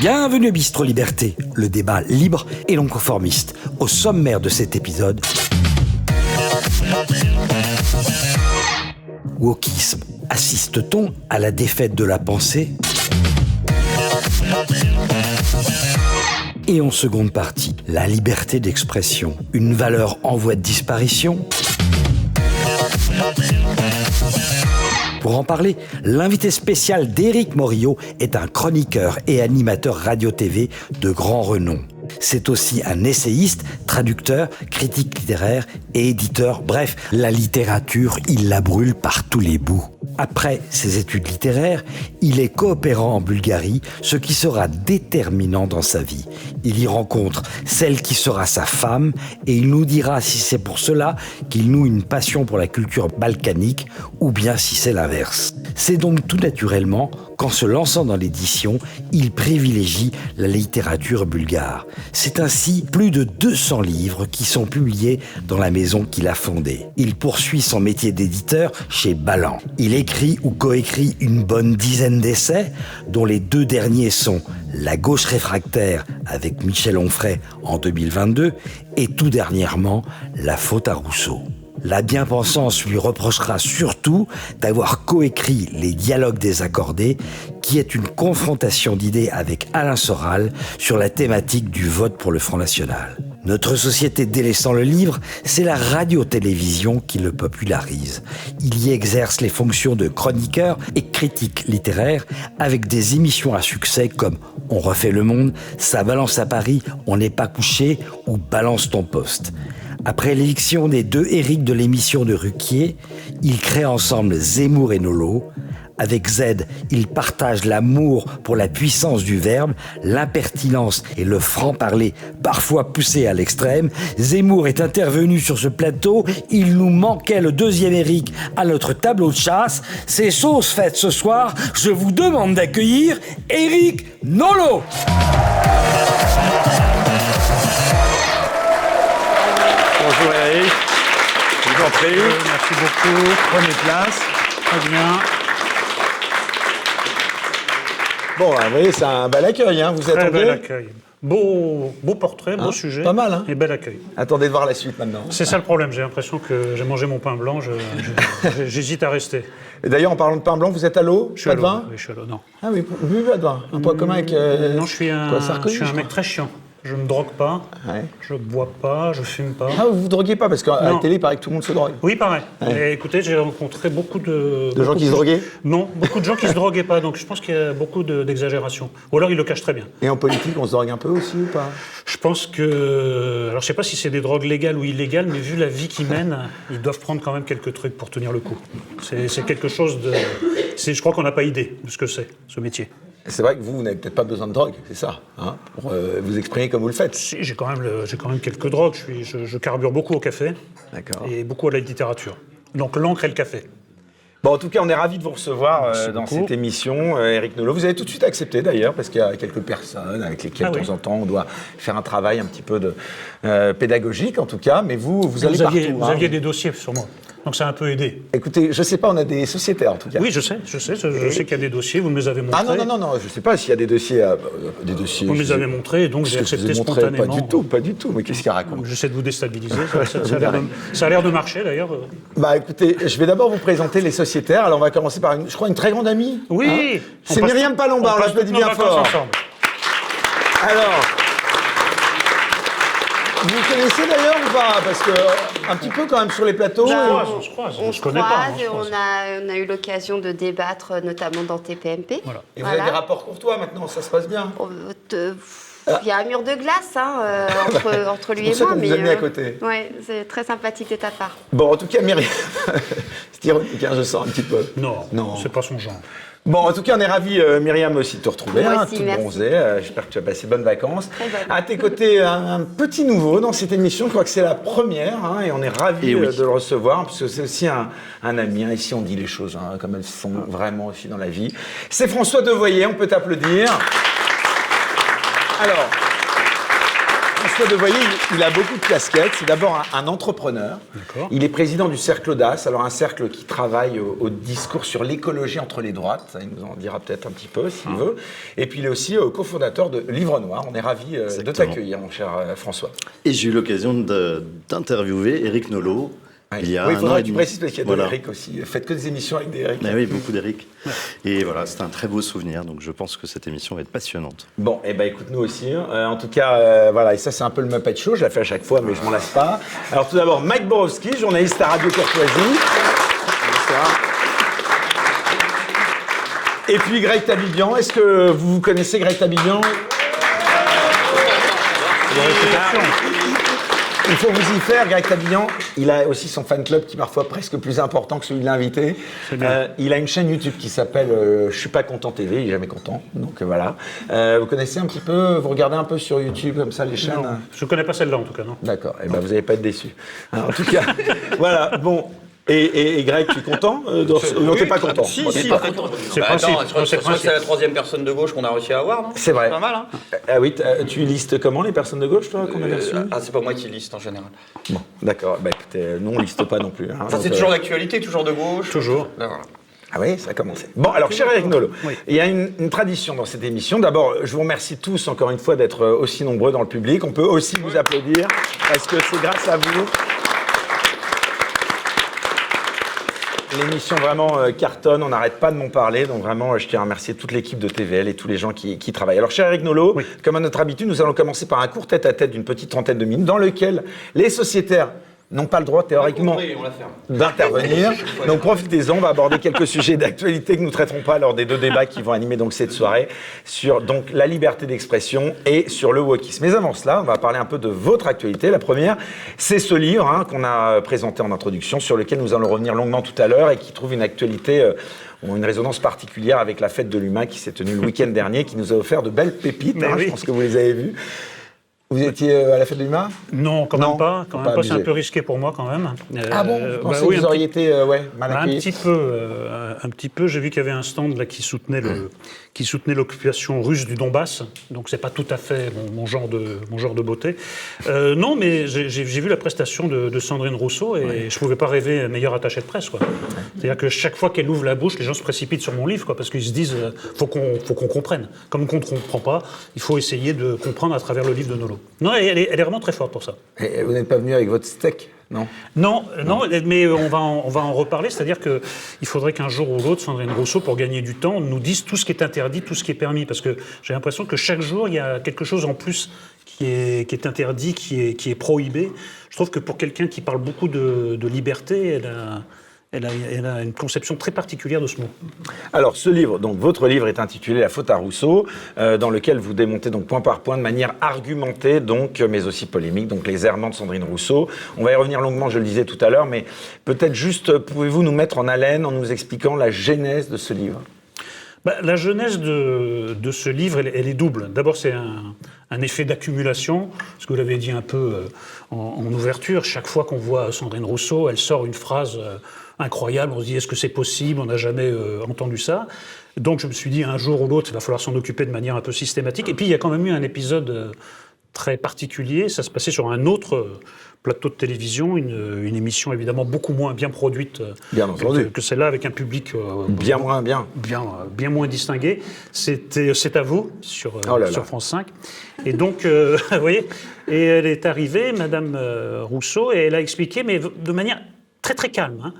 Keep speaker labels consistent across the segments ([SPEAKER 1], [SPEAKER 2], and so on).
[SPEAKER 1] Bienvenue au Bistro Liberté, le débat libre et non conformiste. Au sommaire de cet épisode, wokisme. Assiste-t-on à la défaite de la pensée? Et en seconde partie, la liberté d'expression, une valeur en voie de disparition Pour en parler, l'invité spécial d'Éric Morillo est un chroniqueur et animateur radio-tv de grand renom. C'est aussi un essayiste, traducteur, critique littéraire et éditeur. Bref, la littérature, il la brûle par tous les bouts. Après ses études littéraires, il est coopérant en Bulgarie, ce qui sera déterminant dans sa vie. Il y rencontre celle qui sera sa femme et il nous dira si c'est pour cela qu'il noue une passion pour la culture balkanique ou bien si c'est l'inverse. C'est donc tout naturellement qu'en se lançant dans l'édition, il privilégie la littérature bulgare. C'est ainsi plus de 200 livres qui sont publiés dans la maison qu'il a fondée. Il poursuit son métier d'éditeur chez Ballant. Il écrit ou coécrit une bonne dizaine d'essais, dont les deux derniers sont La gauche réfractaire avec Michel Onfray en 2022 et tout dernièrement La faute à Rousseau. La bien-pensance lui reprochera surtout d'avoir coécrit les dialogues désaccordés, qui est une confrontation d'idées avec Alain Soral sur la thématique du vote pour le Front National. Notre société délaissant le livre, c'est la radio-télévision qui le popularise. Il y exerce les fonctions de chroniqueur et critique littéraire avec des émissions à succès comme On refait le monde, Ça balance à Paris, On n'est pas couché ou Balance ton poste. Après l'éviction des deux Eric de l'émission de Ruquier, ils créent ensemble Zemmour et Nolo. Avec Z, ils partagent l'amour pour la puissance du verbe, l'impertinence et le franc-parler, parfois poussé à l'extrême. Zemmour est intervenu sur ce plateau, il nous manquait le deuxième Eric à notre tableau de chasse. C'est sauce faite ce soir, je vous demande d'accueillir Eric Nolo.
[SPEAKER 2] Je vous en prie.
[SPEAKER 3] Merci beaucoup.
[SPEAKER 2] Prenez place.
[SPEAKER 3] Très bien.
[SPEAKER 2] Bon, vous voyez, c'est un bel accueil, hein. vous êtes
[SPEAKER 3] Très bel accueil. Beau, beau portrait, beau
[SPEAKER 2] Hein?
[SPEAKER 3] sujet.
[SPEAKER 2] Pas mal, hein
[SPEAKER 3] Et bel accueil.
[SPEAKER 2] Attendez de voir la suite maintenant.
[SPEAKER 3] C'est ça le problème. J'ai l'impression que j'ai mangé mon pain blanc. J'hésite à rester.
[SPEAKER 2] Et d'ailleurs, en parlant de pain blanc, vous êtes à l'eau
[SPEAKER 3] Je suis
[SPEAKER 2] Pas
[SPEAKER 3] à l'eau. Oui, je suis à l'eau. Non.
[SPEAKER 2] Ah oui, vous buvez vin Un point commun avec. euh,
[SPEAKER 3] non, je suis un,
[SPEAKER 2] quoi, Sarkozy,
[SPEAKER 3] je suis un
[SPEAKER 2] je
[SPEAKER 3] mec très chiant. Je ne drogue pas.
[SPEAKER 2] Ouais.
[SPEAKER 3] Je bois pas. Je fume pas.
[SPEAKER 2] Ah, vous vous droguez pas Parce qu'à la télé, il paraît que tout le monde se drogue.
[SPEAKER 3] Oui, pareil.
[SPEAKER 2] Ouais.
[SPEAKER 3] Et écoutez, j'ai rencontré beaucoup de.
[SPEAKER 2] De gens qui se droguaient
[SPEAKER 3] Non, beaucoup de gens qui se droguaient pas. Donc je pense qu'il y a beaucoup de- d'exagération. Ou alors ils le cachent très bien.
[SPEAKER 2] Et en politique, on se drogue un peu aussi ou pas?
[SPEAKER 3] Je pense que. Alors, je sais pas si c'est des drogues légales ou illégales, mais vu la vie qu'ils mènent, ils doivent prendre quand même quelques trucs pour tenir le coup. C'est quelque chose de. Je crois qu'on n'a pas idée de ce que c'est, ce métier.
[SPEAKER 2] C'est vrai que vous, vous n'avez peut-être pas besoin de drogue, c'est ça, hein, pour euh, vous exprimer comme vous le faites.
[SPEAKER 3] Si, j'ai quand, même le- j'ai quand même quelques drogues. Je, suis, je, je carbure beaucoup au café
[SPEAKER 2] D'accord.
[SPEAKER 3] et beaucoup à la littérature. Donc, l'encre et le café.
[SPEAKER 2] Bon, en tout cas, on est ravis de vous recevoir euh, dans
[SPEAKER 3] beaucoup.
[SPEAKER 2] cette émission, euh, Eric Nolot. Vous avez tout de suite accepté d'ailleurs, parce qu'il y a quelques personnes avec lesquelles
[SPEAKER 3] Ah
[SPEAKER 2] de temps en temps on doit faire un travail un petit peu de euh, pédagogique en tout cas. Mais vous, vous allez
[SPEAKER 3] Vous aviez,
[SPEAKER 2] partout.
[SPEAKER 3] vous
[SPEAKER 2] hein.
[SPEAKER 3] aviez des dossiers sur moi. Donc, ça a un peu aidé.
[SPEAKER 2] Écoutez, je sais pas, on a des sociétaires en tout cas.
[SPEAKER 3] Oui, je sais, je sais. Je, je sais qu'il y a des dossiers. Vous me les avez montrés.
[SPEAKER 2] Ah non, non, non, non, je sais pas s'il y a des dossiers. euh, des dossiers
[SPEAKER 3] Vous me les avez montrés, et donc j'ai accepté spontanément.
[SPEAKER 2] Pas du tout, pas du tout. Mais qu'est-ce qu'il raconte
[SPEAKER 3] J'essaie de vous déstabiliser. Ça, ça- ça a l'air de, marcher d'ailleurs.
[SPEAKER 2] Bah écoutez, je vais d'abord vous présenter les sociétaires. Alors on va commencer par, une, je crois, une très grande amie.
[SPEAKER 3] Oui
[SPEAKER 2] Hein C'est Myriam
[SPEAKER 3] on
[SPEAKER 2] là je le dis bien fort.
[SPEAKER 3] ensemble.
[SPEAKER 2] Alors, vous connaissez d'ailleurs ou pas? Parce que euh, un petit peu quand même sur les plateaux.
[SPEAKER 3] On se
[SPEAKER 2] euh,
[SPEAKER 3] croise, on se croise.
[SPEAKER 4] On
[SPEAKER 3] se
[SPEAKER 4] se
[SPEAKER 3] connaît pas.
[SPEAKER 4] croise,
[SPEAKER 3] on
[SPEAKER 4] et on a, on a eu l'occasion de débattre, euh, notamment dans TPMP.
[SPEAKER 3] Voilà.
[SPEAKER 2] Et vous avez des rapports courtois maintenant, ça se passe bien?
[SPEAKER 4] On- te- Il y a un mur de glace hein, euh, entre, entre lui et moi.
[SPEAKER 2] qu'on vous
[SPEAKER 4] mais,
[SPEAKER 2] a mis à
[SPEAKER 4] euh,
[SPEAKER 2] côté.
[SPEAKER 4] Ouais, c'est très sympathique de ta part.
[SPEAKER 2] Bon, en tout cas, Myriam. C'est ironique, hein, je sens un petit peu.
[SPEAKER 3] Non,
[SPEAKER 2] Non.
[SPEAKER 3] c'est pas son genre.
[SPEAKER 2] Bon, en tout cas, on est ravis, euh, Myriam, aussi de te retrouver,
[SPEAKER 4] Moi
[SPEAKER 2] hein,
[SPEAKER 4] aussi,
[SPEAKER 2] toute
[SPEAKER 4] merci.
[SPEAKER 2] bronzée. Euh, J'espère que tu as passé de bonnes vacances.
[SPEAKER 4] Très bonnes.
[SPEAKER 2] À tes côtés, un, un petit nouveau dans cette émission. Je crois que c'est la première, hein, et on est ravis
[SPEAKER 5] oui.
[SPEAKER 2] euh, de le recevoir, parce que c'est aussi un, un ami. hein. Ici, on dit les choses hein, comme elles sont vraiment aussi dans la vie. C'est François Devoyer, on peut t'applaudir. Alors. François Devoyer, il, il a beaucoup de casquettes. C'est d'abord un, un entrepreneur. Il est président du Cercle Audace, alors un cercle qui travaille au, au discours sur l'écologie entre les droites. Ça, il nous en dira peut-être un petit peu s'il
[SPEAKER 3] Ah.
[SPEAKER 2] veut. Et puis il est aussi euh, cofondateur de Livre Noir. On est ravis euh, de t'accueillir, mon cher euh, François.
[SPEAKER 5] Et j'ai eu l'occasion d'interviewer Eric Nolot il y a
[SPEAKER 2] oui, il
[SPEAKER 5] un an
[SPEAKER 2] faudra
[SPEAKER 5] et
[SPEAKER 2] que tu précises parce qu'il y a
[SPEAKER 5] Voilà.
[SPEAKER 2] de Eric aussi. Faites que des émissions avec des Eric.
[SPEAKER 5] Ah oui, beaucoup d'Eric. Et voilà, c'était un très beau souvenir, donc je pense que cette émission va être passionnante.
[SPEAKER 2] Bon, et eh ben écoute, nous aussi. hein. Euh, en tout cas, euh, voilà, et ça c'est un peu le Muppet Show, je la fais à chaque fois, mais je m'en lasse pas. Alors tout d'abord, Mike Borowski, journaliste à Radio Courtoisie. Bonsoir. Et puis Greg Tabibian, est-ce que vous vous connaissez Greg Tabibian? Il faut vous y faire, Greg Tabian. Il a aussi son fan club qui est parfois presque plus important que celui de l'invité. Euh, il a une chaîne YouTube qui s'appelle euh, Je suis pas content TV, il est jamais content. Donc euh, voilà. Euh, vous connaissez un petit peu, vous regardez un peu sur YouTube comme ça les chaînes
[SPEAKER 3] Non, je ne connais pas celle-là en tout cas, non.
[SPEAKER 2] D'accord, et ben vous n'allez pas être déçus. en tout cas, voilà, bon. Et, et- et Greg, tu es content euh, Non, t'es pas content.
[SPEAKER 6] Si, si,
[SPEAKER 2] pas
[SPEAKER 6] très
[SPEAKER 2] content.
[SPEAKER 3] C'est
[SPEAKER 6] Bah,
[SPEAKER 3] principe,
[SPEAKER 6] attends,
[SPEAKER 3] c'est
[SPEAKER 6] la troisième personne de gauche qu'on a réussi à avoir, non?
[SPEAKER 2] C'est vrai.
[SPEAKER 6] Pas mal, hein
[SPEAKER 2] Ah oui, t'as- tu listes comment les personnes de gauche, toi, qu'on reçues
[SPEAKER 6] Euh, Ah, c'est pas moi qui liste en général.
[SPEAKER 2] Bon, d'accord. Bah écoutez, nous on liste pas non plus. hein.
[SPEAKER 6] Ça, c'est
[SPEAKER 2] euh,
[SPEAKER 6] toujours d'actualité, toujours de gauche
[SPEAKER 3] Toujours.
[SPEAKER 6] Voilà.
[SPEAKER 2] Ah oui, ça a commencé. Bon, alors, cher Eric Nolot,
[SPEAKER 3] Oui.
[SPEAKER 2] il y a une, une tradition dans cette émission. D'abord, je vous remercie tous, encore une fois, d'être euh, aussi nombreux dans le public. On peut aussi vous applaudir, parce que c'est grâce à vous. L'émission vraiment euh, cartonne, on n'arrête pas de m'en parler, donc vraiment euh, je tiens à remercier toute l'équipe de TVL et tous les gens qui, qui travaillent. Alors cher Eric Nolot,
[SPEAKER 3] Oui.
[SPEAKER 2] comme à notre habitude, nous allons commencer par un court tête-à-tête d'une petite trentaine de minutes dans lequel les sociétaires n'ont pas le droit théoriquement d'intervenir. Donc profitez-en, on va aborder quelques sujets d'actualité que nous ne traiterons pas lors des deux débats qui vont animer donc cette soirée sur donc la liberté d'expression et sur le wokisme. Mais avant cela, on va parler un peu de votre actualité. La première, c'est ce livre hein, qu'on a présenté en introduction, sur lequel nous allons revenir longuement tout à l'heure et qui trouve une actualité euh, une résonance particulière avec la fête de l'humain qui s'est tenue le week-end dernier, qui nous a offert de belles pépites. Hein,
[SPEAKER 3] oui.
[SPEAKER 2] Je pense que vous les avez vues. Vous étiez euh, à la fête de l'humain?
[SPEAKER 3] Non, quand
[SPEAKER 2] Non,
[SPEAKER 3] même pas. Quand même
[SPEAKER 2] pas
[SPEAKER 3] pas. C'est un peu risqué pour moi quand même.
[SPEAKER 2] Ah bon
[SPEAKER 3] Euh,
[SPEAKER 2] Vous
[SPEAKER 3] bah oui,
[SPEAKER 2] que
[SPEAKER 3] un
[SPEAKER 2] vous auriez été euh, ouais, mal
[SPEAKER 3] Un
[SPEAKER 2] accueillis
[SPEAKER 3] petit peu, euh, un petit peu. J'ai vu qu'il y avait un stand là qui soutenait le, qui soutenait l'occupation russe du Donbass. Donc c'est pas tout à fait mon, mon genre de mon genre de beauté. Euh, non, mais j'ai vu la prestation de, de Sandrine Rousseau et je pouvais pas rêver meilleur attaché de presse. C'est-à-dire que chaque fois qu'elle ouvre la bouche, les gens se précipitent sur mon livre, quoi, parce qu'ils se disent, euh, faut qu'on faut qu'on comprenne. Comme qu'on ne comprend pas, il faut essayer de comprendre à travers le livre de Nolo. Non, elle est, elle est vraiment très forte pour ça.
[SPEAKER 2] Et vous n'êtes pas venu avec votre steak, non?
[SPEAKER 3] Non, euh, non, mais on va en, on va en reparler. C'est-à-dire que il faudrait qu'un jour ou l'autre, Sandrine Rousseau, pour gagner du temps, nous dise tout ce qui est interdit, tout ce qui est permis, parce que j'ai l'impression que chaque jour il y a quelque chose en plus qui est, qui est interdit, qui est, qui est prohibé. Je trouve que pour quelqu'un qui parle beaucoup de, de liberté, elle a, elle, a, elle a une conception très particulière de ce mot.
[SPEAKER 2] Alors, ce livre, donc votre livre est intitulé La faute à Rousseau, euh, dans lequel vous démontez donc point par point de manière argumentée, donc, mais aussi polémique, donc les errements de Sandrine Rousseau. On va y revenir longuement, je le disais tout à l'heure, mais peut-être juste pouvez-vous nous mettre en haleine en nous expliquant la genèse de ce livre?
[SPEAKER 3] Bah, la genèse de, de ce livre, elle, elle est double. D'abord, c'est un, un effet d'accumulation, ce que vous l'avez dit un peu euh, en, en ouverture. Chaque fois qu'on voit Sandrine Rousseau, elle sort une phrase euh, incroyable. On se dit, est-ce que c'est possible? On n'a jamais euh, entendu ça. Donc, je me suis dit, un jour ou l'autre, il va falloir s'en occuper de manière un peu systématique. Et puis, il y a quand même eu un épisode euh, très particulier. Ça se passait sur un autre euh, plateau de télévision, une, une émission évidemment beaucoup moins bien produite
[SPEAKER 2] Bien
[SPEAKER 3] que, que celle-là, avec un public euh,
[SPEAKER 2] Bien moins bien.
[SPEAKER 3] bien, bien moins distingué. C'était C'est à vous sur,
[SPEAKER 2] Oh là là.
[SPEAKER 3] sur France 5. Et donc, euh, vous voyez, et elle est arrivée, Madame Rousseau, et elle a expliqué, mais de manière très très calme. hein.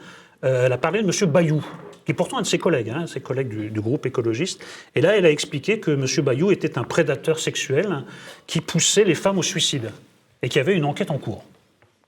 [SPEAKER 3] Euh, elle a parlé de Monsieur Bayou, qui est pourtant un de ses collègues, hein, ses collègues du, groupe écologiste. Et là, elle a expliqué que Monsieur Bayou était un prédateur sexuel qui poussait les femmes au suicide et qu'il y avait une enquête en cours.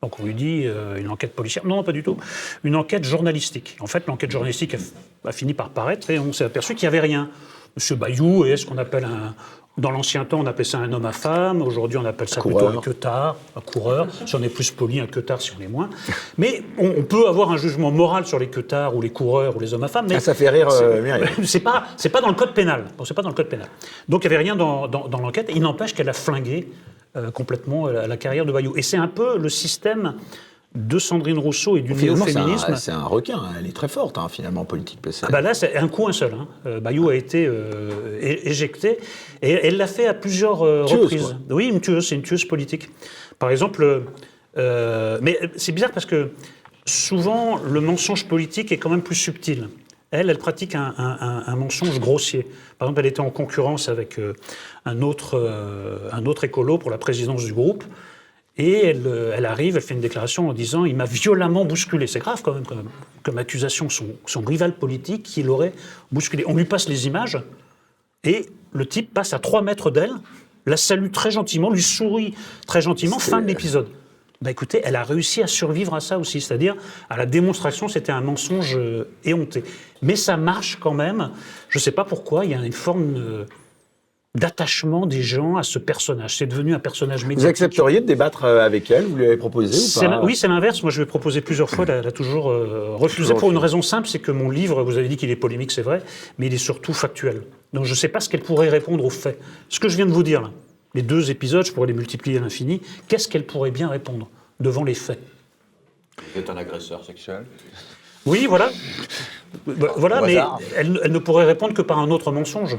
[SPEAKER 3] Donc on lui dit euh, une enquête policière. Non, pas du tout. Une enquête journalistique. En fait, l'enquête journalistique a, a fini par paraître et on s'est aperçu qu'il n'y avait rien. Monsieur Bayou est ce qu'on appelle un. Dans l'ancien temps, on appelait ça un homme à femme. Aujourd'hui, on appelle ça
[SPEAKER 2] Coureur.
[SPEAKER 3] plutôt un queutard, un coureur. Si on est plus poli, un queutard si on est moins. Mais on, on peut avoir un jugement moral sur les queutards ou les coureurs ou les hommes à femmes. Mais
[SPEAKER 2] Ah, ça fait rire euh,
[SPEAKER 3] c'est pas, c'est pas dans le code pénal. Bon, c'est pas dans le code pénal. Donc il n'y avait rien dans, dans- dans l'enquête. Il n'empêche qu'elle a flingué euh, complètement euh, la, la carrière de Bayou. Et c'est un peu le système de Sandrine Rousseau et du
[SPEAKER 2] c'est
[SPEAKER 3] néo-féminisme.
[SPEAKER 2] un, c'est un requin. hein. Elle est très forte, hein, finalement, en politique.
[SPEAKER 3] Ah bah là, c'est un coup, un seul. Hein. Euh, Bayou a été euh, éjecté et elle l'a fait à plusieurs euh,
[SPEAKER 2] Tueuse,
[SPEAKER 3] reprises. Oui, une tueuse, c'est une tueuse politique. Par exemple, euh, mais c'est bizarre parce que souvent le mensonge politique est quand même plus subtil. Elle, elle pratique un, un- mensonge grossier. Par exemple, elle était en concurrence avec un, autre, un autre écolo pour la présidence du groupe. Et elle, euh, elle arrive, elle fait une déclaration en disant Il m'a violemment bousculé. C'est grave quand même comme, comme accusation. Son, son rival politique qui l'aurait bousculé. On lui passe les images et le type passe à 3 mètres d'elle, la salue très gentiment, lui sourit très gentiment. Fin de l'épisode. Bah écoutez, elle a réussi à survivre à ça aussi, c'est-à-dire à la démonstration, c'était un mensonge euh, éhonté. Mais ça marche quand même. Je ne sais pas pourquoi, il y a une forme euh, d'attachement des gens à ce personnage. C'est devenu un personnage
[SPEAKER 2] Vous
[SPEAKER 3] médiatique.
[SPEAKER 2] accepteriez de débattre euh, avec elle? Vous lui avez proposé ou pas?
[SPEAKER 3] oui, c'est l'inverse. Moi, je lui ai proposé plusieurs fois. Elle a, toujours euh, refusé pour une raison simple, c'est que mon livre, vous avez dit qu'il est polémique, c'est vrai, mais il est surtout factuel. Donc, je ne sais pas ce qu'elle pourrait répondre aux faits. Ce que je viens de vous dire là, les deux épisodes, je pourrais les multiplier à l'infini. Qu'est-ce qu'elle pourrait bien répondre devant les faits?
[SPEAKER 6] Vous êtes un agresseur sexuel?
[SPEAKER 3] Oui, voilà. Bah, Voilà,
[SPEAKER 6] au
[SPEAKER 3] mais elle ne pourrait répondre que par un autre mensonge.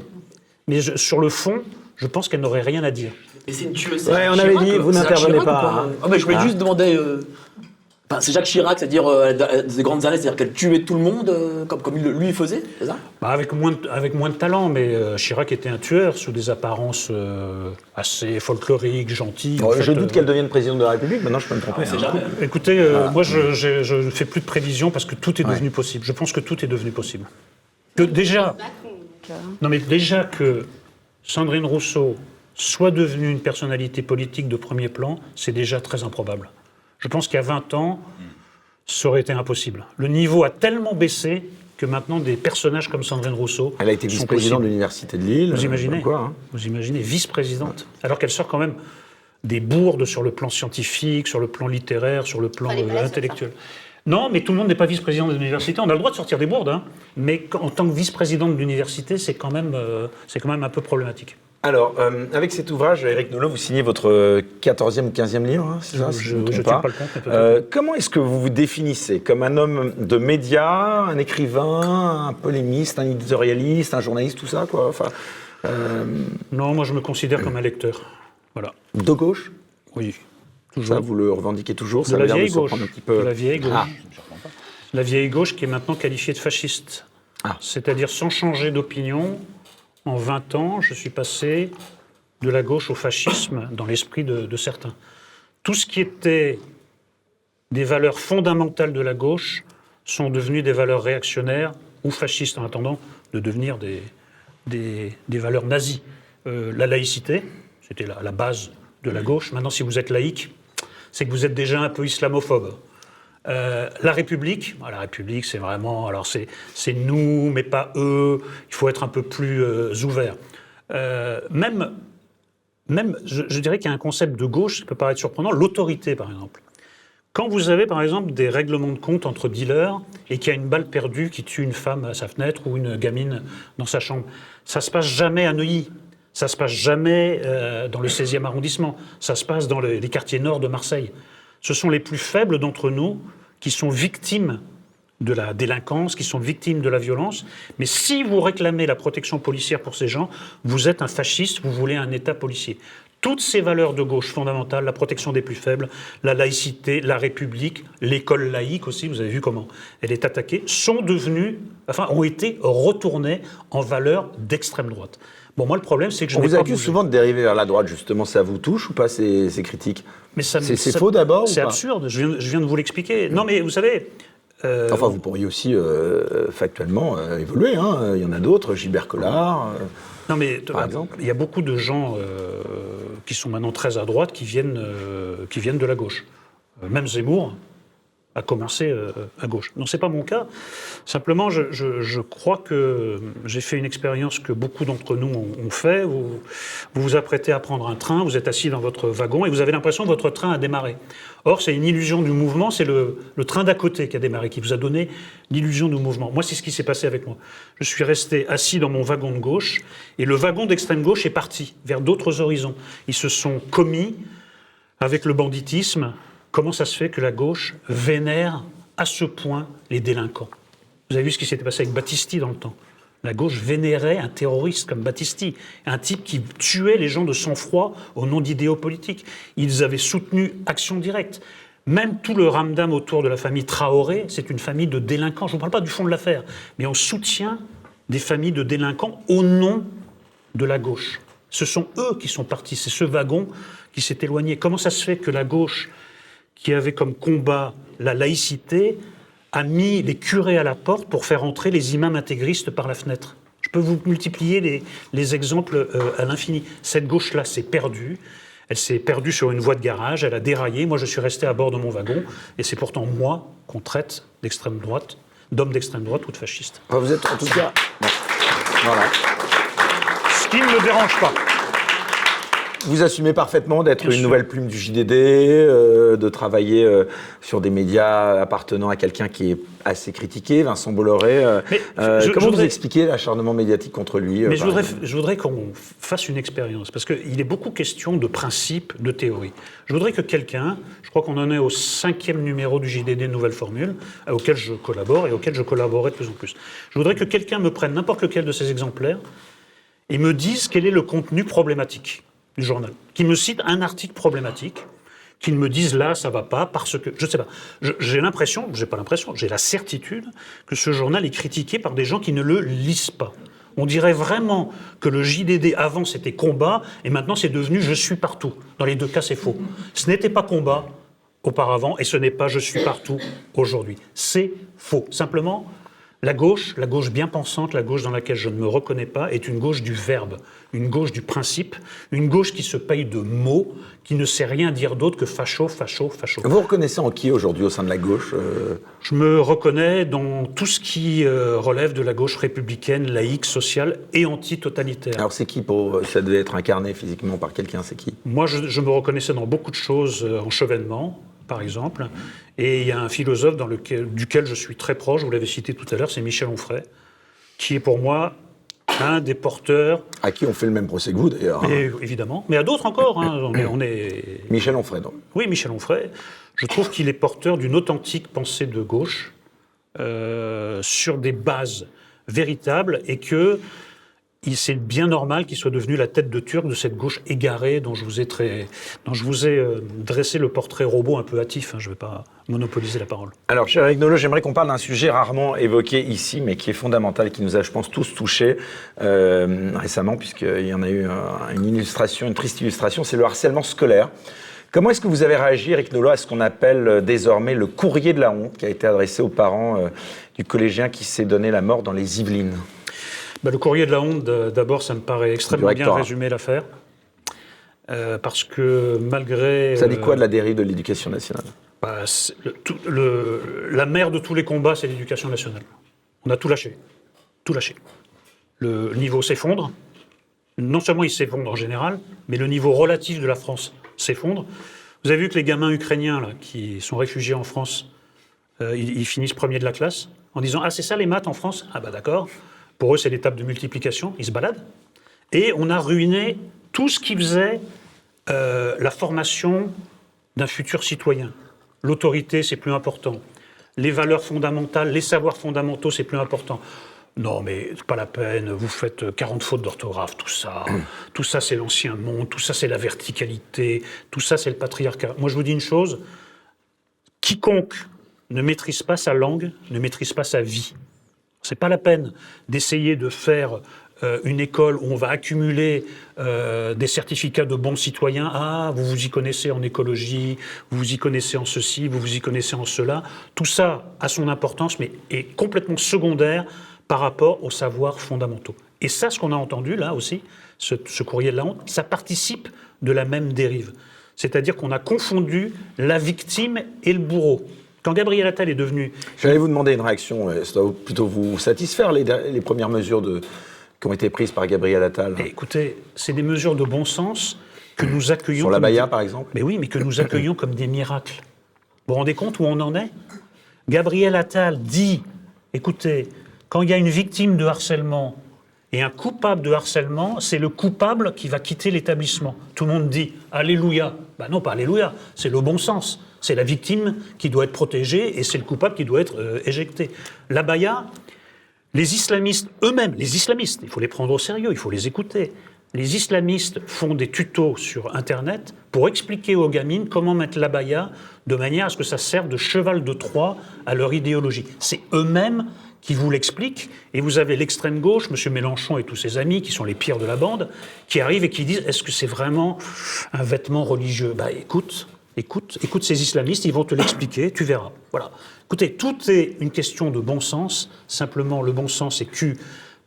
[SPEAKER 3] Mais je- sur le fond, je pense qu'elle n'aurait rien à dire.
[SPEAKER 7] Et c'est une tueuse.
[SPEAKER 2] Ouais, on
[SPEAKER 7] Jacques
[SPEAKER 2] avait
[SPEAKER 7] Chirac,
[SPEAKER 2] dit, vous n'intervenez pas, hein.
[SPEAKER 7] Ah, mais je voulais
[SPEAKER 2] Ah.
[SPEAKER 7] juste demander. euh, enfin, c'est Jacques Chirac, c'est-à-dire euh, des grandes années, c'est-à-dire qu'elle tuait tout le monde euh, comme, comme il le- lui faisait, c'est ça?
[SPEAKER 3] Bah, avec, moins de, avec moins de talent, mais euh, Chirac était un tueur sous des apparences euh, assez folkloriques, gentilles.
[SPEAKER 2] Bon,
[SPEAKER 3] En fait,
[SPEAKER 2] Je doute
[SPEAKER 3] euh,
[SPEAKER 2] qu'elle devienne présidente de la République. Maintenant, je peux me tromper. Hein.
[SPEAKER 7] jamais.
[SPEAKER 3] Écoutez, euh, moi je ne fais plus de prévisions parce que tout est
[SPEAKER 2] Ouais.
[SPEAKER 3] devenu possible. Je pense que tout est devenu possible. Que déjà,
[SPEAKER 4] Euh,
[SPEAKER 3] non mais déjà que Sandrine Rousseau soit devenue une personnalité politique de premier plan, c'est déjà très improbable. Je pense qu'il y a 20 ans, ça aurait été impossible. Le niveau a tellement baissé que maintenant des personnages comme Sandrine Rousseau
[SPEAKER 2] Elle a été vice-présidente de l'Université de Lille.
[SPEAKER 3] Vous
[SPEAKER 2] euh,
[SPEAKER 3] imaginez
[SPEAKER 2] quoi, hein.
[SPEAKER 3] Vous imaginez, vice-présidente. Alors qu'elle sort quand même des bourdes sur le plan scientifique, sur le plan littéraire, sur le plan euh, intellectuel. Non, mais tout le monde n'est pas vice-président de l'université. On a le droit de sortir des bourdes, hein. mais en tant que vice-présidente de l'université, c'est quand, même, euh, c'est quand même un peu problématique.
[SPEAKER 2] Alors, euh, avec cet ouvrage, Eric Nolot, vous signez votre euh, 14e ou 15e livre, hein, c'est ça si
[SPEAKER 3] Je ne tiens pas le compte.
[SPEAKER 2] Euh, comment est-ce que vous vous définissez Comme un homme de médias, un écrivain, un polémiste, un éditorialiste, un journaliste, tout ça, quoi enfin,
[SPEAKER 3] Non, moi je me considère comme un lecteur. Voilà.
[SPEAKER 2] De gauche?
[SPEAKER 3] Oui.
[SPEAKER 2] Ça, vous le revendiquez toujours
[SPEAKER 3] De
[SPEAKER 2] Ça
[SPEAKER 3] la vieille gauche.
[SPEAKER 2] un petit peu.
[SPEAKER 3] De la vieille gauche.
[SPEAKER 2] Ah.
[SPEAKER 3] La vieille gauche qui est maintenant qualifiée de fasciste.
[SPEAKER 2] Ah.
[SPEAKER 3] C'est-à-dire sans changer d'opinion, en 20 ans, je suis passé de la gauche au fascisme dans l'esprit de, de certains. Tout ce qui était des valeurs fondamentales de la gauche sont devenues des valeurs réactionnaires ou fascistes en attendant de devenir des, des, des valeurs nazies. Euh, la laïcité, c'était la, la base de la gauche. Maintenant, si vous êtes laïque, c'est que vous êtes déjà un peu islamophobe. Euh, la République, ah, la République, c'est vraiment, alors c'est nous, mais pas eux. Il faut être un peu plus euh, ouvert. Euh, même, même, je, dirais qu'il y a un concept de gauche qui peut paraître surprenant, l'autorité, par exemple. Quand vous avez, par exemple, des règlements de compte entre dealers et qu'il y a une balle perdue qui tue une femme à sa fenêtre ou une gamine dans sa chambre, ça se passe jamais à Neuilly. Ça se passe jamais euh, dans le 16e arrondissement. Ça se passe dans les, quartiers nord de Marseille. Ce sont les plus faibles d'entre nous qui sont victimes de la délinquance, qui sont victimes de la violence. Mais si vous réclamez la protection policière pour ces gens, vous êtes un fasciste, vous voulez un État policier. Toutes ces valeurs de gauche fondamentales, la protection des plus faibles, la laïcité, la République, l'école laïque aussi, vous avez vu comment elle est attaquée, sont devenues, enfin, ont été retournées en valeurs d'extrême droite. Bon, moi, le problème, c'est que je
[SPEAKER 2] On vous
[SPEAKER 3] pas
[SPEAKER 2] accuse
[SPEAKER 3] bougé.
[SPEAKER 2] souvent de dériver vers la droite, justement. Ça vous touche ou pas, ces, ces critiques?
[SPEAKER 3] Mais
[SPEAKER 2] C'est faux d'abord
[SPEAKER 3] C'est absurde, je viens, je viens de vous l'expliquer. Non, mais vous savez. euh,
[SPEAKER 2] Enfin, vous pourriez aussi euh, factuellement euh, évoluer. hein. Il y en a d'autres, Gilbert Collard.
[SPEAKER 3] Non, mais
[SPEAKER 2] Par exemple
[SPEAKER 3] il y a beaucoup de gens qui sont maintenant très à droite qui viennent, qui viennent de la gauche. Même Zemmour a commencé euh, à gauche. Non, c'est pas mon cas. Simplement, je, crois que j'ai fait une expérience que beaucoup d'entre nous ont, ont fait. Vous, vous vous apprêtez à prendre un train, vous êtes assis dans votre wagon et vous avez l'impression que votre train a démarré. Or, c'est une illusion du mouvement, c'est le train d'à côté qui a démarré, qui vous a donné l'illusion du mouvement. Moi, c'est ce qui s'est passé avec moi. Je suis resté assis dans mon wagon de gauche et le wagon d'extrême gauche est parti vers d'autres horizons. Ils se sont commis avec le banditisme, comment ça se fait que la gauche vénère à ce point les délinquants Vous avez vu ce qui s'était passé avec Battisti dans le temps. La gauche vénérait un terroriste comme Battisti, un type qui tuait les gens de sang-froid au nom d'idéaux politiques. Ils avaient soutenu Action Directe. Même tout le ramdam autour de la famille Traoré, c'est une famille de délinquants. Je ne vous parle pas du fond de l'affaire, mais on soutient des familles de délinquants au nom de la gauche. Ce sont eux qui sont partis, c'est ce wagon qui s'est éloigné. Comment ça se fait que la gauche, qui avait comme combat la laïcité, a mis les curés à la porte pour faire entrer les imams intégristes par la fenêtre Je peux vous multiplier les, les exemples euh, à l'infini. Cette gauche-là s'est perdue. Elle s'est perdue sur une voie de garage, elle a déraillé. Moi, je suis resté à bord de mon wagon. Et c'est pourtant moi qu'on traite d'extrême droite, d'homme d'extrême droite ou de fasciste.
[SPEAKER 2] Vous êtes en tout cas. Voilà.
[SPEAKER 3] Ce qui ne me dérange pas.
[SPEAKER 2] Vous assumez parfaitement d'être une
[SPEAKER 3] sûr.
[SPEAKER 2] nouvelle plume du JDD, euh, de travailler euh, sur des médias appartenant à quelqu'un qui est assez critiqué, Vincent Bolloré. euh,
[SPEAKER 3] Mais
[SPEAKER 2] euh,
[SPEAKER 3] je- je
[SPEAKER 2] comment vous
[SPEAKER 3] voudrais-
[SPEAKER 2] expliquez l'acharnement médiatique contre lui
[SPEAKER 3] Mais je voudrais, je voudrais qu'on fasse une expérience, parce qu'il est beaucoup question de principes, de théories. Je voudrais que quelqu'un, je crois qu'on en est au cinquième numéro du JDD Nouvelle Formule, auquel je collabore et auquel je collaborerai de plus en plus. Je voudrais que quelqu'un me prenne n'importe lequel de ces exemplaires et me dise quel est le contenu problématique journal. Qui me cite un article problématique, qu'il me dise là, ça va pas, parce que. Je sais pas. J'ai l'impression, j'ai pas l'impression, j'ai la certitude que ce journal est critiqué par des gens qui ne le lisent pas. On dirait vraiment que le JDD avant c'était combat et maintenant c'est devenu je suis partout. Dans les deux cas, c'est faux. Ce n'était pas combat auparavant et ce n'est pas je suis partout aujourd'hui. C'est faux. Simplement, la gauche, la gauche bien pensante, la gauche dans laquelle je ne me reconnais pas, est une gauche du verbe, une gauche du principe, une gauche qui se paye de mots, qui ne sait rien dire d'autre que facho, facho, facho.
[SPEAKER 2] Vous reconnaissez en qui aujourd'hui au sein de la gauche euh,
[SPEAKER 3] Je me reconnais dans tout ce qui euh, relève de la gauche républicaine, laïque, sociale et anti-totalitaire.
[SPEAKER 2] Alors c'est qui pour ça devait être incarné physiquement par quelqu'un, c'est qui?
[SPEAKER 3] Moi, je, je me reconnaissais dans beaucoup de choses euh, en chevènement, par exemple. Et il y a un philosophe dans lequel, duquel je suis très proche, vous l'avez cité tout à l'heure, c'est Michel Onfray, qui est pour moi un des porteurs,
[SPEAKER 2] À qui on fait le même procès que vous d'ailleurs. hein.
[SPEAKER 3] évidemment, mais à d'autres encore. hein, on est- on est
[SPEAKER 2] Michel Onfray. donc.
[SPEAKER 3] Oui, Michel Onfray. Je trouve qu'il est porteur d'une authentique pensée de gauche euh, sur des bases véritables et que c'est bien normal qu'il soit devenu la tête de turc de cette gauche égarée dont je vous ai, très, dont vous ai euh, dressé le portrait robot un peu hâtif. hein, je ne vais pas monopoliser la parole.
[SPEAKER 2] Alors, cher Eric j'aimerais qu'on parle d'un sujet rarement évoqué ici, mais qui est fondamental, qui nous a, je pense, tous touchés euh, récemment, puisqu'il y en a eu une illustration, une triste illustration, c'est le harcèlement scolaire. Comment est-ce que vous avez réagi, Eric à ce qu'on appelle euh, désormais le courrier de la honte, qui a été adressé aux parents du collégien qui s'est donné la mort dans les Yvelines?
[SPEAKER 3] Bah, le courrier de la honte, d'abord, ça me paraît extrêmement bien résumé l'affaire. Euh, parce que malgré...
[SPEAKER 2] Ça dit quoi
[SPEAKER 3] euh,
[SPEAKER 2] de la dérive de l'éducation nationale?
[SPEAKER 3] Bah, c'est le- tout- le- la mère de tous les combats, c'est l'éducation nationale. On a tout lâché. Tout lâché. Le niveau s'effondre. Non seulement il s'effondre en général, mais le niveau relatif de la France s'effondre. Vous avez vu que les gamins ukrainiens là, qui sont réfugiés en France, euh, ils, ils finissent premiers de la classe en disant Ah, c'est ça les maths en France? Ah, bah d'accord. Pour eux, c'est l'étape de multiplication. Ils se baladent. Et on a ruiné tout ce qui faisait euh, la formation d'un futur citoyen. L'autorité, c'est plus important. Les valeurs fondamentales, les savoirs fondamentaux, c'est plus important. Non, mais pas la peine, vous faites 40 fautes d'orthographe, tout ça. Tout ça, c'est l'ancien monde, tout ça, c'est la verticalité, tout ça, c'est le patriarcat. Moi, je vous dis une chose quiconque ne maîtrise pas sa langue ne maîtrise pas sa vie. C'est pas la peine d'essayer de faire euh, une école où on va accumuler euh, des certificats de bons citoyens. Ah, vous vous y connaissez en écologie, vous vous y connaissez en ceci, vous vous y connaissez en cela. Tout ça a son importance, mais est complètement secondaire par rapport aux savoirs fondamentaux. Et ça, ce qu'on a entendu là aussi, ce, ce courrier de la honte, ça participe de la même dérive. C'est-à-dire qu'on a confondu la victime et le bourreau. Quand Gabriel Attal est devenu
[SPEAKER 2] J'allais vous demander une réaction, euh, ça doit plutôt vous satisfaire, les, les premières mesures de, qui ont été prises par Gabriel Attal.
[SPEAKER 3] Écoutez, c'est des mesures de bon sens que nous accueillons.
[SPEAKER 2] Sur la Baïa,
[SPEAKER 3] des-
[SPEAKER 2] par exemple
[SPEAKER 3] Mais oui, mais que nous accueillons comme des miracles. Vous vous rendez compte où on en est? Gabriel Attal dit écoutez, quand il y a une victime de harcèlement Et un coupable de harcèlement, c'est le coupable qui va quitter l'établissement. Tout le monde dit Alléluia. Ben non, pas Alléluia, c'est le bon sens. C'est la victime qui doit être protégée et c'est le coupable qui doit être euh, éjecté. La baya, les islamistes eux-mêmes, les islamistes, il faut les prendre au sérieux, il faut les écouter. Les islamistes font des tutos sur Internet pour expliquer aux gamines comment mettre l'abaya de manière à ce que ça serve de cheval de Troie à leur idéologie. C'est eux-mêmes qui vous l'expliquent, et vous avez l'extrême gauche, M. Mélenchon et tous ses amis, qui sont les pires de la bande, qui arrivent et qui disent est-ce que c'est vraiment un vêtement religieux? Bah écoute, écoute, écoute ces islamistes, ils vont te l'expliquer, tu verras. Voilà. Écoutez, tout est une question de bon sens, simplement le bon sens est cul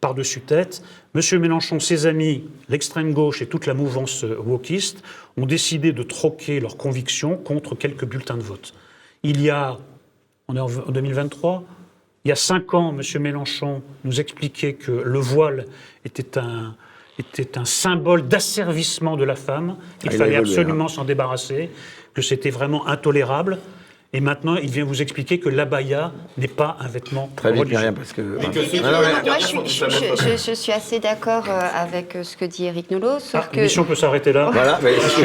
[SPEAKER 3] par-dessus tête. M. Mélenchon, ses amis, l'extrême gauche et toute la mouvance wokiste ont décidé de troquer leurs convictions contre quelques bulletins de vote. Il y a, on est en 2023, il y a cinq ans, M. Mélenchon nous expliquait que le voile était un, était un symbole d'asservissement de la femme. Il
[SPEAKER 2] Ah, il
[SPEAKER 3] fallait
[SPEAKER 2] évolué,
[SPEAKER 3] absolument s'en débarrasser, que c'était vraiment intolérable. Et maintenant, il vient vous expliquer que l'abaya n'est pas un vêtement
[SPEAKER 2] Très vite,
[SPEAKER 3] religieux.
[SPEAKER 2] Myriam, parce que. Mais-
[SPEAKER 4] Moi, je, suis- assez d'accord euh, avec euh, ce que dit Eric Nolot, sauf
[SPEAKER 3] Ah,
[SPEAKER 4] que...
[SPEAKER 3] l'émission peut s'arrêter là.
[SPEAKER 2] Voilà, mais c'est ce que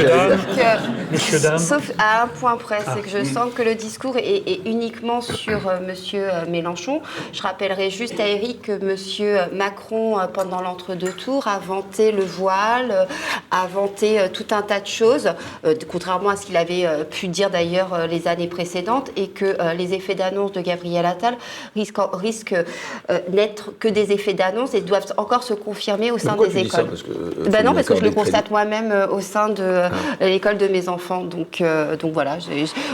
[SPEAKER 4] que-
[SPEAKER 3] Messieurs, dames.
[SPEAKER 4] Sauf à un point près,
[SPEAKER 3] Ah.
[SPEAKER 4] c'est que je sens que le discours est, est uniquement sur euh, Monsieur euh, Mélenchon. Je rappellerai juste à Eric que Monsieur Macron, euh, pendant l'entre-deux tours, a vanté le voile, euh, a vanté euh, tout un tas de choses, euh, contrairement à ce qu'il avait euh, pu dire d'ailleurs euh, les années précédentes, et que euh, les effets d'annonce de Gabriel Attal risquent, risquent euh, n'être que des effets d'annonce et doivent encore se confirmer au sein des
[SPEAKER 2] tu dis ça
[SPEAKER 4] écoles.
[SPEAKER 2] Parce que, euh,
[SPEAKER 4] Ben non, parce que je le constate moi-même euh, au sein de euh, l'école de mes enfants. Donc, donc voilà,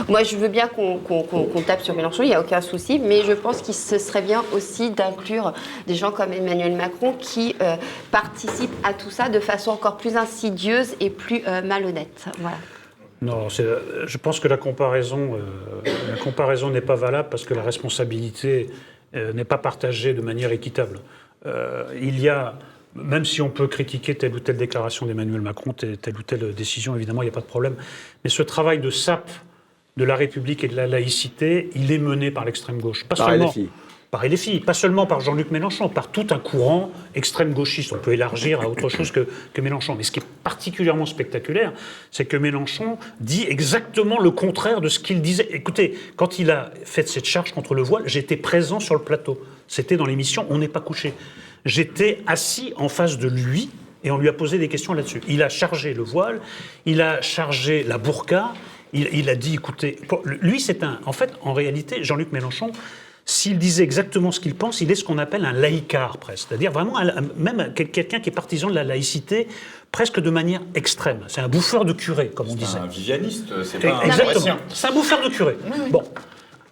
[SPEAKER 4] moi je veux bien qu'on tape sur Mélenchon, il n'y a aucun souci, mais je pense qu'il se serait bien aussi d'inclure des gens comme Emmanuel Macron qui participent à tout ça de façon encore plus insidieuse et plus malhonnête. Voilà.
[SPEAKER 3] Non, euh, je pense que la comparaison, euh, la comparaison n'est pas valable parce que la responsabilité euh, n'est pas partagée de manière équitable. Euh, il y a, même si on peut critiquer telle ou telle déclaration d'Emmanuel Macron, telle, telle ou telle décision, évidemment, il n'y a pas de problème. Mais ce travail de sape de la République et de la laïcité, il est mené par l'extrême gauche. Pas
[SPEAKER 2] Par
[SPEAKER 3] seulement,
[SPEAKER 2] LFI.
[SPEAKER 3] Par LFI, pas seulement par Jean-Luc Mélenchon, par tout un courant extrême gauchiste. On peut élargir à autre chose que, Mélenchon. Mais ce qui est particulièrement spectaculaire, c'est que Mélenchon dit exactement le contraire de ce qu'il disait. Écoutez, quand il a fait cette charge contre le voile, j'étais présent sur le plateau. C'était dans l'émission On n'est pas couché. J'étais assis en face de lui et on lui a posé des questions là-dessus. Il a chargé le voile, il a chargé la burqa, il, a dit, écoutez, lui c'est un... En fait, en réalité, Jean-Luc Mélenchon, s'il disait exactement ce qu'il pense, il est ce qu'on appelle un laïcard, presque. C'est-à-dire vraiment, un- même quel- quelqu'un qui est partisan de la laïcité, presque de manière extrême. C'est un bouffeur de curé, comme on disait.
[SPEAKER 6] C'est un vivianiste, c'est pas un
[SPEAKER 3] Exactement. C'est un bouffeur de curé. Bon.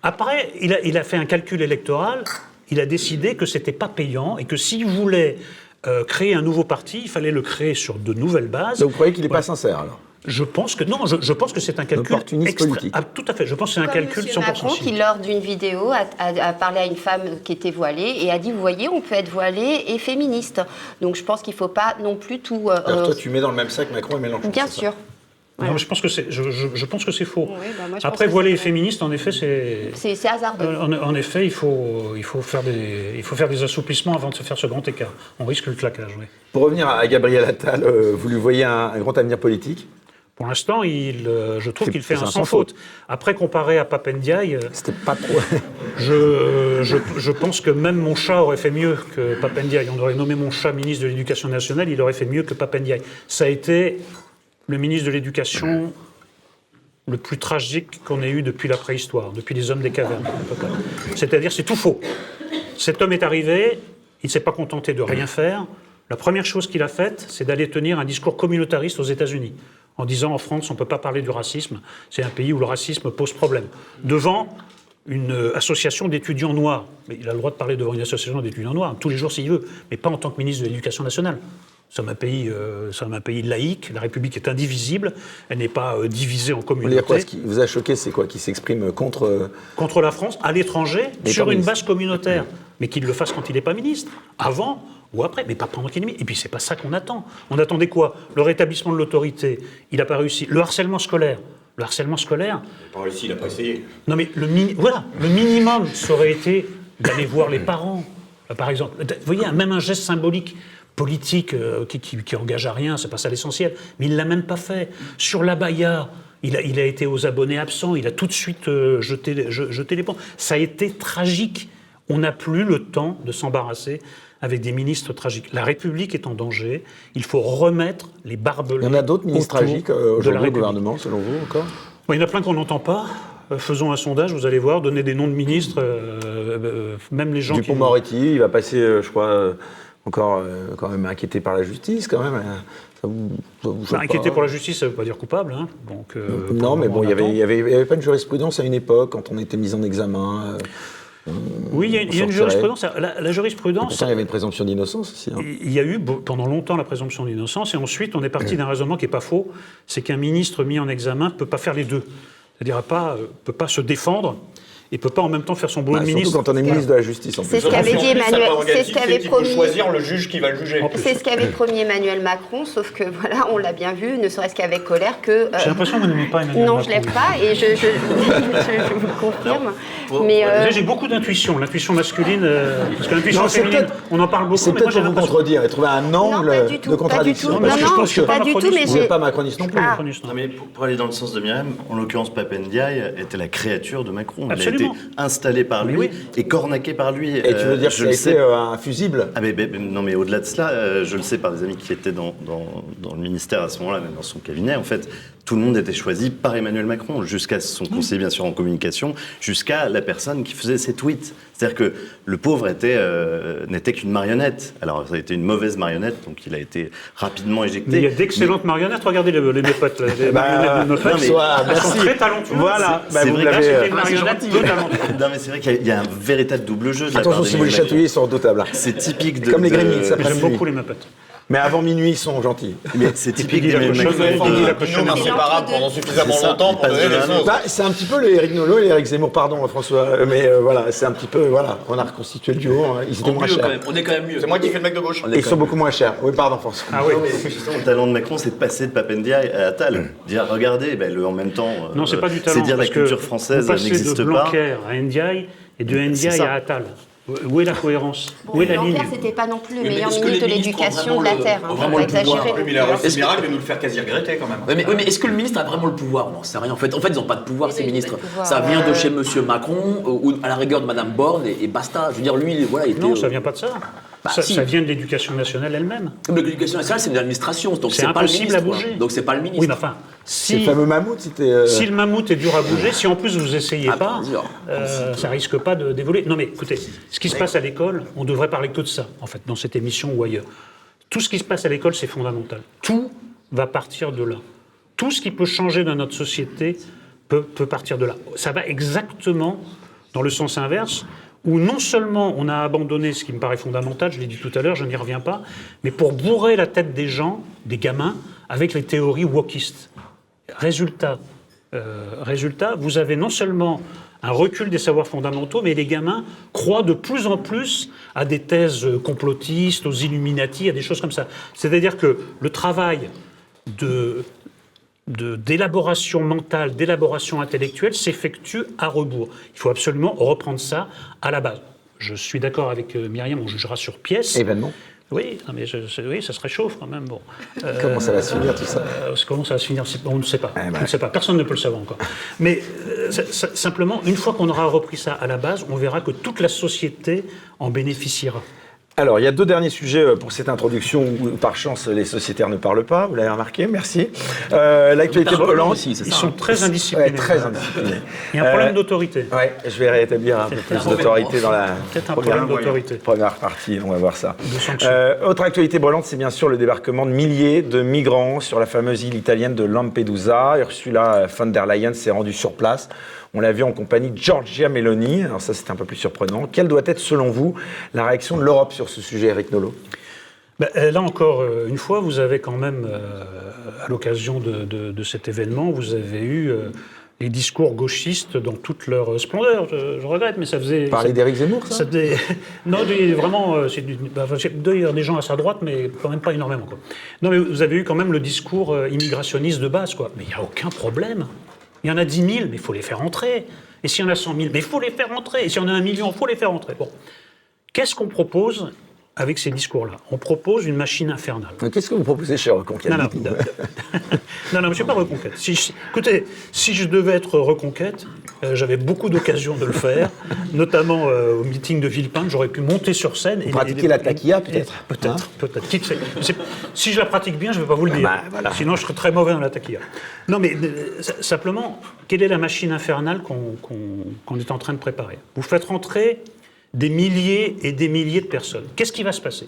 [SPEAKER 3] Après, il a, il a fait un calcul électoral. Il a décidé que c'était pas payant et que s'il voulait euh, créer un nouveau parti, il fallait le créer sur de nouvelles bases.
[SPEAKER 2] Donc vous croyez qu'il n'est pas sincère alors?
[SPEAKER 3] Je pense que non, je, je pense que c'est un calcul
[SPEAKER 2] opportuniste politique.
[SPEAKER 3] Ah, tout à fait. Je pense que c'est un calcul
[SPEAKER 4] Monsieur
[SPEAKER 3] 100%
[SPEAKER 4] Macron qui, lors d'une vidéo, a, a- a parlé à une femme qui était voilée et a dit, vous voyez, on peut être voilée et féministe. Donc je pense qu'il ne faut pas non plus tout... euh,
[SPEAKER 2] Alors
[SPEAKER 4] euh,
[SPEAKER 2] toi, tu mets dans le même sac Macron et Mélenchon.
[SPEAKER 4] bien sûr.
[SPEAKER 3] Non, mais je pense que c'est, je, je- je pense que c'est faux.
[SPEAKER 4] Oui, bah, moi,
[SPEAKER 3] Après, voilé et féministe, en effet, c'est.
[SPEAKER 4] C'est c'est hasardeux.
[SPEAKER 3] Euh, En, en effet, il faut, il, faut faire des, il faut faire des assouplissements avant de se faire ce grand écart. On risque le claquage, oui.
[SPEAKER 2] Pour revenir à Gabriel Attal, euh, vous lui voyez un, un grand avenir politique
[SPEAKER 3] Pour l'instant, il, euh, je trouve qu'il fait un sans faute. Après, comparé à Papendiaï, euh,
[SPEAKER 2] C'était pas trop.
[SPEAKER 3] je, je, je pense que même mon chat aurait fait mieux que Papendiaï. On aurait nommé mon chat ministre de l'Éducation nationale, il aurait fait mieux que Papendiaï. Ça a été le ministre de l'Éducation le plus tragique qu'on ait eu depuis la préhistoire, depuis les hommes des cavernes. C'est-à-dire, c'est tout faux. Cet homme est arrivé, il ne s'est pas contenté de rien faire. La première chose qu'il a faite, c'est d'aller tenir un discours communautariste aux États-Unis, en disant en France, on ne peut pas parler du racisme, c'est un pays où le racisme pose problème. Devant une euh, association d'étudiants noirs. Mais il a le droit de parler devant une association d'étudiants noirs, tous les jours s'il veut, mais pas en tant que ministre de l'Éducation nationale. Nous sommes un pays, euh, sommes un pays laïque, la République est indivisible, elle n'est pas euh, divisée en
[SPEAKER 2] dire quoi Ce
[SPEAKER 3] communautés.
[SPEAKER 2] qui vous a choqué, c'est quoi Qui s'exprime contre. euh,
[SPEAKER 3] Contre la France, à l'étranger, sur une
[SPEAKER 2] ministre.
[SPEAKER 3] base communautaire. Mais qu'il le fasse quand il n'est pas ministre, avant ou après, mais pas pendant qu'il est ministre. Et puis c'est pas ça qu'on attend. On attendait quoi? Le rétablissement de l'autorité, il n'a pas réussi. Le harcèlement scolaire, le harcèlement scolaire,
[SPEAKER 6] Pas réussi, il a pas essayé.
[SPEAKER 3] non mais le, voilà, le minimum, ça aurait été d'aller voir les parents, euh, par exemple. Vous voyez, même un geste symbolique. politique euh, qui, qui, qui engage à rien, c'est pas ça l'essentiel. Mais il l'a même pas fait. Sur la Baïa, il a, il a été aux abonnés absents, il a tout de suite euh, jeté, je- jeté les ponts. Ça a été tragique. On n'a plus le temps de s'embarrasser avec des ministres tragiques. La République est en danger. Il faut remettre les barbelés.
[SPEAKER 2] Il y en a d'autres ministres tragiques euh,
[SPEAKER 3] de
[SPEAKER 2] aujourd'hui au gouvernement, selon vous encore
[SPEAKER 3] Bon, il y en a plein qu'on n'entend pas. Euh, Faisons un sondage, vous allez voir, donnez des noms de ministres, euh, euh, même les gens qui...
[SPEAKER 2] Dupont-Moretti, il va passer, je crois, encore quand même inquiété par la justice, quand même. Ça vous, ça vous choque
[SPEAKER 3] Bah, inquiété pour la justice, ça ne veut pas dire coupable. hein. Donc,
[SPEAKER 2] Non, mais bon, il
[SPEAKER 3] on
[SPEAKER 2] y avait, avait, il y avait pas une jurisprudence à une époque quand on était mis en examen. Euh,
[SPEAKER 3] Oui, il y a, il y a une jurisprudence. La, la jurisprudence,
[SPEAKER 2] pourtant, il y avait une présomption d'innocence aussi. hein.
[SPEAKER 3] il y a eu pendant longtemps la présomption d'innocence, et ensuite on est parti d'un raisonnement qui n'est pas faux, c'est qu'un ministre mis en examen ne peut pas faire les deux. C'est-à-dire ne euh, peut pas se défendre et peut pas en même temps faire son boulot
[SPEAKER 2] Bah,
[SPEAKER 3] de
[SPEAKER 2] surtout
[SPEAKER 3] ministre.
[SPEAKER 2] quand on est ministre de la Justice en
[SPEAKER 4] C'est ce qu'avait dit Emmanuel, c'est ce qu'avait
[SPEAKER 6] Il
[SPEAKER 4] promis.
[SPEAKER 6] choisir le juge qui va le juger.
[SPEAKER 4] C'est ce qu'avait promis Emmanuel Macron, sauf que voilà, on l'a bien vu, ne serait-ce qu'avec colère, que. euh,
[SPEAKER 3] J'ai l'impression que vous n'aimez pas Emmanuel
[SPEAKER 4] non,
[SPEAKER 3] Macron.
[SPEAKER 4] je l'aime pas et je, je, je- je vous le confirme. mais euh,
[SPEAKER 3] J'ai beaucoup d'intuition, l'intuition masculine, euh, parce que l'intuition
[SPEAKER 2] Non,
[SPEAKER 3] féminine, on en parle beaucoup.
[SPEAKER 2] C'est peut-être pour vous contredire et trouver un
[SPEAKER 4] non,
[SPEAKER 2] angle
[SPEAKER 4] pas du tout,
[SPEAKER 2] de
[SPEAKER 4] pas du
[SPEAKER 2] contradiction.
[SPEAKER 4] tout.
[SPEAKER 2] Parce
[SPEAKER 4] Non,
[SPEAKER 2] que je
[SPEAKER 4] non,
[SPEAKER 2] pense que
[SPEAKER 4] pas du tout, mais
[SPEAKER 2] vous n'êtes
[SPEAKER 4] j'ai.
[SPEAKER 2] pas macroniste non plus.
[SPEAKER 4] Ah.
[SPEAKER 3] Non.
[SPEAKER 5] Non, mais pour, pour aller dans le sens de Myriam, en l'occurrence, Papendiaï était la créature de Macron. Été installé par lui
[SPEAKER 3] oui.
[SPEAKER 5] et cornaqué par lui.
[SPEAKER 2] Et tu veux
[SPEAKER 5] Euh,
[SPEAKER 2] dire que
[SPEAKER 5] je le
[SPEAKER 2] été
[SPEAKER 5] sais.
[SPEAKER 2] euh, un fusible
[SPEAKER 5] Ah mais, mais- mais- non mais au-delà de cela, euh, je le sais par des amis qui étaient dans, dans, dans le ministère à ce moment-là, même dans son cabinet, en fait, tout le monde était choisi par Emmanuel Macron, jusqu'à son conseiller bien sûr en communication, jusqu'à la personne qui faisait ses tweets. C'est-à-dire que le pauvre était euh, n'était qu'une marionnette. Alors ça a été une mauvaise marionnette, donc il a été rapidement éjecté.
[SPEAKER 3] Mais il y a d'excellentes marionnettes, regardez les, les là, les
[SPEAKER 2] Bah,
[SPEAKER 3] marionnettes de elles sont très talentueuses.
[SPEAKER 2] Voilà,
[SPEAKER 5] C'est-
[SPEAKER 2] bah,
[SPEAKER 5] vrai
[SPEAKER 3] Là,
[SPEAKER 2] l'avez.
[SPEAKER 3] c'était
[SPEAKER 2] euh,
[SPEAKER 3] une marionnette peu talentueuse.
[SPEAKER 5] Non mais c'est vrai qu'il y a- il y, a un véritable double jeu. De la part
[SPEAKER 2] Attention, si vous les chatouillez, ils sont redoutables.
[SPEAKER 5] C'est typique de.
[SPEAKER 2] Comme les Gremlins, ça
[SPEAKER 3] J'aime beaucoup les Muppets.
[SPEAKER 2] Mais avant minuit, ils sont gentils.
[SPEAKER 5] Mais c'est typique de-
[SPEAKER 3] la cochonne.
[SPEAKER 6] Nous, inséparables pendant suffisamment longtemps pour donner
[SPEAKER 5] de
[SPEAKER 6] les.
[SPEAKER 2] Bah, c'est un petit peu le Eric Nolot et Eric Zemmour, pardon François, euh, mais euh, voilà, c'est un petit peu, voilà, on a reconstitué le duo, hein, ils étaient
[SPEAKER 7] En
[SPEAKER 2] moins chers.
[SPEAKER 7] On est quand même mieux.
[SPEAKER 6] C'est moi qui fais le mec de gauche.
[SPEAKER 2] Ils sont beaucoup moins chers. Oui, pardon François.
[SPEAKER 3] Ah oui.
[SPEAKER 5] Le talent de Macron, c'est de passer de Papendiaï à Attal. Dire, regardez, ben, le en même temps. euh,
[SPEAKER 3] Non, c'est pas du talent.
[SPEAKER 5] C'est dire la culture française n'existe
[SPEAKER 3] de
[SPEAKER 5] pas.
[SPEAKER 3] Blanquer à Ndiaye et de Ndiaye à Attal. Où est la cohérence?
[SPEAKER 4] Bon,
[SPEAKER 3] Où est la ligne?
[SPEAKER 4] c'était pas non plus le meilleur ministre de l'éducation de la Terre.
[SPEAKER 7] ont
[SPEAKER 4] Hein,
[SPEAKER 7] vraiment
[SPEAKER 4] faut pas
[SPEAKER 7] le pouvoir
[SPEAKER 4] exagérer.
[SPEAKER 6] Oui, mais il a réussi
[SPEAKER 7] Est-ce
[SPEAKER 6] le
[SPEAKER 7] que-
[SPEAKER 6] miracle de nous le faire quasi regretter quand même.
[SPEAKER 7] Mais, est-ce que le ministre a vraiment le pouvoir? On n'en sait rien. En fait, en fait ils n'ont pas de pouvoir,
[SPEAKER 4] Mais
[SPEAKER 7] ces ministres.
[SPEAKER 4] de pouvoir,
[SPEAKER 7] ça vient de chez Monsieur Macron, euh, ou à la rigueur de Madame Borne, et, et basta. Je veux dire, lui, il- voilà, il était.
[SPEAKER 3] Non,
[SPEAKER 7] euh,
[SPEAKER 3] ça vient pas de ça.
[SPEAKER 7] Bah,
[SPEAKER 3] ça,
[SPEAKER 7] si.
[SPEAKER 3] ça vient de l'éducation nationale elle-même.
[SPEAKER 7] L'éducation nationale, c'est une administration, donc
[SPEAKER 3] C'est
[SPEAKER 7] pas le
[SPEAKER 3] impossible à
[SPEAKER 7] ministre. quoi.
[SPEAKER 3] bouger.
[SPEAKER 7] Donc c'est pas le ministre.
[SPEAKER 3] Oui, mais enfin,
[SPEAKER 2] Le fameux mammouth, euh,
[SPEAKER 3] si le mammouth est dur à bouger, si en plus vous essayez
[SPEAKER 7] Ah,
[SPEAKER 3] pas,
[SPEAKER 7] sûr.
[SPEAKER 3] euh, ça risque pas de d'évoluer. Non mais écoutez, ce qui se passe à l'école, on devrait parler que de ça, en fait, dans cette émission ou ailleurs. Tout ce qui se passe à l'école, c'est fondamental. Tout va partir de là. Tout ce qui peut changer dans notre société peut, peut partir de là. Ça va exactement dans le sens inverse, où non seulement on a abandonné ce qui me paraît fondamental, je l'ai dit tout à l'heure, je n'y reviens pas, mais pour bourrer la tête des gens, des gamins, avec les théories wokistes. Résultat, euh, résultat, vous avez non seulement un recul des savoirs fondamentaux, mais les gamins croient de plus en plus à des thèses complotistes, aux Illuminati, à des choses comme ça. C'est-à-dire que le travail de d'élaboration mentale, d'élaboration intellectuelle s'effectue à rebours. Il faut absolument reprendre ça à la base. Je suis d'accord avec euh, Myriam, on jugera sur pièce.
[SPEAKER 2] Événement.
[SPEAKER 3] Oui, non, mais je- je- oui, ça se réchauffe quand même. Bon. Euh,
[SPEAKER 2] Comment ça va se finir tout ça
[SPEAKER 3] euh, comment ça va se finir On ne sait pas.
[SPEAKER 2] Eh ben.
[SPEAKER 3] On ne sait pas. Personne ne peut le savoir encore. Mais euh, simplement, une fois qu'on aura repris ça à la base, on verra que toute la société en bénéficiera.
[SPEAKER 2] Alors, il y a deux derniers sujets euh, pour cette introduction où, par chance, les sociétaires ne parlent pas. Vous l'avez remarqué, merci. Euh, L'actualité
[SPEAKER 7] Parlent
[SPEAKER 2] brûlante.
[SPEAKER 7] aussi,
[SPEAKER 3] Ils sont très indisciplinés.
[SPEAKER 2] Ouais, très indisciplinés.
[SPEAKER 3] Il y a un problème
[SPEAKER 2] Euh,
[SPEAKER 3] d'autorité.
[SPEAKER 2] Ouais, je vais rétablir un peu plus d'autorité dans la
[SPEAKER 3] un
[SPEAKER 2] première,
[SPEAKER 3] problème d'autorité.
[SPEAKER 2] première partie. On va voir ça.
[SPEAKER 3] De.
[SPEAKER 2] Euh, autre actualité brûlante, c'est bien sûr le débarquement de milliers de migrants sur la fameuse île italienne de Lampedusa. Ursula von der Leyen s'est rendue sur place. On l'a vu en compagnie de Giorgia Meloni. Alors ça, c'est un peu plus surprenant. Quelle doit être, selon vous, la réaction de l'Europe sur ce sujet, Eric Nolot?
[SPEAKER 3] Ben, euh, là encore, euh, une fois, vous avez quand même, euh, à l'occasion de, de- de cet événement, vous avez eu euh, les discours gauchistes dans toute leur splendeur. Je, je regrette, mais ça faisait.
[SPEAKER 2] Parler d'Éric Zemmour, ça?
[SPEAKER 3] ça faisait- non, des- vraiment, c'est bah, d'ailleurs des gens à sa droite, mais quand même pas énormément. Quoi. Non, mais vous avez eu quand même le discours immigrationniste de base, quoi. Mais il n'y a aucun problème. Il y en a 10 000, mais il faut les faire entrer. Et s'il y en a 100 000, mais il faut les faire entrer. Et s'il y en a un million, il faut les faire entrer. Bon. Qu'est-ce qu'on propose avec ces discours-là? On propose une machine infernale.
[SPEAKER 2] Qu'est-ce que vous proposez chez Reconquête?
[SPEAKER 3] Non, non,
[SPEAKER 2] Dites-nous.
[SPEAKER 3] non, non, mais c'est pas Reconquête. Si je- écoutez, si je devais être Reconquête, euh, j'avais beaucoup d'occasions de le faire, notamment euh, au meeting de Villepinte, j'aurais pu monter sur scène et
[SPEAKER 2] pratiquer la taquilla, peut-être
[SPEAKER 3] et- Peut-être,
[SPEAKER 2] Hein
[SPEAKER 3] peut-être. Qui sait C'est- Si je la pratique bien, je ne vais pas vous le dire.
[SPEAKER 2] bah, voilà.
[SPEAKER 3] Sinon, je serais très mauvais dans la taquilla. Non, mais euh, simplement, quelle est la machine infernale qu'on est en train de préparer? Vous faites rentrer des milliers et des milliers de personnes. Qu'est-ce qui va se passer?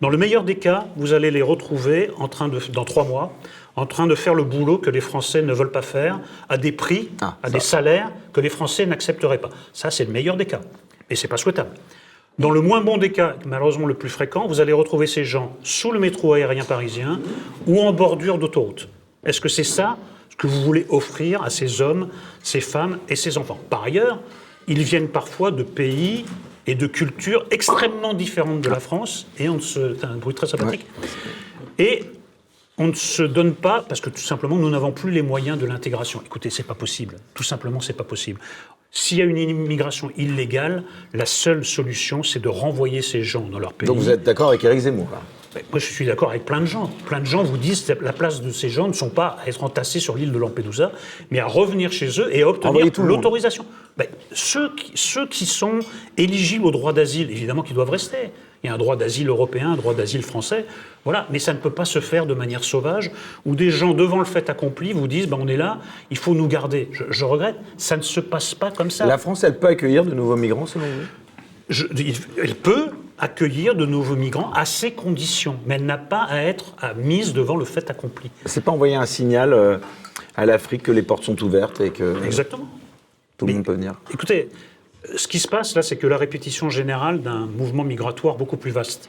[SPEAKER 3] Dans le meilleur des cas, vous allez les retrouver en train de, dans trois mois, en train de faire le boulot que les Français ne veulent pas faire, à des prix,
[SPEAKER 2] Ah,
[SPEAKER 3] à
[SPEAKER 2] ça.
[SPEAKER 3] des salaires que les Français n'accepteraient pas. Ça, c'est le meilleur des cas. Et c'est pas souhaitable. Dans le moins bon des cas, malheureusement le plus fréquent, vous allez retrouver ces gens sous le métro aérien parisien ou en bordure d'autoroute. Est-ce que c'est ça ce que vous voulez offrir à ces hommes, ces femmes et ces enfants? Par ailleurs, ils viennent parfois de pays et de cultures extrêmement différentes de la France, et on se... C'est un bruit très sympathique. Et on ne se donne pas, parce que tout simplement, nous n'avons plus les moyens de l'intégration. Écoutez, c'est pas possible. Tout simplement, c'est pas possible. S'il y a une immigration illégale, la seule solution, c'est de renvoyer ces gens dans leur pays.
[SPEAKER 2] Donc vous êtes d'accord avec Éric Zemmour là?
[SPEAKER 3] Moi, je suis d'accord avec plein de gens. Plein de gens vous disent que la place de ces gens ne sont pas à être entassés sur l'île de Lampedusa, mais à revenir chez eux et à obtenir l'autorisation. Ben, ceux, qui, ceux qui sont éligibles au droit d'asile, évidemment qu'ils doivent rester. Il y a un droit d'asile européen, un droit d'asile français. Voilà. Mais ça ne peut pas se faire de manière sauvage, où des gens, devant le fait accompli, vous disent ben, on est là, il faut nous garder. Je, je regrette, ça ne se passe pas comme ça.
[SPEAKER 2] La France, elle peut accueillir de nouveaux migrants selon vous?
[SPEAKER 3] Je- elle peut accueillir de nouveaux migrants à ces conditions, mais elle n'a pas à être à mise devant le fait accompli.
[SPEAKER 2] C'est pas envoyer un signal euh, à l'Afrique que les portes sont ouvertes et que
[SPEAKER 3] Exactement.
[SPEAKER 2] tout le monde peut venir
[SPEAKER 3] Écoutez, euh, ce qui se passe là, c'est que la répétition générale d'un mouvement migratoire beaucoup plus vaste.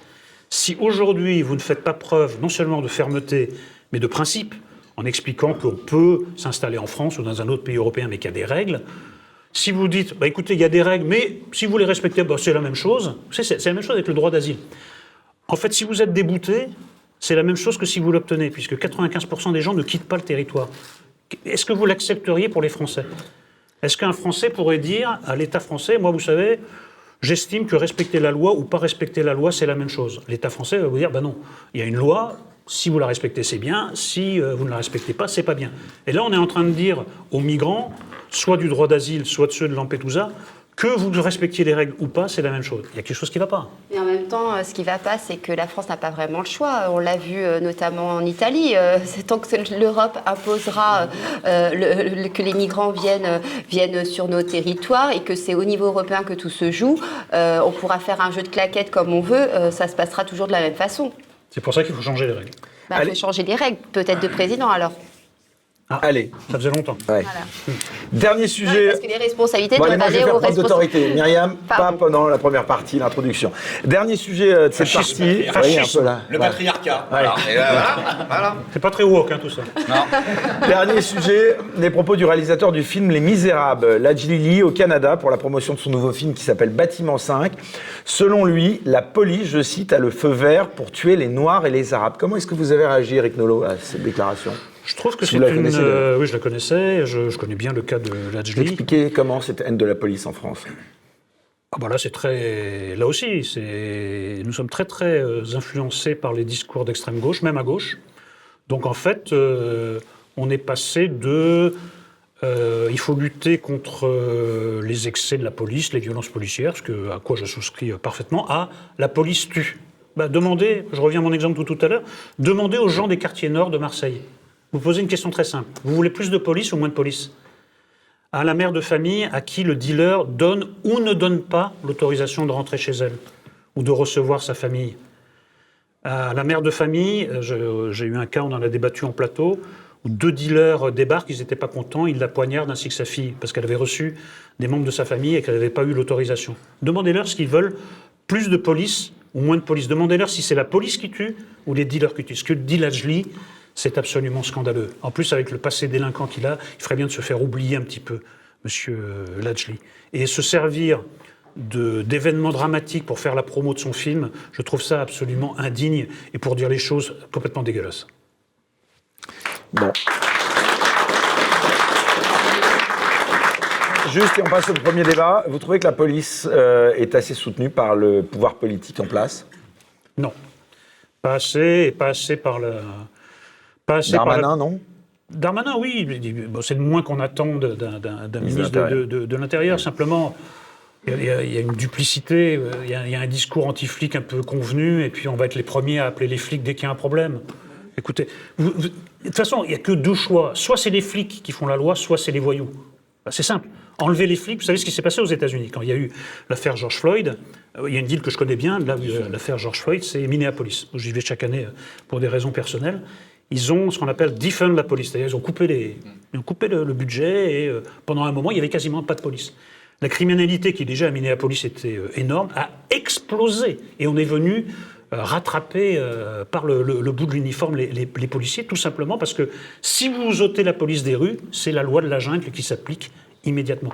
[SPEAKER 3] Si aujourd'hui vous ne faites pas preuve non seulement de fermeté, mais de principe, en expliquant qu'on peut s'installer en France ou dans un autre pays européen, mais qu'il y a des règles, si vous dites, bah, écoutez, il y a des règles, mais si vous les respectez, bah, c'est la même chose. C'est c'est la même chose avec le droit d'asile. En fait, si vous êtes débouté, c'est la même chose que si vous l'obtenez, puisque 95% des gens ne quittent pas le territoire. Est-ce que vous l'accepteriez pour les Français? Est-ce qu'un Français pourrait dire à l'État français, moi, vous savez, j'estime que respecter la loi ou pas respecter la loi, c'est la même chose L'État français va vous dire, ben non, il y a une loi, si vous la respectez, c'est bien, si euh, vous ne la respectez pas, c'est pas bien. Et là, on est en train de dire aux migrants, soit du droit d'asile, soit de ceux de Lampedusa, que vous respectiez les règles ou pas, c'est la même chose. Il y a quelque chose qui ne va pas.
[SPEAKER 4] Mais en même temps, euh, ce qui ne va pas, c'est que la France n'a pas vraiment le choix. On l'a vu euh, notamment en Italie. Euh, C'est tant que l'Europe imposera euh, le- le- que les migrants viennent, viennent sur nos territoires et que c'est au niveau européen que tout se joue, euh, on pourra faire un jeu de claquettes comme on veut, euh, ça se passera toujours de la même façon.
[SPEAKER 3] C'est pour ça qu'il faut changer les règles.
[SPEAKER 4] Il
[SPEAKER 2] Allez.
[SPEAKER 4] faut changer les règles, peut-être de président alors.
[SPEAKER 2] Allez,
[SPEAKER 3] Ça faisait longtemps.
[SPEAKER 2] ouais.
[SPEAKER 4] Voilà.
[SPEAKER 2] dernier
[SPEAKER 4] Ouais,
[SPEAKER 2] sujet.
[SPEAKER 4] parce que les responsabilités
[SPEAKER 2] Bon, allez,
[SPEAKER 4] doivent
[SPEAKER 2] moi, je vais
[SPEAKER 4] aller
[SPEAKER 2] faire
[SPEAKER 4] aux
[SPEAKER 2] preuve
[SPEAKER 4] responsables.
[SPEAKER 2] d'autorité. Myriam, pas pendant la première partie, l'introduction. Dernier sujet euh, de cette
[SPEAKER 6] Fascisme.
[SPEAKER 2] partie.
[SPEAKER 6] Fascisme.
[SPEAKER 2] Voyez un peu là.
[SPEAKER 6] Le patriarcat. Voilà.
[SPEAKER 3] C'est pas très woke, hein, tout ça.
[SPEAKER 2] Dernier sujet, les propos du réalisateur du film Les Misérables, Lajlili, au Canada, pour la promotion de son nouveau film qui s'appelle Bâtiment 5. Selon lui, la police, je cite, a le feu vert pour tuer les Noirs et les Arabes. Comment est-ce que vous avez réagi, Eric Nolot, à cette déclaration?
[SPEAKER 3] Je trouve que c'est une.
[SPEAKER 2] connaissez,
[SPEAKER 3] euh, oui, je la connaissais. Je, je connais bien le cas de Lajli.
[SPEAKER 2] Expliquez comment cette haine de la police en France?
[SPEAKER 3] Ah bah là, c'est très. Là aussi, c'est. Nous sommes très très euh, influencés par les discours d'extrême gauche, même à gauche. Donc en fait, euh, on est passé de. euh, il faut lutter contre les excès de la police, les violences policières, ce que, à quoi je souscris parfaitement, à la police tue. Bah, demandez, je reviens à mon exemple tout, tout à l'heure, demandez aux gens des quartiers nord de Marseille. Vous posez une question très simple. Vous voulez plus de police ou moins de police? À la mère de famille à qui le dealer donne ou ne donne pas l'autorisation de rentrer chez elle ou de recevoir sa famille? À la mère de famille, j'ai eu un cas, on en a débattu en plateau, où deux dealers débarquent, ils n'étaient pas contents, ils la poignardent ainsi que sa fille, parce qu'elle avait reçu des membres de sa famille et qu'elle n'avait pas eu l'autorisation. Demandez-leur ce qu'ils veulent, plus de police ou moins de police. Demandez-leur si c'est la police qui tue ou les dealers qui tuent. Ce que dit Lajli, c'est absolument scandaleux. En plus, avec le passé délinquant qu'il a, il ferait bien de se faire oublier un petit peu, monsieur euh, Lajli. Et se servir d'événements dramatiques pour faire la promo de son film, je trouve ça absolument indigne et pour dire les choses complètement dégueulasses.
[SPEAKER 2] Bon. Juste, et on passe au premier débat. Vous trouvez que la police euh, est assez soutenue par le pouvoir politique en place?
[SPEAKER 3] Non. Pas assez, et pas assez par le. Pas assez par la-
[SPEAKER 2] Darmanin, non?
[SPEAKER 3] Darmanin, oui, bon, c'est le moins qu'on attend d'un
[SPEAKER 2] Ministre de
[SPEAKER 3] de, de- de l'Intérieur. Simplement, il y, a, il y a une duplicité, euh, il y a, il y a un discours anti-flic un peu convenu, et puis on va être les premiers à appeler les flics dès qu'il y a un problème. Écoutez, vous- vous- de toute façon, il n'y a que deux choix. Soit c'est les flics qui font la loi, soit c'est les voyous. Ben, c'est simple. Enlever les flics, vous savez ce qui s'est passé aux États-Unis quand il y a eu l'affaire George Floyd. euh, Il y a une ville que je connais bien, euh, l'affaire George Floyd, c'est Minneapolis. où J'y vais chaque année pour des raisons personnelles. Ils ont ce qu'on appelle defund la police, c'est-à-dire ils ont coupé, les, ils ont coupé le, le budget et euh, pendant un moment il y avait quasiment pas de police. La criminalité qui déjà à Minneapolis était euh, énorme a explosé et on est venu euh, rattraper par le, le- le bout de l'uniforme les, les- les policiers, tout simplement parce que si vous ôtez la police des rues, c'est la loi de la jungle qui s'applique immédiatement.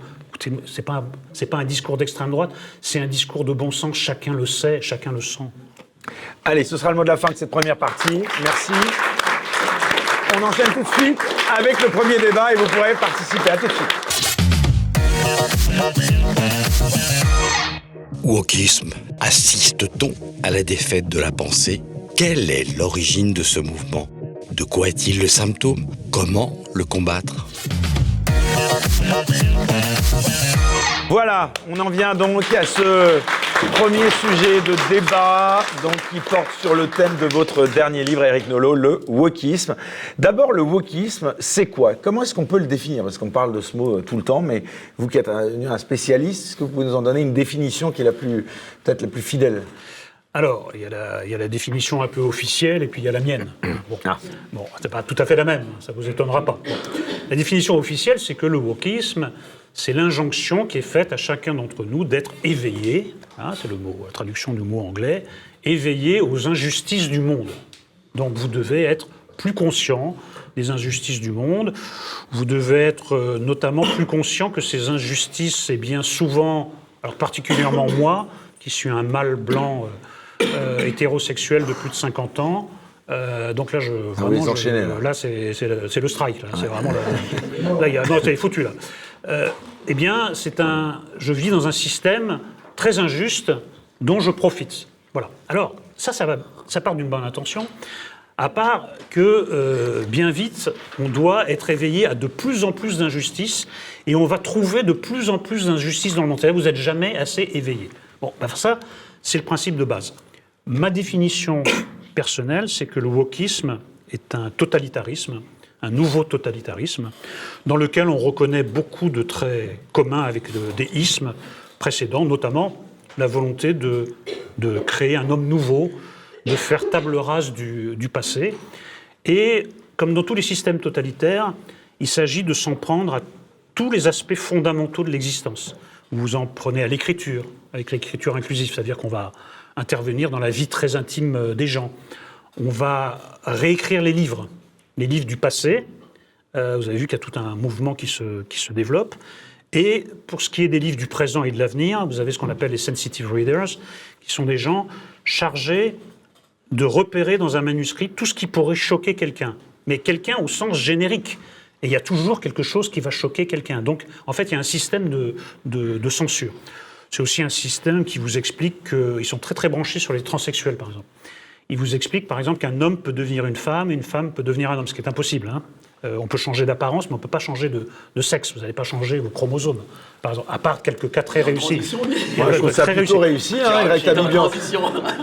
[SPEAKER 3] C'est pas c'est pas un discours d'extrême droite, c'est un discours de bon sens. Chacun le sait, chacun le sent.
[SPEAKER 2] Allez, ce sera le mot de la fin de cette première partie. Merci. On enchaîne tout de suite avec le premier débat et vous pourrez participer. À tout de suite.
[SPEAKER 8] Wokisme. Assiste-t-on à la défaite de la pensée? Quelle est l'origine de ce mouvement? De quoi est-il le symptôme? Comment le combattre?
[SPEAKER 2] Voilà, on en vient donc à ce premier sujet de débat donc, qui porte sur le thème de votre dernier livre, Eric Nolot, le wokisme. D'abord, le wokisme, c'est quoi? Comment est-ce qu'on peut le définir? Parce qu'on parle de ce mot euh, tout le temps, mais vous qui êtes un, un spécialiste, est-ce que vous pouvez nous en donner une définition qui est la plus, peut-être la plus fidèle?
[SPEAKER 3] Alors, il y, a la, il y a la définition un peu officielle et puis il y a la mienne. Bon,
[SPEAKER 2] Ah.
[SPEAKER 3] bon c'est pas tout à fait la même, ça vous étonnera pas. Bon. La définition officielle, c'est que le wokisme, c'est l'injonction qui est faite à chacun d'entre nous d'être éveillé, hein, c'est le mot, la traduction du mot anglais, éveillé aux injustices du monde. Donc vous devez être plus conscient des injustices du monde. Vous devez être euh, notamment plus conscient que ces injustices, c'est bien souvent, alors particulièrement moi, qui suis un mâle blanc euh, euh, hétérosexuel de plus de 50 ans. euh, donc là, je,
[SPEAKER 2] les
[SPEAKER 3] vraiment, je-
[SPEAKER 2] enchaînez, là.
[SPEAKER 3] c'est le, strike. Là, c'est vraiment là, il y a, non, c'est foutu là. Euh, eh bien, c'est un, je vis dans un système très injuste dont je profite. Voilà. Alors, ça, ça, ça part d'une bonne intention, à part que euh, bien vite, on doit être éveillé à de plus en plus d'injustices et on va trouver de plus en plus d'injustices dans le monde. Vous n'êtes jamais assez éveillé. Bon, ben, ça, c'est le principe de base. Ma définition personnelle, c'est que le wokisme est un totalitarisme, un nouveau totalitarisme, dans lequel on reconnaît beaucoup de traits communs avec le- des ismes précédents, notamment la volonté de, de créer un homme nouveau, de faire table rase du, du passé. Et comme dans tous les systèmes totalitaires, il s'agit de s'en prendre à tous les aspects fondamentaux de l'existence. Vous en prenez à l'écriture, avec l'écriture inclusive, c'est-à-dire qu'on va intervenir dans la vie très intime euh, des gens. On va réécrire les livres, les livres du passé. Euh, vous avez vu qu'il y a tout un mouvement qui se, qui se développe. Et pour ce qui est des livres du présent et de l'avenir, vous avez ce qu'on appelle les sensitive readers, qui sont des gens chargés de repérer dans un manuscrit tout ce qui pourrait choquer quelqu'un, mais quelqu'un au sens générique. Et il y a toujours quelque chose qui va choquer quelqu'un. Donc, en fait, il y a un système de, de- de censure. C'est aussi un système qui vous explique qu'ils sont très très branchés sur les transsexuels, par exemple. Ils vous expliquent, par exemple, qu'un homme peut devenir une femme et une femme peut devenir un homme, ce qui est impossible. hein. Euh, on peut changer d'apparence, mais on ne peut pas changer de, de sexe. Vous n'allez pas changer vos chromosomes, par exemple, à part quelques cas très réussis.
[SPEAKER 2] Moi, je trouve ça
[SPEAKER 3] Très
[SPEAKER 2] plutôt
[SPEAKER 3] réussi.
[SPEAKER 2] réussi, hein, Greg.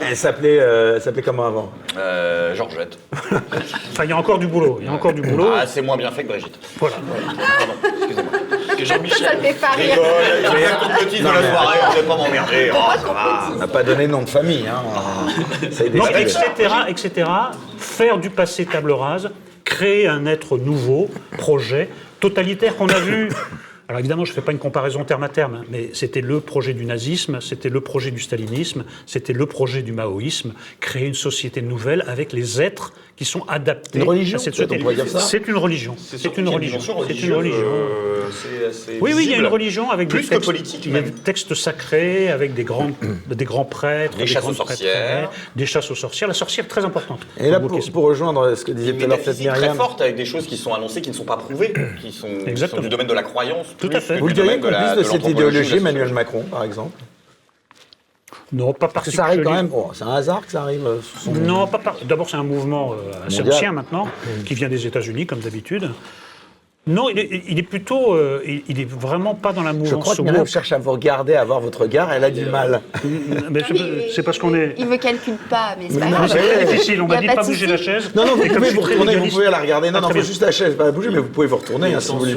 [SPEAKER 2] Elle s'appelait, euh, elle s'appelait comment avant?
[SPEAKER 6] Euh, Georgette.
[SPEAKER 3] Enfin, il y a encore du boulot. Il y a encore du boulot.
[SPEAKER 6] Ah, c'est moins bien fait que Brigitte.
[SPEAKER 3] Voilà.
[SPEAKER 6] Parce que Jean-Michel rigole, il fait un complotiste dans la soirée, on ne pas m'emmerder. Oh.
[SPEAKER 2] On n'a pas donné de nom de famille. Hein. Ça a été
[SPEAKER 3] Donc,
[SPEAKER 2] fait.
[SPEAKER 3] etc., etc., faire du passé table rase, créer un être nouveau, projet, totalitaire qu'on a vu. Alors évidemment, je ne fais pas une comparaison terme à terme, mais c'était le projet du nazisme, c'était le projet du stalinisme, c'était le projet du maoïsme, créer une société nouvelle avec les êtres qui sont adaptés
[SPEAKER 2] Une religion,
[SPEAKER 3] à cette société. C'est une religion. C'est une religion. C'est une religion.
[SPEAKER 6] euh,
[SPEAKER 3] Oui, oui, il y a une religion avec
[SPEAKER 6] Plus
[SPEAKER 3] des
[SPEAKER 6] que
[SPEAKER 3] textes,
[SPEAKER 6] politique,
[SPEAKER 3] il y a
[SPEAKER 6] même.
[SPEAKER 3] des textes sacrés, avec des grands, des grands prêtres,
[SPEAKER 6] Des chasses aux sorcières.
[SPEAKER 3] des chasses aux sorcières. La sorcière très importante.
[SPEAKER 2] Et là, pour, rejoindre ce que disait tout à l'heure
[SPEAKER 6] très forte avec des choses qui sont annoncées, qui ne sont pas prouvées, qui sont, qui sont
[SPEAKER 3] Exactement.
[SPEAKER 6] du domaine de la croyance.
[SPEAKER 3] Tout à fait.
[SPEAKER 2] vous le diriez complice de, cette idéologie, Emmanuel. Macron, par exemple
[SPEAKER 3] Non, pas
[SPEAKER 2] Parce que ça arrive quand même. oh, c'est un hasard que ça arrive euh, son.
[SPEAKER 3] Non, pas par- D'abord, c'est un mouvement euh, assez ancien maintenant, qui vient des États-Unis, comme d'habitude. Non, il est, il est plutôt. euh, il, il est vraiment pas dans la mouvance.
[SPEAKER 2] Je crois que Myriam
[SPEAKER 3] woke.
[SPEAKER 2] cherche à vous regarder, à voir votre regard, elle a du mal.
[SPEAKER 3] Mais c'est- c'est parce qu'on est.
[SPEAKER 4] Il me calcule pas, mais c'est pas
[SPEAKER 2] non,
[SPEAKER 4] grave.
[SPEAKER 3] C'est très difficile, on m'a dit
[SPEAKER 4] pas
[SPEAKER 3] de pas bouger la chaise.
[SPEAKER 2] Non, non, vous
[SPEAKER 3] Et comme
[SPEAKER 2] pouvez vous
[SPEAKER 3] suis très
[SPEAKER 2] retourner, vous
[SPEAKER 3] légaliste-
[SPEAKER 2] pouvez la regarder. Non,
[SPEAKER 3] Ah,
[SPEAKER 2] non,
[SPEAKER 3] très
[SPEAKER 2] faut
[SPEAKER 3] bien.
[SPEAKER 2] juste la chaise, pas la bouger, mais vous pouvez vous retourner hein, si vous voulez.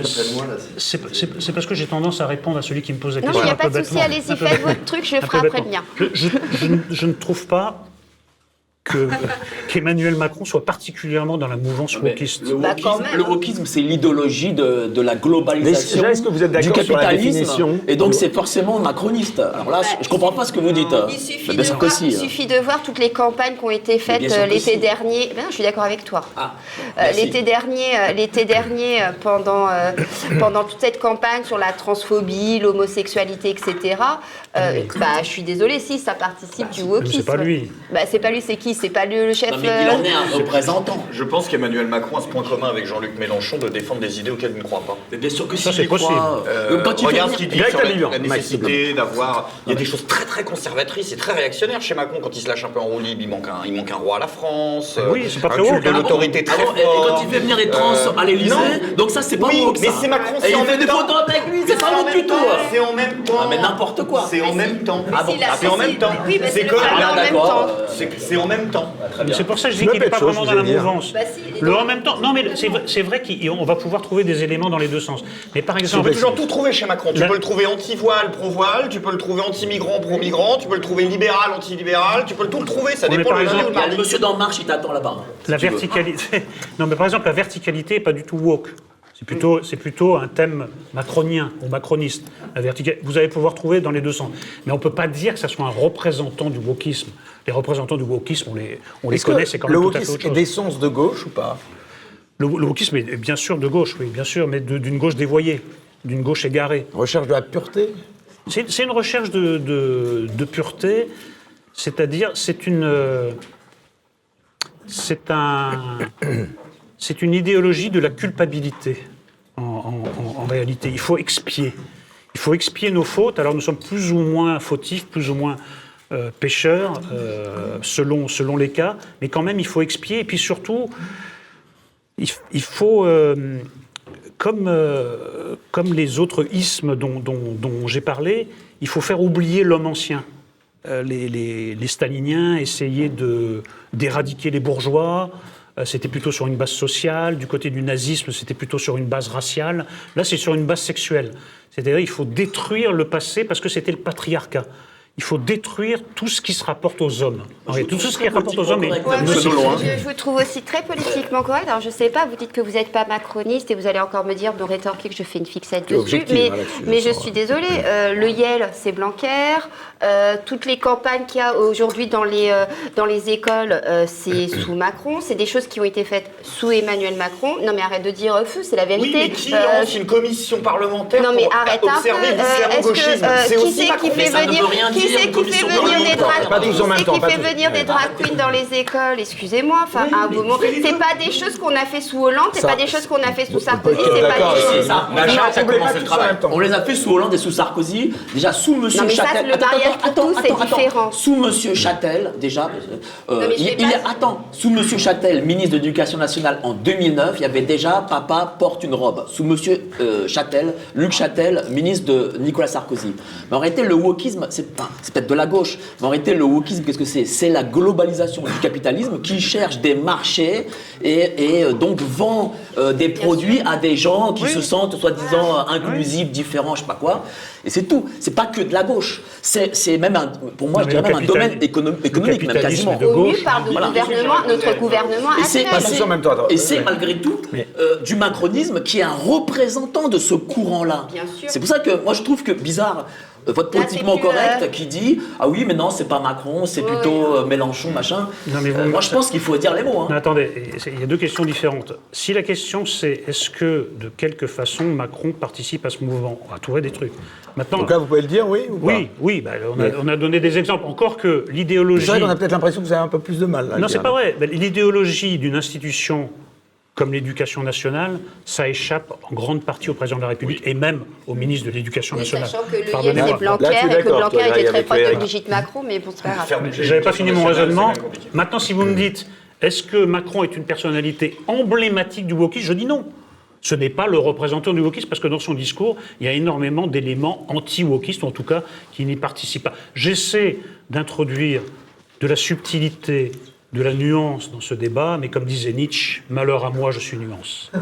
[SPEAKER 3] C'est c'est- c'est parce que j'ai tendance à répondre à celui qui me pose la
[SPEAKER 4] Non, mais
[SPEAKER 3] question.
[SPEAKER 4] il n'y a
[SPEAKER 3] un
[SPEAKER 4] pas
[SPEAKER 3] peu
[SPEAKER 4] de souci,
[SPEAKER 3] bêtement.
[SPEAKER 4] allez-y, faites votre truc, je le
[SPEAKER 3] Un peu
[SPEAKER 4] ferai après
[SPEAKER 3] bêtement.
[SPEAKER 4] bien.
[SPEAKER 3] Je, je- je ne- je ne trouve pas que- qu'Emmanuel Macron soit particulièrement dans la mouvance wokiste.
[SPEAKER 7] Le
[SPEAKER 4] Bah,
[SPEAKER 7] wokisme, le wokisme, c'est l'idéologie de, de la globalisation
[SPEAKER 2] déjà, est-ce que vous êtes
[SPEAKER 7] du
[SPEAKER 2] d'accord sur la
[SPEAKER 7] capitalisme, et donc c'est forcément macroniste. Alors là, je comprends pas ce que vous dites.
[SPEAKER 4] Il suffit, de voir,
[SPEAKER 7] si.
[SPEAKER 4] il suffit de voir toutes les campagnes qui ont été faites euh, l'été dernier. Ben, je suis d'accord avec toi.
[SPEAKER 7] Ah,
[SPEAKER 4] Euh, l'été dernier, euh, l'été dernier pendant, euh, pendant toute cette campagne sur la transphobie, l'homosexualité, etc. euh, bah, je suis désolée, si ça participe du wokisme.
[SPEAKER 3] c'est pas lui.
[SPEAKER 4] Bah, c'est pas lui, c'est qui? C'est pas lui le chef
[SPEAKER 7] Non, mais
[SPEAKER 4] euh,
[SPEAKER 7] il en est un représentant.
[SPEAKER 6] Je pense qu'Emmanuel Macron a ce point commun avec Jean-Luc Mélenchon de défendre des idées auxquelles il ne croit pas.
[SPEAKER 7] Mais bien sûr que
[SPEAKER 3] Ça,
[SPEAKER 7] si,
[SPEAKER 3] c'est
[SPEAKER 7] crois.
[SPEAKER 3] possible.
[SPEAKER 7] Euh, quand il fait
[SPEAKER 6] regarde ce qu'il dit sur la, la nécessité d'avoir. Il y a des choses très très conservatrices et très réactionnaires chez Macron quand il se lâche un peu en roue libre. Il manque un, il manque un roi à la France. euh,
[SPEAKER 3] Oui, c'est pas très woke,
[SPEAKER 6] de
[SPEAKER 3] hein.
[SPEAKER 6] l'autorité très
[SPEAKER 7] Ah bon, et-
[SPEAKER 6] fort.
[SPEAKER 7] et quand il fait venir les trans
[SPEAKER 6] Euh,
[SPEAKER 7] à l'Élysée, donc ça c'est pas
[SPEAKER 6] Oui,
[SPEAKER 7] woke,
[SPEAKER 6] mais c'est Macron,
[SPEAKER 7] Et
[SPEAKER 6] c'est
[SPEAKER 7] il
[SPEAKER 6] en
[SPEAKER 7] fait
[SPEAKER 6] même
[SPEAKER 7] des
[SPEAKER 6] temps.
[SPEAKER 7] photos avec lui, c'est pas
[SPEAKER 6] en
[SPEAKER 7] woke
[SPEAKER 6] même
[SPEAKER 7] du tout.
[SPEAKER 6] C'est en même temps.
[SPEAKER 7] Ah, mais n'importe quoi.
[SPEAKER 6] C'est en même temps.
[SPEAKER 7] Ah bon,
[SPEAKER 6] c'est en même temps.
[SPEAKER 4] Oui, c'est
[SPEAKER 6] comme.
[SPEAKER 4] en même temps.
[SPEAKER 6] C'est en même temps.
[SPEAKER 3] C'est pour ça que je dis qu'il n'est pas vraiment dans la mouvance.
[SPEAKER 4] Bah,
[SPEAKER 3] Le en même temps, non mais c'est vrai, c'est vrai qu'on va pouvoir trouver des éléments dans les deux sens. Mais par
[SPEAKER 6] Tu
[SPEAKER 3] exemple,
[SPEAKER 6] peux toujours tout trouver chez Macron. Tu peux le trouver anti-voile, pro-voile, tu peux le trouver anti-migrant, pro-migrant, tu peux le trouver libéral, anti-libéral, tu peux tout le trouver, ça dépend de
[SPEAKER 7] monsieur d'En Marche, il t'attend là-bas. hein,
[SPEAKER 3] la
[SPEAKER 7] tu
[SPEAKER 3] verticalité. non, mais par exemple, la verticalité n'est pas du tout woke. C'est plutôt, c'est plutôt un thème macronien ou macroniste. La Vous allez pouvoir trouver dans les deux sens. Mais on ne peut pas dire que ça soit un représentant du wokisme. Les représentants du wokisme, on les, on les connaît, c'est quand
[SPEAKER 2] le
[SPEAKER 3] même tout à fait autre
[SPEAKER 2] d'essence de gauche ou pas?
[SPEAKER 3] Le, le wokisme est bien sûr de gauche, oui, bien sûr, mais d'une gauche dévoyée, d'une gauche égarée.
[SPEAKER 2] Recherche de la pureté?
[SPEAKER 3] C'est c'est une recherche de, de- de pureté, c'est-à-dire c'est une euh, c'est un c'est une idéologie de la culpabilité en, réalité. Il faut expier, il faut expier nos fautes. Alors nous sommes plus ou moins fautifs, plus ou moins euh, pécheurs euh, selon selon les cas, mais quand même il faut expier et puis surtout il, faut euh, comme, euh, comme les autres ismes dont, j'ai parlé, il faut faire oublier l'homme ancien. Les, les- staliniens essayaient d'éradiquer les bourgeois. Euh, C'était plutôt sur une base sociale. Du côté du nazisme, c'était plutôt sur une base raciale. Là, c'est sur une base sexuelle. C'est-à-dire, il faut détruire le passé parce que c'était le patriarcat. Il faut détruire tout ce qui se rapporte aux hommes. Tout ce qui rapporte aux hommes. est-
[SPEAKER 7] Ouais,
[SPEAKER 4] je, je vous trouve aussi très politiquement correct. Alors, je sais pas, vous dites que vous n'êtes pas macroniste et vous allez encore me dire, me rétorquer que je fais une fixette dessus. Mais,
[SPEAKER 2] hein,
[SPEAKER 4] mais je suis désolée, euh, le YEL, c'est Blanquer. Euh, toutes les campagnes qu'il y a aujourd'hui dans les, euh, dans les écoles, euh, c'est sous Macron. C'est des choses qui ont été faites sous Emmanuel Macron. Non, mais arrête de dire fou, c'est la
[SPEAKER 6] Oui,
[SPEAKER 4] vérité.
[SPEAKER 6] mais qui
[SPEAKER 4] Euh,
[SPEAKER 6] lance une commission parlementaire
[SPEAKER 4] non mais
[SPEAKER 6] pour
[SPEAKER 4] arrête un peu.
[SPEAKER 6] observer
[SPEAKER 4] euh, euh,
[SPEAKER 6] C'est
[SPEAKER 4] qui
[SPEAKER 6] aussi
[SPEAKER 4] c'est qui fait venir qui
[SPEAKER 7] dire,
[SPEAKER 4] c'est qui fait venir des drag
[SPEAKER 2] même
[SPEAKER 4] qui fait venir des drag queens dans les écoles Excusez-moi. Enfin, à un moment, c'est pas des choses qu'on a fait sous Hollande, c'est pas des choses qu'on a fait sous Sarkozy, c'est pas
[SPEAKER 2] d'accord,
[SPEAKER 4] des choses.
[SPEAKER 2] on
[SPEAKER 7] les a fait sous Hollande et sous Sarkozy. Déjà sous Monsieur
[SPEAKER 4] Non, mais ça,
[SPEAKER 7] Châtel.
[SPEAKER 4] Tous, c'est différent.
[SPEAKER 7] Sous Monsieur Châtel, déjà. euh,
[SPEAKER 4] Non,
[SPEAKER 7] il, il est- attends, sous Monsieur Châtel, ministre de l'Éducation nationale en 2009, il y avait déjà Papa porte une robe. Sous Monsieur euh, Châtel, Luc Châtel, ministre de Nicolas Sarkozy. Mais en réalité, le wokisme, c'est enfin, peut-être de la gauche, mais en réalité, le wokisme, qu'est-ce que c'est? C'est la globalisation du capitalisme qui cherche des marchés et, et, euh, donc vend euh, des produits à des gens qui se sentent soi-disant euh, inclusifs, différents, je sais pas quoi. Et c'est tout. C'est pas que de la gauche. C'est c'est même, un, pour moi,
[SPEAKER 3] Non,
[SPEAKER 7] je dirais même un domaine économique, même quasiment.
[SPEAKER 3] de
[SPEAKER 4] par
[SPEAKER 7] Voilà.
[SPEAKER 4] gouvernement, notre gouvernement
[SPEAKER 7] Et c'est c'est malgré tout euh, du macronisme qui est un représentant de ce courant-là.
[SPEAKER 4] Bien sûr.
[SPEAKER 7] C'est pour ça que moi je trouve que bizarre. Euh, Votre
[SPEAKER 4] Là,
[SPEAKER 7] politiquement correct
[SPEAKER 4] euh,
[SPEAKER 7] qui dit ah oui mais non c'est pas Macron c'est
[SPEAKER 4] Ouais,
[SPEAKER 7] plutôt euh, Mélenchon machin.
[SPEAKER 3] Non, mais vous-
[SPEAKER 7] Euh, moi je pense qu'il faut dire les mots. hein.
[SPEAKER 3] Non, attendez, il y a deux questions différentes. Si la question c'est est-ce que de quelque façon Macron participe à ce mouvement, on va trouver des trucs. Maintenant,
[SPEAKER 2] Donc là, vous pouvez le dire, oui ou pas?
[SPEAKER 3] oui, oui, bah, on, a, on a donné des exemples. Encore que l'idéologie.
[SPEAKER 2] C'est vrai qu'on a peut-être l'impression que vous avez un peu plus de mal. à le
[SPEAKER 3] Non, c'est pas vrai. L'idéologie d'une institution comme l'éducation nationale, ça échappe en grande partie au président de la République et même au ministre de l'Éducation nationale.
[SPEAKER 4] sachant que le lien c'est Blanquer et que Blanquer
[SPEAKER 2] toi,
[SPEAKER 4] était très proche de. Brigitte Macron, mais bon, c'est pas grave.
[SPEAKER 3] J'avais pas fini mon raisonnement. Maintenant, si vous me dites, est-ce que Macron est une personnalité emblématique du wokisme Je dis non. Ce n'est pas le représentant du wokisme parce que dans son discours, il y a énormément d'éléments anti-wokistes, en tout cas qui n'y participent pas. J'essaie d'introduire de la subtilité, de la nuance dans ce débat, mais comme disait Nietzsche, malheur à moi, je suis nuance.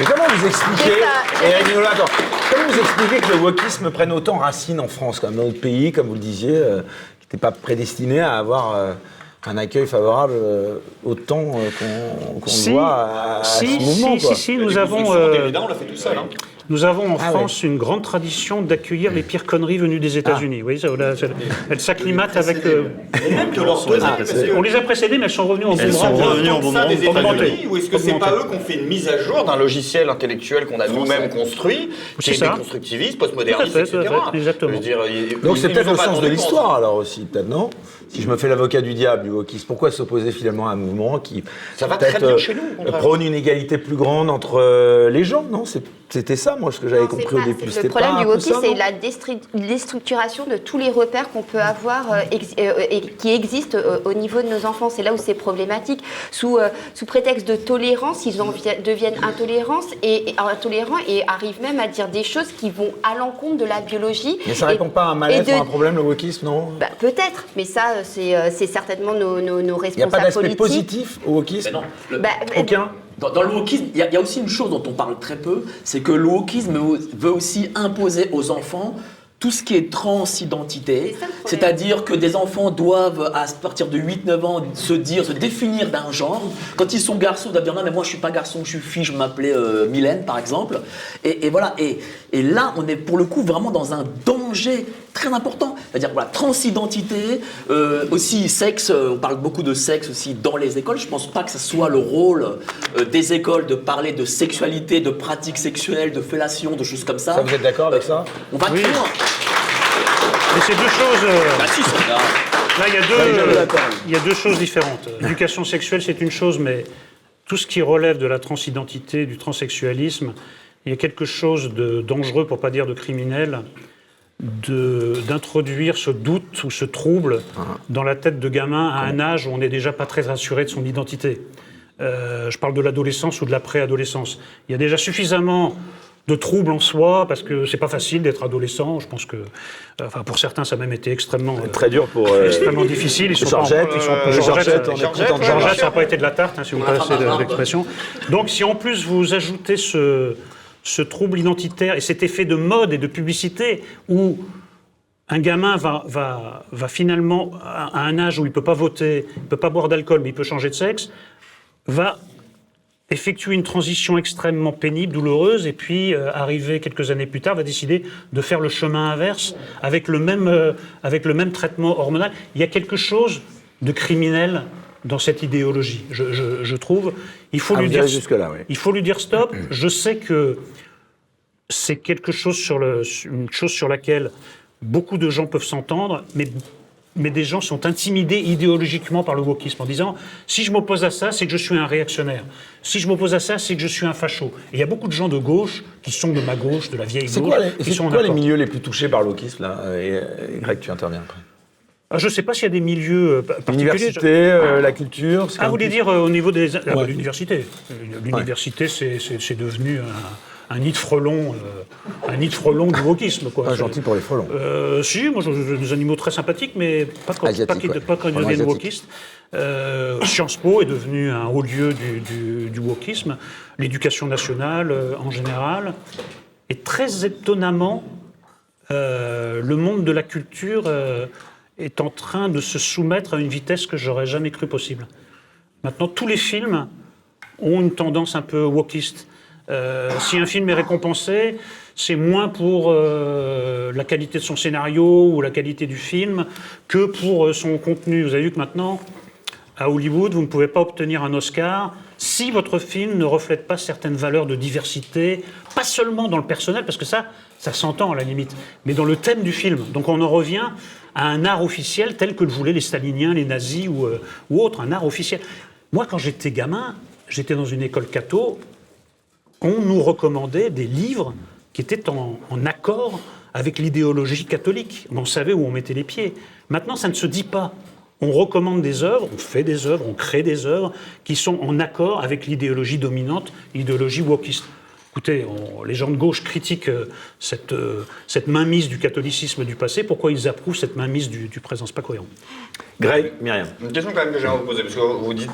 [SPEAKER 2] Et comment vous expliquez,
[SPEAKER 4] ça.
[SPEAKER 2] Nolot, attends, comment vous expliquez que le wokisme prenne autant racine en France, comme dans notre pays, comme vous le disiez, euh, qui n'était pas prédestiné à avoir euh, un accueil favorable euh, autant euh, qu'on qu'on
[SPEAKER 3] Si,
[SPEAKER 2] le voit à, à
[SPEAKER 3] si,
[SPEAKER 2] ce mouvement
[SPEAKER 3] si,
[SPEAKER 2] quoi.
[SPEAKER 3] si, si, nous avons, euh,
[SPEAKER 6] on l'a fait tout seul. Hein.
[SPEAKER 3] Nous avons en
[SPEAKER 2] Ah
[SPEAKER 3] France une grande tradition d'accueillir les pires conneries venues des États-Unis. Oui, ça, elles s'acclimatent avec. euh,
[SPEAKER 6] Et même de leur donner,
[SPEAKER 5] Ah,
[SPEAKER 6] que-
[SPEAKER 3] on les a précédéées, mais elles sont revenues en
[SPEAKER 5] Elles sont revenues
[SPEAKER 6] que ça
[SPEAKER 5] boomerang.
[SPEAKER 6] des. États-Unis, ou est-ce que c'est pas eux qu'on fait une mise à jour d'un logiciel intellectuel qu'on a nous-mêmes construit, qui
[SPEAKER 3] C'est
[SPEAKER 6] est
[SPEAKER 3] ça.
[SPEAKER 6] déconstructiviste, postmoderniste, etc.
[SPEAKER 3] exactement.
[SPEAKER 2] Donc c'est peut-être le sens de l'histoire alors aussi, peut-être non? Si je me fais l'avocat du diable du wokisme, pourquoi s'opposer finalement à un mouvement qui
[SPEAKER 6] Ça va
[SPEAKER 2] peut-être,
[SPEAKER 6] très bien
[SPEAKER 2] euh,
[SPEAKER 6] chez nous,
[SPEAKER 2] prône une égalité plus grande entre euh, les gens Non, c'était ça moi ce que j'avais compris au début.
[SPEAKER 4] Le problème
[SPEAKER 2] pas
[SPEAKER 4] du wokisme, c'est la déstructuration de tous les repères qu'on peut avoir euh, ex- euh, et qui existent euh, au niveau de nos enfants. C'est là où c'est problématique. Sous, euh, sous prétexte de tolérance, ils en vi- deviennent intolérants et, et- intolérants et arrivent même à dire des choses qui vont à l'encontre de la biologie.
[SPEAKER 2] Mais ça
[SPEAKER 4] Et-
[SPEAKER 2] répond pas à un malaise
[SPEAKER 4] de-
[SPEAKER 2] ou à un problème le wokisme, non?
[SPEAKER 4] Bah, Peut-être, mais ça, euh, c'est euh, c'est certainement nos, nos, nos
[SPEAKER 2] Il n'y a
[SPEAKER 4] responsables
[SPEAKER 2] pas d'aspect
[SPEAKER 4] politiques.
[SPEAKER 2] positif au wokisme
[SPEAKER 7] Mais non. le-
[SPEAKER 4] Bah,
[SPEAKER 2] Aucun
[SPEAKER 7] Dans, dans le wokisme, il y, a- il y a aussi une chose dont on parle très peu, c'est que le wokisme veut- aussi imposer aux enfants tout ce qui est transidentité, c'est-à-dire que des enfants doivent, à partir de 8-9 ans, se dire, se définir d'un genre. Quand ils sont garçons, ils doivent dire non mais moi je suis pas garçon, je suis fille, je m'appelais euh, Mylène par exemple. Et, et voilà, et, et là on est pour le coup vraiment dans un danger très important. C'est-à-dire voilà, transidentité, euh, aussi sexe, euh, on parle beaucoup de sexe aussi dans les écoles. Je pense pas que ce soit le rôle euh, des écoles de parler de sexualité, de pratiques sexuelles, de fellation, de choses comme ça.
[SPEAKER 2] Ça, vous êtes d'accord avec ça
[SPEAKER 7] On va
[SPEAKER 3] Oui.
[SPEAKER 7] loin.
[SPEAKER 3] Mais c'est deux choses.
[SPEAKER 7] Bah si, c'est là.
[SPEAKER 3] Là, il y, a deux,
[SPEAKER 7] d'accord.
[SPEAKER 3] il y a deux choses différentes. L'éducation sexuelle, c'est une chose, mais tout ce qui relève de la transidentité, du transsexualisme, il y a quelque chose de dangereux, pour pas dire de criminel, d'introduire ce doute ou ce trouble dans la tête de gamin à un âge où on n'est déjà pas très rassuré de son identité. Euh, je parle de l'adolescence ou de la préadolescence. Il y a déjà suffisamment de troubles en soi, parce que c'est pas facile d'être adolescent. Je pense que, euh, enfin, pour certains, ça a même été extrêmement, euh,
[SPEAKER 2] Très dur pour. euh,
[SPEAKER 3] extrêmement difficile. Ils sont
[SPEAKER 2] Georgette,
[SPEAKER 3] pas ils sont
[SPEAKER 2] euh, Georgette,
[SPEAKER 6] Georgette,
[SPEAKER 3] Georgette,
[SPEAKER 2] Georgette.
[SPEAKER 3] ça n'a pas été de la tarte, hein, si vous me passez l'expression. Donc, si en plus vous ajoutez ce, ce trouble identitaire et cet effet de mode et de publicité où un gamin va, finalement, à un âge où il ne peut pas voter, il ne peut pas boire d'alcool, mais il peut changer de sexe, va effectuer une transition extrêmement pénible, douloureuse, et puis euh, arriver quelques années plus tard, va décider de faire le chemin inverse avec le même, euh, avec le même traitement hormonal. Il y a quelque chose de criminel dans cette idéologie, je, je- je trouve. Il faut,
[SPEAKER 2] Ah,
[SPEAKER 3] lui dire,
[SPEAKER 2] oui.
[SPEAKER 3] il faut lui dire stop. Je sais que c'est quelque chose sur le, une chose sur laquelle beaucoup de gens peuvent s'entendre, mais, mais des gens sont intimidés idéologiquement par le wokisme en disant si je m'oppose à ça, c'est que je suis un réactionnaire. Si je m'oppose à ça, c'est que je suis un facho. Et il y a beaucoup de gens de gauche qui sont de ma gauche, de la vieille
[SPEAKER 2] C'est
[SPEAKER 3] gauche,
[SPEAKER 2] quoi, les,
[SPEAKER 3] qui
[SPEAKER 2] c'est
[SPEAKER 3] sont
[SPEAKER 2] quoi les
[SPEAKER 3] accord.
[SPEAKER 2] milieux les plus touchés par le wokisme là? Et, et Greg, tu interviens après.
[SPEAKER 3] Ah, Je ne sais pas s'il y a des milieux euh, pa- particuliers.
[SPEAKER 2] L'université, euh, la culture.
[SPEAKER 3] Ah, vous voulez dire euh, au niveau des. ah, bah,
[SPEAKER 2] Ouais.
[SPEAKER 3] L'université. Euh, L'université, c'est- devenu un, un nid de frelons, euh, un nid de frelons du wokisme. Quoi.
[SPEAKER 2] Pas gentil pour les frelons.
[SPEAKER 3] Euh, si, moi j'ai des animaux très sympathiques, mais pas quand, pas
[SPEAKER 2] ouais.
[SPEAKER 3] pas quand ils deviennent wokistes. Euh, Sciences Po est devenu un haut lieu du, du, du wokisme, l'éducation nationale euh, en général. Et très étonnamment, euh, le monde de la culture euh, est en train de se soumettre à une vitesse que j'aurais jamais cru possible. Maintenant, tous les films ont une tendance un peu wokiste. Euh, si un film est récompensé, c'est moins pour euh, la qualité de son scénario ou la qualité du film que pour euh, son contenu. Vous avez vu que maintenant, à Hollywood, vous ne pouvez pas obtenir un Oscar si votre film ne reflète pas certaines valeurs de diversité, pas seulement dans le personnel, parce que ça, ça s'entend à la limite, mais dans le thème du film. Donc on en revient à un art officiel tel que le voulaient les staliniens, les nazis ou, euh, ou autres, un art officiel. Moi, quand j'étais gamin, j'étais dans une école catho, on nous recommandait des livres qui étaient en, en accord avec l'idéologie catholique. On savait où on mettait les pieds. Maintenant, ça ne se dit pas. On recommande des œuvres, on fait des œuvres, on crée des œuvres qui sont en accord avec l'idéologie dominante, l'idéologie wokiste. Écoutez, on- les gens de gauche critiquent euh, cette, euh, cette mainmise du catholicisme du passé. Pourquoi ils approuvent cette mainmise du, du présent? C'est pas cohérent.
[SPEAKER 2] Greg, Myriam.
[SPEAKER 6] Une question quand même que j'aimerais vous poser, parce que vous dites,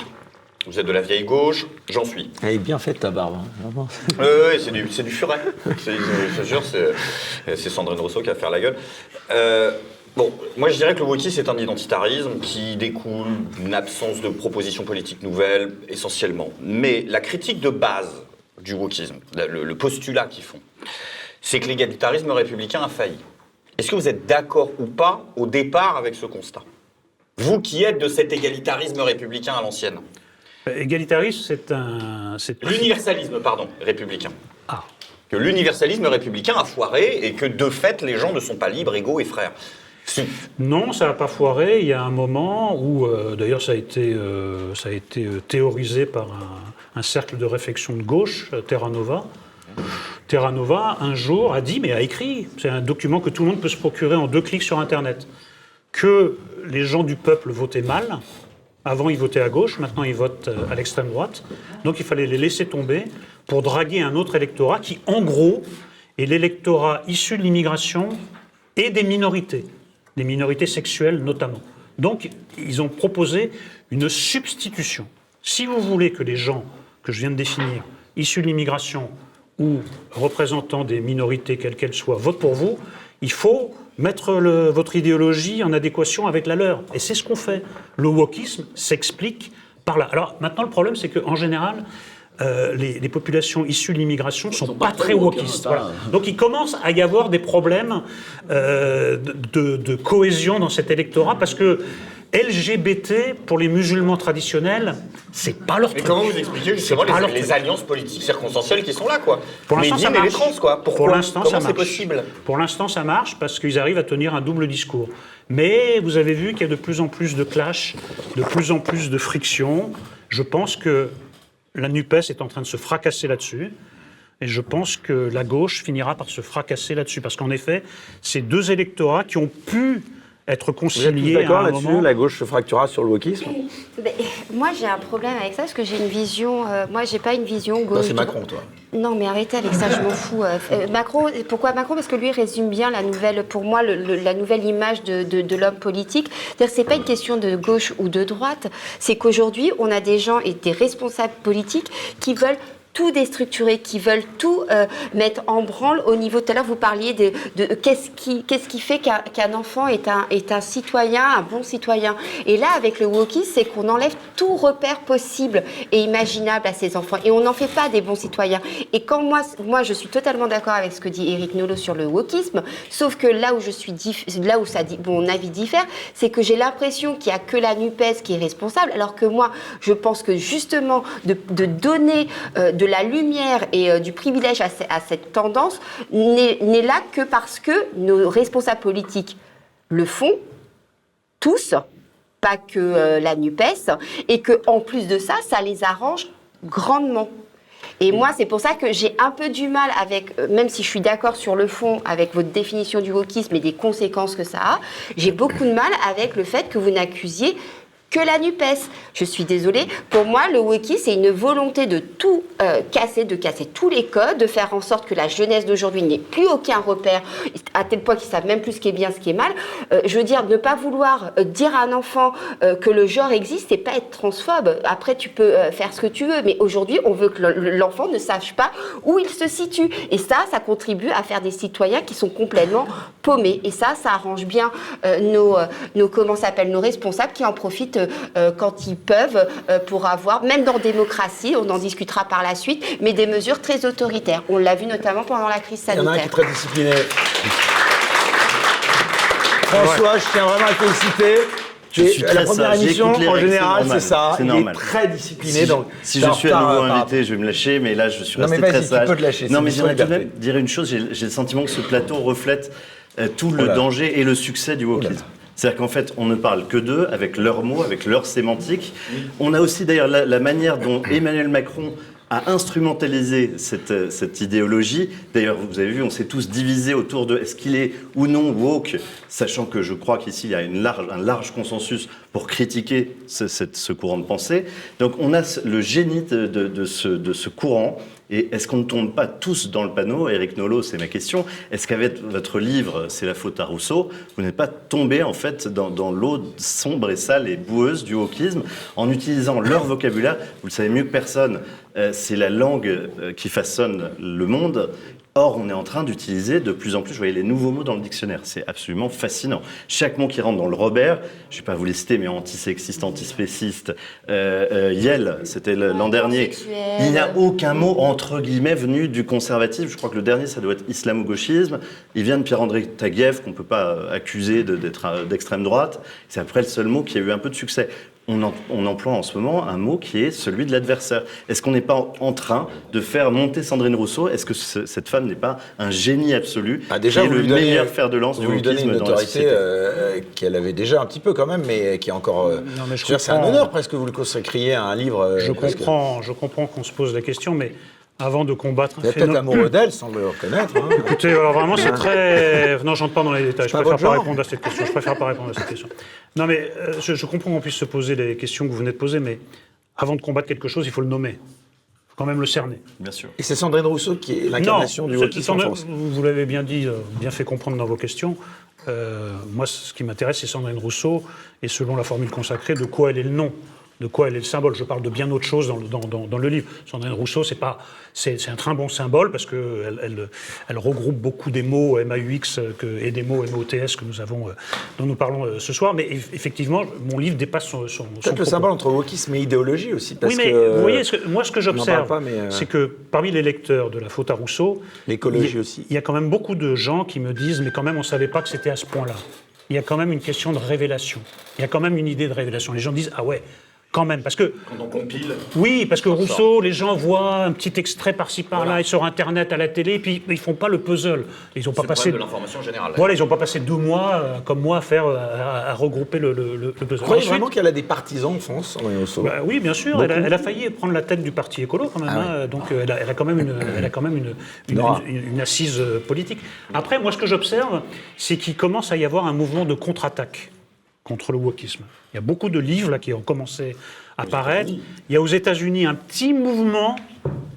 [SPEAKER 6] vous êtes de la vieille gauche, j'en suis.
[SPEAKER 9] Elle est bien faite ta barbe. hein,
[SPEAKER 6] oui, c'est du, c'est du furet. C'est- Je te jure, c'est c'est Sandrine Rousseau qui a fait la gueule. Euh, bon, moi je dirais que le wokisme c'est un identitarisme qui découle d'une absence de propositions politiques nouvelles, essentiellement. Mais la critique de base du wokisme, le, le postulat qu'ils font, c'est que l'égalitarisme républicain a failli. Est-ce que vous êtes d'accord ou pas au départ avec ce constat? Vous qui êtes de cet égalitarisme républicain à l'ancienne.
[SPEAKER 3] Égalitarisme, c'est un.
[SPEAKER 6] L'universalisme, pardon, républicain.
[SPEAKER 3] Ah.
[SPEAKER 6] Que l'universalisme républicain a foiré et que de fait les gens ne sont pas libres, égaux et frères.
[SPEAKER 3] Non, ça n'a pas foiré. Il y a un moment où, euh, d'ailleurs, ça a été, euh, euh, théorisé par un, cercle de réflexion de gauche, Terra Nova. Terra Nova, un jour, a dit, mais a écrit, c'est un document que tout le monde peut se procurer en deux clics sur Internet, que les gens du peuple votaient mal. Avant, ils votaient à gauche, maintenant, ils votent à l'extrême droite. Donc, il fallait les laisser tomber pour draguer un autre électorat qui, en gros, est l'électorat issu de l'immigration et des minorités, des minorités sexuelles notamment. Donc, ils ont proposé une substitution. Si vous voulez que les gens que je viens de définir, issus de l'immigration ou représentants des minorités, quelles qu'elles soient, votent pour vous, il faut mettre votre idéologie en adéquation avec la leur. Et c'est ce qu'on fait. Le wokisme s'explique par là. Alors maintenant, le problème, c'est qu'en général, euh, les, les populations issues de l'immigration ne sont, pas, très
[SPEAKER 7] hein,
[SPEAKER 3] wokistes. Voilà. Donc il commence à y avoir des problèmes euh, de, cohésion dans cet électorat parce que LGBT, pour les musulmans traditionnels, c'est pas leur
[SPEAKER 6] Et
[SPEAKER 3] truc.
[SPEAKER 6] comment vous expliquez justement les,
[SPEAKER 3] leur
[SPEAKER 6] les alliances politiques circonstancielles qui sont là, quoi
[SPEAKER 3] Pour
[SPEAKER 6] Les
[SPEAKER 3] l'instant, ça
[SPEAKER 6] et
[SPEAKER 3] marche.
[SPEAKER 6] trans, quoi. Pourquoi
[SPEAKER 3] Pour l'instant, ça marche.
[SPEAKER 6] possible
[SPEAKER 3] Pour l'instant, ça marche parce qu'ils arrivent à tenir un double discours. Mais vous avez vu qu'il y a de plus en plus de clash, de plus en plus de friction. Je pense que la NUPES est en train de se fracasser là-dessus. Et je pense que la gauche finira par se fracasser là-dessus. Parce qu'en effet, c'est deux électorats qui ont pu être à
[SPEAKER 2] d'accord là-dessus
[SPEAKER 3] moment.
[SPEAKER 2] La gauche se fracturera sur le wokisme?
[SPEAKER 4] Mais, moi, j'ai un problème avec ça parce que j'ai une vision. euh, moi, j'ai pas une vision gauche.
[SPEAKER 6] C'est Macron, toi.
[SPEAKER 4] Non, mais arrêtez avec ça, je m'en fous. Euh, euh, Macron, pourquoi Macron? Parce que lui résume bien la nouvelle, pour moi, le- le- la nouvelle image de, de- de l'homme politique. C'est-à-dire, c'est pas une question de gauche ou de droite. C'est qu'aujourd'hui, on a des gens et des responsables politiques qui veulent tout qui veulent tout euh, mettre en branle au niveau. Tout à l'heure, vous parliez de, de qu'est-ce qui, qu'est-ce qui fait qu'un enfant est un, est un citoyen, un bon citoyen. Et là, avec le wokisme, c'est qu'on enlève tout repère possible et imaginable à ces enfants. Et on n'en fait pas des bons citoyens. Et quand moi, moi je suis totalement d'accord avec ce que dit Eric Nolot sur le wokisme, sauf que là où je suis dif- là où ça dit, mon avis diffère, c'est que j'ai l'impression qu'il n'y a que la NUPES qui est responsable, alors que moi, je pense que justement, de, de donner euh, de la lumière et euh, du privilège à, ce- à cette tendance n'est n'est là que parce que nos responsables politiques le font, tous, pas que euh, la NUPES, et que en plus de ça, ça les arrange grandement. Et moi, c'est pour ça que j'ai un peu du mal avec, euh, même si je suis d'accord sur le fond avec votre définition du wokisme et des conséquences que ça a, j'ai beaucoup de mal avec le fait que vous n'accusiez que la NUPES. Je suis désolée. Pour moi, le wokisme, c'est une volonté de tout euh, casser, de casser tous les codes, de faire en sorte que la jeunesse d'aujourd'hui n'ait plus aucun repère, à tel point qu'ils savent même plus ce qui est bien, ce qui est mal. Euh, je veux dire, ne pas vouloir euh, dire à un enfant que le genre existe et pas être transphobe. Après, tu peux faire ce que tu veux, mais aujourd'hui, on veut que le- l'enfant ne sache pas où il se situe. Et ça, ça contribue à faire des citoyens qui sont complètement paumés. Et ça, ça arrange bien nos, nos, comment s'appelle, nos responsables qui en profitent euh, euh, quand ils peuvent euh, pour avoir, même dans démocratie, on en discutera par la suite, mais des mesures très autoritaires. On l'a vu notamment pendant la crise
[SPEAKER 2] Il y en a un qui est
[SPEAKER 4] sanitaire.
[SPEAKER 2] très discipliné. François, je tiens vraiment à te féliciter.
[SPEAKER 5] Je suis
[SPEAKER 2] la
[SPEAKER 5] très
[SPEAKER 2] première
[SPEAKER 5] sage,
[SPEAKER 2] émission, en général, c'est ça.
[SPEAKER 5] c'est
[SPEAKER 2] Il est très discipliné.
[SPEAKER 5] Si,
[SPEAKER 2] donc,
[SPEAKER 5] si
[SPEAKER 2] t'es
[SPEAKER 5] je suis à nouveau
[SPEAKER 2] euh,
[SPEAKER 5] invité, je vais me lâcher, mais là, je suis
[SPEAKER 2] Non,
[SPEAKER 5] resté
[SPEAKER 2] mais
[SPEAKER 5] très
[SPEAKER 2] vas-y, tu
[SPEAKER 5] sage.
[SPEAKER 2] peux te lâcher,
[SPEAKER 5] non, mais j'aimerais tout de même dire une chose. J'ai le sentiment que ce plateau reflète euh, tout le
[SPEAKER 2] là.
[SPEAKER 5] danger et le succès du wokisme. C'est-à-dire qu'en fait, on ne parle que d'eux, avec leurs mots, avec leurs sémantiques. On a aussi d'ailleurs la, manière dont Emmanuel Macron a instrumentalisé cette, cette idéologie. D'ailleurs, vous avez vu, on s'est tous divisés autour de est-ce qu'il est ou non woke, sachant que je crois qu'ici, il y a un large consensus pour critiquer ce, cette- ce courant de pensée. Donc, on a le génie de- de ce, de ce courant. Et est-ce qu'on ne tombe pas tous dans le panneau Éric Nolot, c'est ma question. Est-ce qu'avec votre livre, c'est la faute à Rousseau, vous n'êtes pas tombé en fait dans, dans l'eau sombre et sale et boueuse du wokisme en utilisant leur vocabulaire Vous le savez mieux que personne, euh, c'est la langue euh, qui façonne le monde. Or, on est en train d'utiliser de plus en plus, je voyais les nouveaux mots dans le dictionnaire. C'est absolument fascinant. Chaque mot qui rentre dans le Robert, je ne vais pas vous les citer, mais antisexiste, antispéciste, euh, euh, Yel, c'était l'an dernier. Il n'y a aucun mot, entre guillemets, venu du conservatif. Je crois que le dernier, ça doit être islamo-gauchisme. Il vient de Pierre-André Taguieff, qu'on ne peut pas accuser d'être euh, d'extrême droite. C'est après le seul mot qui a eu un peu de succès. On, en- on emploie en ce moment un mot qui est celui de l'adversaire. Est-ce qu'on n'est pas en- train de faire monter Sandrine Rousseau? Est-ce que ce- cette femme n'est pas un génie absolu
[SPEAKER 2] Ah, déjà,
[SPEAKER 5] qui est le
[SPEAKER 2] lui donnez-
[SPEAKER 5] meilleur fer de lance du
[SPEAKER 2] Vous lui donnez
[SPEAKER 5] wokisme
[SPEAKER 2] une
[SPEAKER 5] dans la
[SPEAKER 2] autorité
[SPEAKER 5] société
[SPEAKER 2] euh, qu'elle avait déjà un petit peu quand même, mais qui est encore. euh,
[SPEAKER 3] Non, mais je
[SPEAKER 2] c'est un honneur presque que vous le consacriez à un livre. euh,
[SPEAKER 3] Je comprends, je comprends qu'on se pose la question, mais avant de combattre
[SPEAKER 2] Vous
[SPEAKER 3] un
[SPEAKER 2] êtes peut-être amoureux d'elle, sans le reconnaître. hein.
[SPEAKER 3] Écoutez, alors vraiment, c'est très. Non, j'entre pas dans les détails. Je préfère pas répondre à cette question. Je préfère pas répondre à cette question. Non, mais euh, je, je comprends qu'on puisse se poser les questions que vous venez de poser, mais avant de combattre quelque chose, il faut le nommer. Il faut quand même le cerner.
[SPEAKER 5] Bien sûr.
[SPEAKER 2] Et c'est Sandrine Rousseau qui est l'incarnation du wokisme en
[SPEAKER 3] Sandrine-
[SPEAKER 2] France.
[SPEAKER 3] Vous, vous l'avez bien dit, euh, bien fait comprendre dans vos questions. Euh, moi, ce qui m'intéresse, c'est Sandrine Rousseau, et selon la formule consacrée, de quoi elle est le nom, de quoi elle est le symbole. Je parle de bien autre chose dans le, dans, dans- dans le livre. Sandrine Rousseau, c'est pas, c'est, un très bon symbole parce que elle, elle, elle regroupe beaucoup des mots MAUX euh, que, et des mots MOTS que nous avons, euh, dont nous parlons euh, ce soir. Mais eff- effectivement, mon livre dépasse son, son,
[SPEAKER 2] Peut-être le
[SPEAKER 3] propos.
[SPEAKER 2] symbole entre wokisme et idéologie aussi. Parce
[SPEAKER 3] Oui, mais
[SPEAKER 2] que,
[SPEAKER 3] vous voyez, ce que- moi, ce que j'observe,
[SPEAKER 2] euh,
[SPEAKER 3] c'est que parmi les lecteurs de la faute à Rousseau,
[SPEAKER 2] L'écologie aussi.
[SPEAKER 3] Il y a quand même beaucoup de gens qui me disent, mais quand même, on ne savait pas que c'était à ce point-là. Il y a quand même une question de révélation. Il y a quand même une idée de révélation. Les gens disent, ah ouais, quand même, parce que
[SPEAKER 6] Quand on compile.
[SPEAKER 3] oui, parce que Rousseau, les gens voient un petit extrait par-ci par-là et sur Internet, à la télé, et puis ils font pas le puzzle. Ils n'ont pas passé.
[SPEAKER 6] de l'information générale.
[SPEAKER 3] Voilà, ils n'ont pas passé deux mois euh, comme moi à faire euh, à, à regrouper le, le- le- le puzzle.
[SPEAKER 2] Vous croyez
[SPEAKER 3] Ensuite-
[SPEAKER 2] vraiment qu'elle a des partisans en France, Rousseau?
[SPEAKER 3] Bah oui, bien sûr. Elle a, elle a failli prendre la tête du parti écolo quand même. hein. Donc euh, elle a, elle a quand même une, elle a quand même une, une,
[SPEAKER 2] Nora.
[SPEAKER 3] une- une assise politique. Après, moi, ce que j'observe, c'est qu'il commence à y avoir un mouvement de contre-attaque contre le wokisme. Il y a beaucoup de livres là qui ont commencé à apparaître. Il y a aux États-Unis un petit mouvement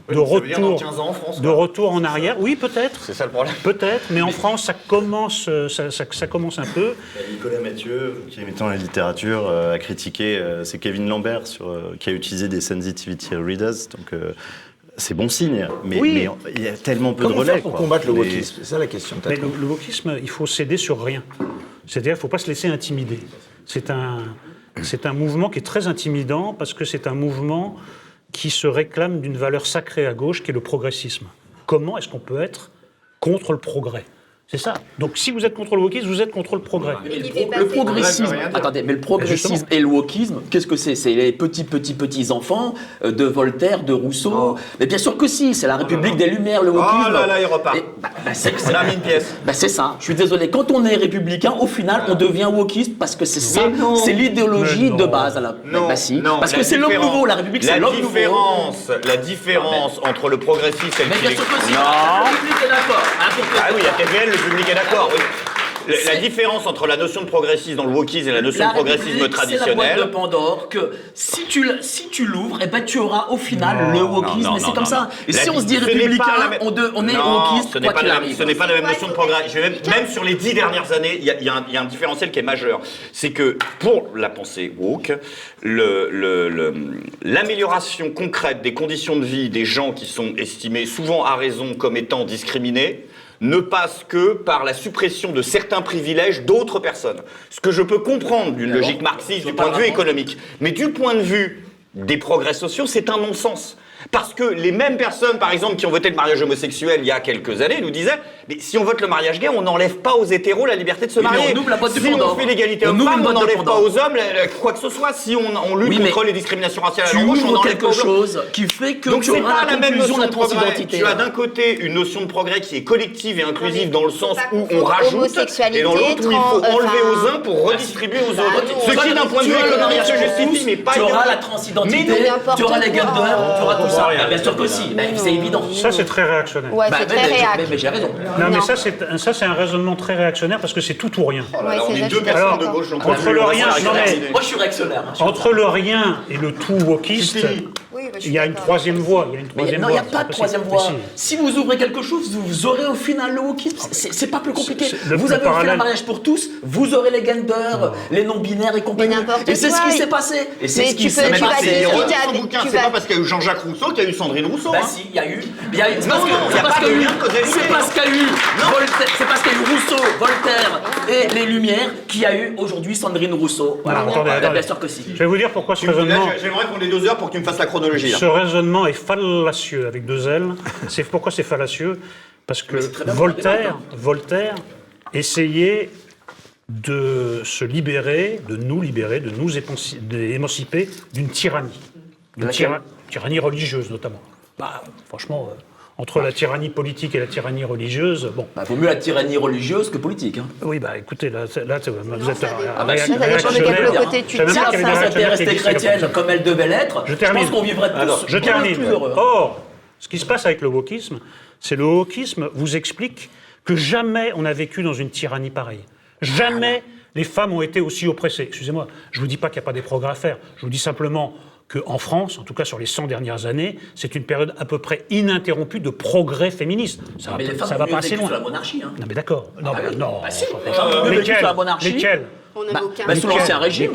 [SPEAKER 3] de retour,
[SPEAKER 6] 15 ans en France,
[SPEAKER 3] de retour en arrière. Oui, peut-être.
[SPEAKER 6] C'est ça le problème.
[SPEAKER 3] Peut-être, mais en France, ça commence, euh, ça, ça- ça commence un peu.
[SPEAKER 5] Nicolas Mathieu, qui est mettant la littérature, euh, a critiqué, euh, c'est Kevin Lambert sur, euh, qui a utilisé des sensitivity readers, donc euh, c'est bon signe, mais,
[SPEAKER 3] Oui.
[SPEAKER 5] mais il y a tellement peu de
[SPEAKER 2] Comment
[SPEAKER 5] relais.
[SPEAKER 2] faire pour
[SPEAKER 5] quoi.
[SPEAKER 2] combattre le
[SPEAKER 5] Mais-
[SPEAKER 2] wokisme? C'est ça la question.
[SPEAKER 3] Mais le, le wokisme, il faut céder sur rien. C'est-à-dire qu'il ne faut pas se laisser intimider. C'est un, c'est un mouvement qui est très intimidant parce que c'est un mouvement qui se réclame d'une valeur sacrée à gauche qui est le progressisme. Comment est-ce qu'on peut être contre le progrès? C'est ça. Donc si vous êtes contre le wokisme, vous êtes contre le progrès.
[SPEAKER 4] Il y
[SPEAKER 7] Le, pro- progressisme, attendez, mais le progressisme et le wokisme, qu'est-ce que c'est? C'est les petits, petits, petits enfants euh, de Voltaire, de Rousseau. Mais bien sûr que si, c'est la République des Lumières, le wokisme.
[SPEAKER 6] Oh là là, il repart.
[SPEAKER 7] Et, bah, bah, c'est
[SPEAKER 6] a une pièce.
[SPEAKER 7] bah, c'est ça. Je suis désolé. Quand on est républicain, au final, on devient wokiste parce que c'est ça, c'est l'idéologie de base. là.
[SPEAKER 6] Non,
[SPEAKER 7] Bah, si.
[SPEAKER 6] non,
[SPEAKER 7] parce
[SPEAKER 6] la
[SPEAKER 7] que c'est l'homme nouveau. La République, c'est
[SPEAKER 6] la
[SPEAKER 7] l'homme nouveau.
[SPEAKER 6] différence, La différence entre le progressisme et le
[SPEAKER 7] Mais bien sûr que si.
[SPEAKER 6] Non.
[SPEAKER 7] La République est d'accord. hein,
[SPEAKER 6] Ah oui, à TVL, le public est d'accord, oui. La- différence entre la notion de progressisme dans le wokisme et la notion
[SPEAKER 7] La
[SPEAKER 6] de progressisme
[SPEAKER 7] République, C'est la boîte de
[SPEAKER 6] traditionnel.
[SPEAKER 7] Pandore que si tu, si tu l'ouvres, eh ben, tu auras au final
[SPEAKER 6] Non,
[SPEAKER 7] le wokisme. c'est comme
[SPEAKER 6] non,
[SPEAKER 7] ça. Et si on se dit républicain,
[SPEAKER 6] même-
[SPEAKER 7] on, de- on est
[SPEAKER 6] Non,
[SPEAKER 7] wokiste,
[SPEAKER 6] ce n'est pas, la même- ce pas la même notion de progrès. même, même sur les dix dernières années, il y, a- y un- il y a un différentiel qui est majeur. C'est que pour la pensée woke, le- le- le- l'amélioration concrète des conditions de vie des gens qui sont estimés souvent à raison comme étant discriminés ne passe que par la suppression de certains privilèges d'autres personnes. Ce que je peux comprendre d'une logique marxiste du point de vue économique. Mais du point de vue des progrès sociaux, c'est un non-sens. Parce que les mêmes personnes, par exemple, qui ont voté le mariage homosexuel il y a quelques années, nous disaient Mais si on vote le mariage gay, on n'enlève pas aux hétéros la liberté de se
[SPEAKER 7] mais
[SPEAKER 6] marier.
[SPEAKER 7] on ouvre la boîte
[SPEAKER 6] si on fait l'égalité homme-femme, on n'enlève pas aux hommes la- quoi que ce soit. Si on, on lutte
[SPEAKER 7] Oui,
[SPEAKER 6] contre les discriminations raciales à
[SPEAKER 7] Tu
[SPEAKER 6] l'embauche, on pas
[SPEAKER 7] quelque chose qui fait que
[SPEAKER 6] Donc
[SPEAKER 7] tu auras
[SPEAKER 6] pas
[SPEAKER 7] la
[SPEAKER 6] la même notion
[SPEAKER 7] de la
[SPEAKER 6] de
[SPEAKER 7] transidentité.
[SPEAKER 6] Tu as d'un côté une notion de progrès qui est collective et inclusive dans le sens où on rajoute, et dans l'autre où il faut enlever aux uns pour redistribuer aux autres. Ce qui d'un point de
[SPEAKER 7] Tu
[SPEAKER 6] vue
[SPEAKER 7] auras le
[SPEAKER 6] économique
[SPEAKER 7] mariage
[SPEAKER 6] se justifie, mais pas
[SPEAKER 7] tu auras la transidentité, tu auras les d'heure, tu auras ça.
[SPEAKER 2] rien.
[SPEAKER 7] Bien sûr que si, Bah, c'est évident.
[SPEAKER 3] Ça, c'est très réactionnaire.
[SPEAKER 4] Ouais,
[SPEAKER 7] Bah,
[SPEAKER 4] c'est
[SPEAKER 7] mais-
[SPEAKER 4] très
[SPEAKER 7] mais- j'ai raison.
[SPEAKER 3] Non, mais ça, c'est ça, c'est un raisonnement très réactionnaire parce que c'est tout ou rien.
[SPEAKER 4] C'est
[SPEAKER 6] on est deux personnes de gauche.
[SPEAKER 3] Entre le rien.
[SPEAKER 7] Moi, je suis réactionnaire. hein,
[SPEAKER 3] Entre le rien et le tout wokiste, il y a une troisième voie. Il y a une
[SPEAKER 7] Mais
[SPEAKER 3] troisième
[SPEAKER 7] non, il n'y a pas de troisième voie.
[SPEAKER 3] si.
[SPEAKER 7] Si vous ouvrez quelque chose, vous aurez au final le wokisme. C'est c'est pas plus compliqué. Vous
[SPEAKER 3] le
[SPEAKER 7] avez fait
[SPEAKER 3] parallèle-
[SPEAKER 7] le mariage pour tous, vous aurez les genders, les non-binaires et compagnie. Et c'est ce qui s'est passé. Et c'est ce qui s'est passé.
[SPEAKER 6] c'est pas parce qu'il y a eu Jean-Jacques Rousseau qu'il y a eu Sandrine Rousseau.
[SPEAKER 7] Bah
[SPEAKER 6] hein.
[SPEAKER 7] si, il y a eu. y a eu- C'est
[SPEAKER 6] Non,
[SPEAKER 7] parce
[SPEAKER 6] non, y a pas
[SPEAKER 7] qu'il y a
[SPEAKER 6] de lien
[SPEAKER 7] c'est parce qu'il y a eu Voltaire- c'est parce qu'il y a eu Rousseau, Voltaire et les Lumières qu'il y a eu aujourd'hui Sandrine Rousseau. Voilà.
[SPEAKER 3] attendez,
[SPEAKER 7] Bah,
[SPEAKER 3] attendez.
[SPEAKER 7] Bien sûr que si.
[SPEAKER 3] Je vais vous dire pourquoi ce raisonnement,
[SPEAKER 6] J'aimerais qu'on ait deux heures pour que tu me fasses la chronologie.
[SPEAKER 3] ce raisonnement est fallacieux avec deux L. C'est pourquoi c'est fallacieux? Parce que Voltaire, Voltaire essayait de se libérer, de nous libérer, de nous d'émanciper d'une tyrannie, d'une
[SPEAKER 7] laquelle
[SPEAKER 3] tyra- tyrannie religieuse notamment. Bah, franchement, euh, entre la tyrannie politique et la tyrannie religieuse, bon.
[SPEAKER 7] Bah, vaut mieux la tyrannie religieuse que politique. Hein.
[SPEAKER 3] Oui, bah écoutez, là, c'est- là c'est- vous êtes
[SPEAKER 4] ça
[SPEAKER 3] un- un
[SPEAKER 7] bah,
[SPEAKER 3] réac-
[SPEAKER 7] ça dépend de
[SPEAKER 3] réactionnaire.
[SPEAKER 4] quel côté
[SPEAKER 3] Je
[SPEAKER 4] tu
[SPEAKER 3] savais
[SPEAKER 4] tiens,
[SPEAKER 3] qu'il y avait des réactionnaires qui existaient comme
[SPEAKER 7] chrétienne
[SPEAKER 3] ça.
[SPEAKER 7] comme elle devait l'être,
[SPEAKER 3] Je
[SPEAKER 7] je,
[SPEAKER 3] termine.
[SPEAKER 7] pense qu'on vivrait tous
[SPEAKER 2] Alors,
[SPEAKER 3] Je termine.
[SPEAKER 7] plus heureux.
[SPEAKER 3] Or, ce qui se passe avec le wokisme, c'est le wokisme vous explique que jamais on n'a vécu dans une tyrannie pareille. Jamais les femmes ont été aussi oppressées. Excusez-moi, je ne vous dis pas qu'il n'y a pas des progrès à faire. Je vous dis simplement qu'en France, en tout cas sur les 100 dernières années, c'est une période à peu près ininterrompue de progrès féministe. Ça va,
[SPEAKER 7] Mais les femmes
[SPEAKER 3] ça
[SPEAKER 7] ont
[SPEAKER 3] va
[SPEAKER 7] mieux
[SPEAKER 3] pas assez
[SPEAKER 7] vécu
[SPEAKER 3] loin.
[SPEAKER 7] sous la monarchie. Hein.
[SPEAKER 3] Non mais d'accord. Non,
[SPEAKER 7] Ah
[SPEAKER 3] mais
[SPEAKER 7] oui.
[SPEAKER 3] non.
[SPEAKER 7] Bah si, les femmes ont mieux vécu
[SPEAKER 3] lesquels
[SPEAKER 7] sous la monarchie.
[SPEAKER 3] Lesquels
[SPEAKER 4] On
[SPEAKER 7] Bah, bah, sous l'ancien régime.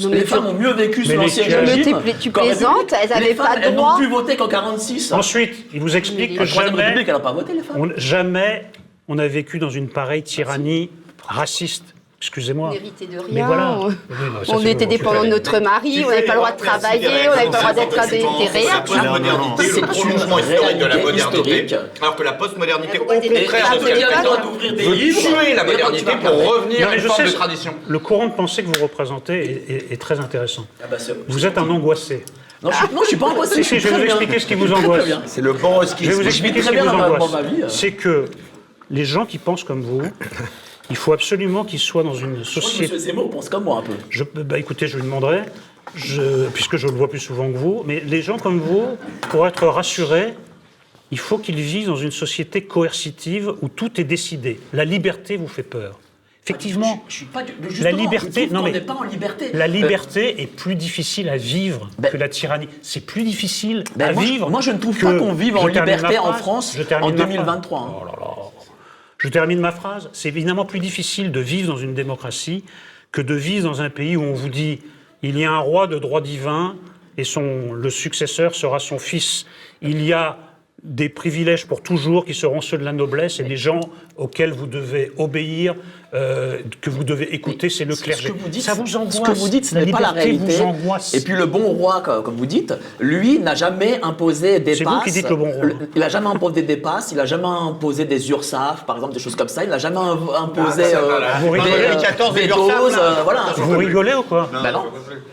[SPEAKER 4] Non,
[SPEAKER 7] les femmes ont mieux vécu sous l'ancien régime.
[SPEAKER 4] Mais tu- plaisantes, elles avaient
[SPEAKER 7] Les
[SPEAKER 4] pas
[SPEAKER 7] femmes,
[SPEAKER 4] de
[SPEAKER 7] elles
[SPEAKER 4] droit.
[SPEAKER 7] n'ont plus voté qu'en 46.
[SPEAKER 3] Ensuite, il vous explique que jamais
[SPEAKER 7] République, elle n'a pas voté, les femmes.
[SPEAKER 3] On- jamais on a vécu dans une pareille tyrannie raciste. Excusez-moi.
[SPEAKER 4] On n'héritait de rien.
[SPEAKER 3] Mais voilà.
[SPEAKER 4] On-
[SPEAKER 3] Oui, non,
[SPEAKER 4] On était
[SPEAKER 3] bon,
[SPEAKER 4] dépendants de notre mari, on n'avait pas le droit de travailler, on n'avait pas le droit d'être des,
[SPEAKER 6] c'est postmodernité,
[SPEAKER 7] C'est
[SPEAKER 6] le prolongement
[SPEAKER 7] une
[SPEAKER 6] historique de la modernité, alors que la postmodernité, au contraire de ce qu'elle
[SPEAKER 7] d'ouvrir des livres.
[SPEAKER 6] tuer la modernité pour revenir à une forme de tradition.
[SPEAKER 3] Le courant de pensée que vous représentez est, très intéressant.
[SPEAKER 7] Ah bah,
[SPEAKER 3] Vous êtes un angoissé.
[SPEAKER 7] Non, je je suis pas angoissé.
[SPEAKER 3] Si, je vais vous expliquer ce qui vous angoisse.
[SPEAKER 2] C'est le bon
[SPEAKER 3] Je vais vous expliquer ce qui vous angoisse.
[SPEAKER 7] dans ma vie.
[SPEAKER 3] C'est que les gens qui pensent comme vous, il faut absolument qu'ils soient dans une
[SPEAKER 7] Je crois que
[SPEAKER 3] société.
[SPEAKER 7] M. Zemmour pense comme moi un peu.
[SPEAKER 3] Je, bah écoutez, je lui demanderai, je- puisque je le vois plus souvent que vous, mais les gens comme vous, pour être rassurés, il faut qu'ils vivent dans une société coercitive où tout est décidé. La liberté vous fait peur. Effectivement,
[SPEAKER 7] Je, je suis pas du-
[SPEAKER 3] la liberté, non mais
[SPEAKER 7] n'est pas en liberté.
[SPEAKER 3] la
[SPEAKER 7] Euh,
[SPEAKER 3] liberté est plus difficile à vivre
[SPEAKER 7] Ben-
[SPEAKER 3] que la tyrannie. C'est plus difficile
[SPEAKER 7] ben,
[SPEAKER 3] à
[SPEAKER 7] moi,
[SPEAKER 3] vivre.
[SPEAKER 7] moi, je ne trouve pas qu'on vive en liberté en. France en
[SPEAKER 3] ma phrase.
[SPEAKER 7] 2023, hein.
[SPEAKER 3] Oh là là. Je termine ma phrase. C'est évidemment plus difficile de vivre dans une démocratie que de vivre dans un pays où on vous dit il y a un roi de droit divin et son, le successeur sera son fils. Il y a des privilèges pour toujours qui seront ceux de la noblesse et des gens auxquels vous devez obéir, euh, que vous devez écouter, c'est le
[SPEAKER 7] Ce
[SPEAKER 3] clergé.
[SPEAKER 7] que vous dites,
[SPEAKER 3] ça vous angoisse.
[SPEAKER 7] Ce que vous dites, ce n'est pas la réalité.
[SPEAKER 3] vous angoisse.
[SPEAKER 7] Et puis le bon roi, co- comme vous dites, lui n'a jamais imposé des
[SPEAKER 3] C'est
[SPEAKER 7] passes.
[SPEAKER 3] vous qui dites le bon roi.
[SPEAKER 7] Il n'a jamais imposé des passes, il n'a jamais imposé des URSAF, par exemple, des choses comme ça. Il n'a jamais im- imposé
[SPEAKER 6] Ah,
[SPEAKER 7] euh, des, euh, doses,
[SPEAKER 6] là.
[SPEAKER 7] voilà.
[SPEAKER 3] Vous rigolez ou quoi
[SPEAKER 7] non.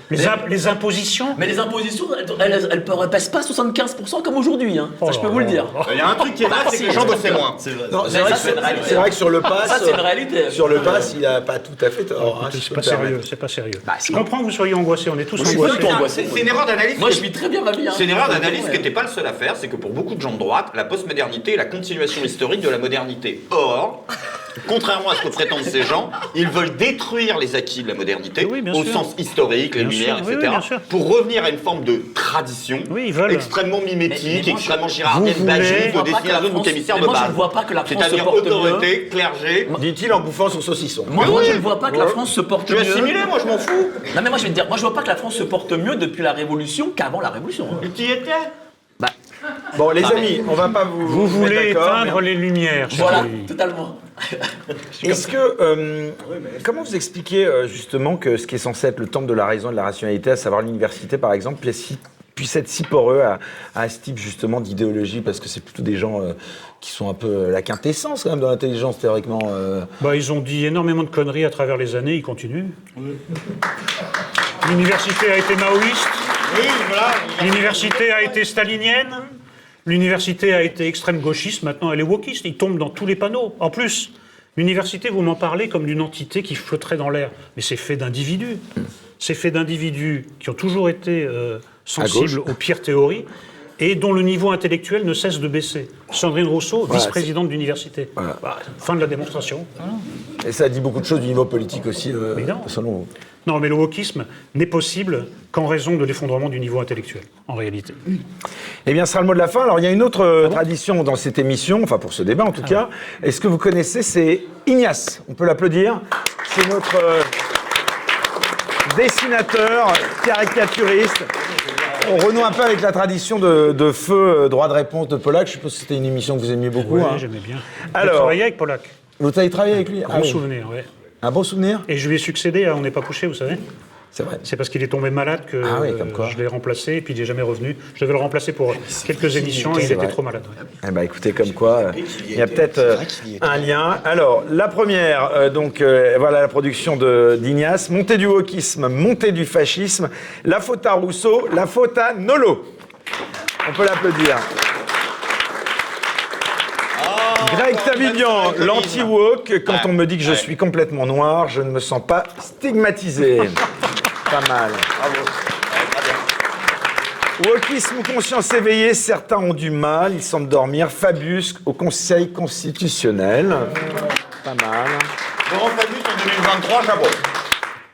[SPEAKER 3] les, imp- les impositions
[SPEAKER 7] Mais les impositions, elles ne pèsent pas 75% comme aujourd'hui. hein.
[SPEAKER 3] Oh
[SPEAKER 7] Ça, je peux vous le dire.
[SPEAKER 6] Il y a un truc qui est vrai, c'est que les gens bossaient moins.
[SPEAKER 5] C'est vrai.
[SPEAKER 2] C'est vrai, que
[SPEAKER 7] c'est
[SPEAKER 2] c'est vrai sur le pass,
[SPEAKER 7] Ça, c'est une réalité.
[SPEAKER 2] sur le pass, il a pas tout à fait tort. hein, si je
[SPEAKER 3] C'est pas sérieux, c'est pas sérieux.
[SPEAKER 7] Bah, si.
[SPEAKER 3] Je comprends que vous soyez angoissés, on est tous angoissés.
[SPEAKER 7] angoissé.
[SPEAKER 6] C'est une erreur d'analyse.
[SPEAKER 7] Moi,
[SPEAKER 6] que-
[SPEAKER 7] je vis très bien ma vie. hein.
[SPEAKER 6] C'est une erreur d'analyse
[SPEAKER 7] Ouais.
[SPEAKER 6] qui n'était pas le seul à faire, c'est que pour beaucoup de gens de droite, la postmodernité est la continuation historique de la modernité. Or, contrairement à ce que prétendent ces gens, ils veulent détruire les acquis de la modernité
[SPEAKER 3] Oui,
[SPEAKER 6] au
[SPEAKER 3] sûr.
[SPEAKER 6] sens historique, les
[SPEAKER 3] Bien
[SPEAKER 6] lumières,
[SPEAKER 3] sûr,
[SPEAKER 6] etc.
[SPEAKER 3] oui,
[SPEAKER 6] pour revenir à une forme de tradition
[SPEAKER 3] Oui, ils veulent.
[SPEAKER 6] extrêmement mimétique,
[SPEAKER 7] Mais- mais moi, je-
[SPEAKER 6] extrêmement girardienne,
[SPEAKER 7] Je
[SPEAKER 6] de
[SPEAKER 7] que la
[SPEAKER 6] de
[SPEAKER 7] France-
[SPEAKER 6] émissaire de base. C'est-à-dire
[SPEAKER 7] mieux.
[SPEAKER 6] autorité, clergé.
[SPEAKER 2] Dit-il en bouffant son saucisson.
[SPEAKER 7] Moi, moi, je ne vois pas que la France se porte
[SPEAKER 6] Tu
[SPEAKER 7] mieux.
[SPEAKER 6] as assimilé, moi je m'en fous.
[SPEAKER 7] Non mais moi je vais te dire, moi je vois pas que la France se porte mieux depuis la Révolution qu'avant la Révolution. hein.
[SPEAKER 6] Et qui était
[SPEAKER 7] Bah
[SPEAKER 2] Bon, les amis, on va pas vous.
[SPEAKER 3] Vous voulez éteindre
[SPEAKER 2] mais-
[SPEAKER 3] les lumières.
[SPEAKER 7] voilà, totalement.
[SPEAKER 2] Est-ce que. euh, comment vous expliquez euh, justement que ce qui est censé être le temple de la raison et de la rationalité, à savoir l'université par exemple, si puisse être si poreux à, à ce type justement d'idéologie Parce que c'est plutôt des gens euh, qui sont un peu euh, la quintessence quand même de l'intelligence théoriquement. euh.
[SPEAKER 3] Bah, ils ont dit énormément de conneries à travers les années, ils continuent. L'université a été maoïste. L'université a été stalinienne. L'université a été extrême gauchiste, maintenant elle est wokiste. Ils tombent dans tous les panneaux. En plus, l'université, vous m'en parlez comme d'une entité qui flotterait dans l'air. Mais c'est fait d'individus. C'est fait d'individus qui ont toujours été euh, sensibles aux pires théories et dont le niveau intellectuel ne cesse de baisser. Sandrine Rousseau, vice-présidente d'université. Bah, fin de la démonstration.
[SPEAKER 2] Et ça dit beaucoup de choses du niveau politique aussi, euh,
[SPEAKER 3] Mais non.
[SPEAKER 2] selon vous.
[SPEAKER 3] Non, mais le wokisme n'est possible qu'en raison de l'effondrement du niveau intellectuel, en réalité.
[SPEAKER 2] Eh bien, ce sera le mot de la fin. Alors, il y a une autre euh, tradition dans cette émission, enfin pour ce débat en tout cas. Est-ce que vous connaissez C'est Ignace. On peut l'applaudir. C'est notre euh, dessinateur, caricaturiste. On renoue un peu avec la tradition de, de feu euh, droit de réponse de Pollack. Je suppose que c'était une émission que vous aimiez beaucoup.
[SPEAKER 3] Oui,
[SPEAKER 2] hein.
[SPEAKER 3] j'aimais bien.
[SPEAKER 2] Alors-
[SPEAKER 3] J'ai travaillé avec Pollack.
[SPEAKER 2] Vous avez travaillé avec lui
[SPEAKER 3] Bon
[SPEAKER 2] Ah oui.
[SPEAKER 3] souvenir, ouais.
[SPEAKER 2] Un bon souvenir
[SPEAKER 3] Et je lui ai succédé à On n'est pas couché, vous savez
[SPEAKER 2] C'est
[SPEAKER 3] parce qu'il est tombé malade que
[SPEAKER 2] Ah oui, comme quoi.
[SPEAKER 3] je l'ai remplacé et puis il n'est jamais revenu. Je devais le remplacer pour quelques émissions et il était
[SPEAKER 2] vrai.
[SPEAKER 3] trop malade. ouais.
[SPEAKER 2] Eh ben, écoutez, comme quoi, euh, il y a peut-être euh, un lien. Alors, la première, euh, donc, euh, voilà la production de- d'Ignace. Montée du wokisme, montée du fascisme. La faute à Rousseau, la faute à Nolo. On peut l'applaudir. Greg Tabibian, l'anti-woke. Quand on me dit que je suis complètement noir, je ne me sens pas stigmatisé. pas mal. Wokisme ou conscience éveillée, certains ont du mal, ils semblent dormir. Fabius au Conseil constitutionnel. Pas mal.
[SPEAKER 6] Laurent Fabius en 2023, chapeau.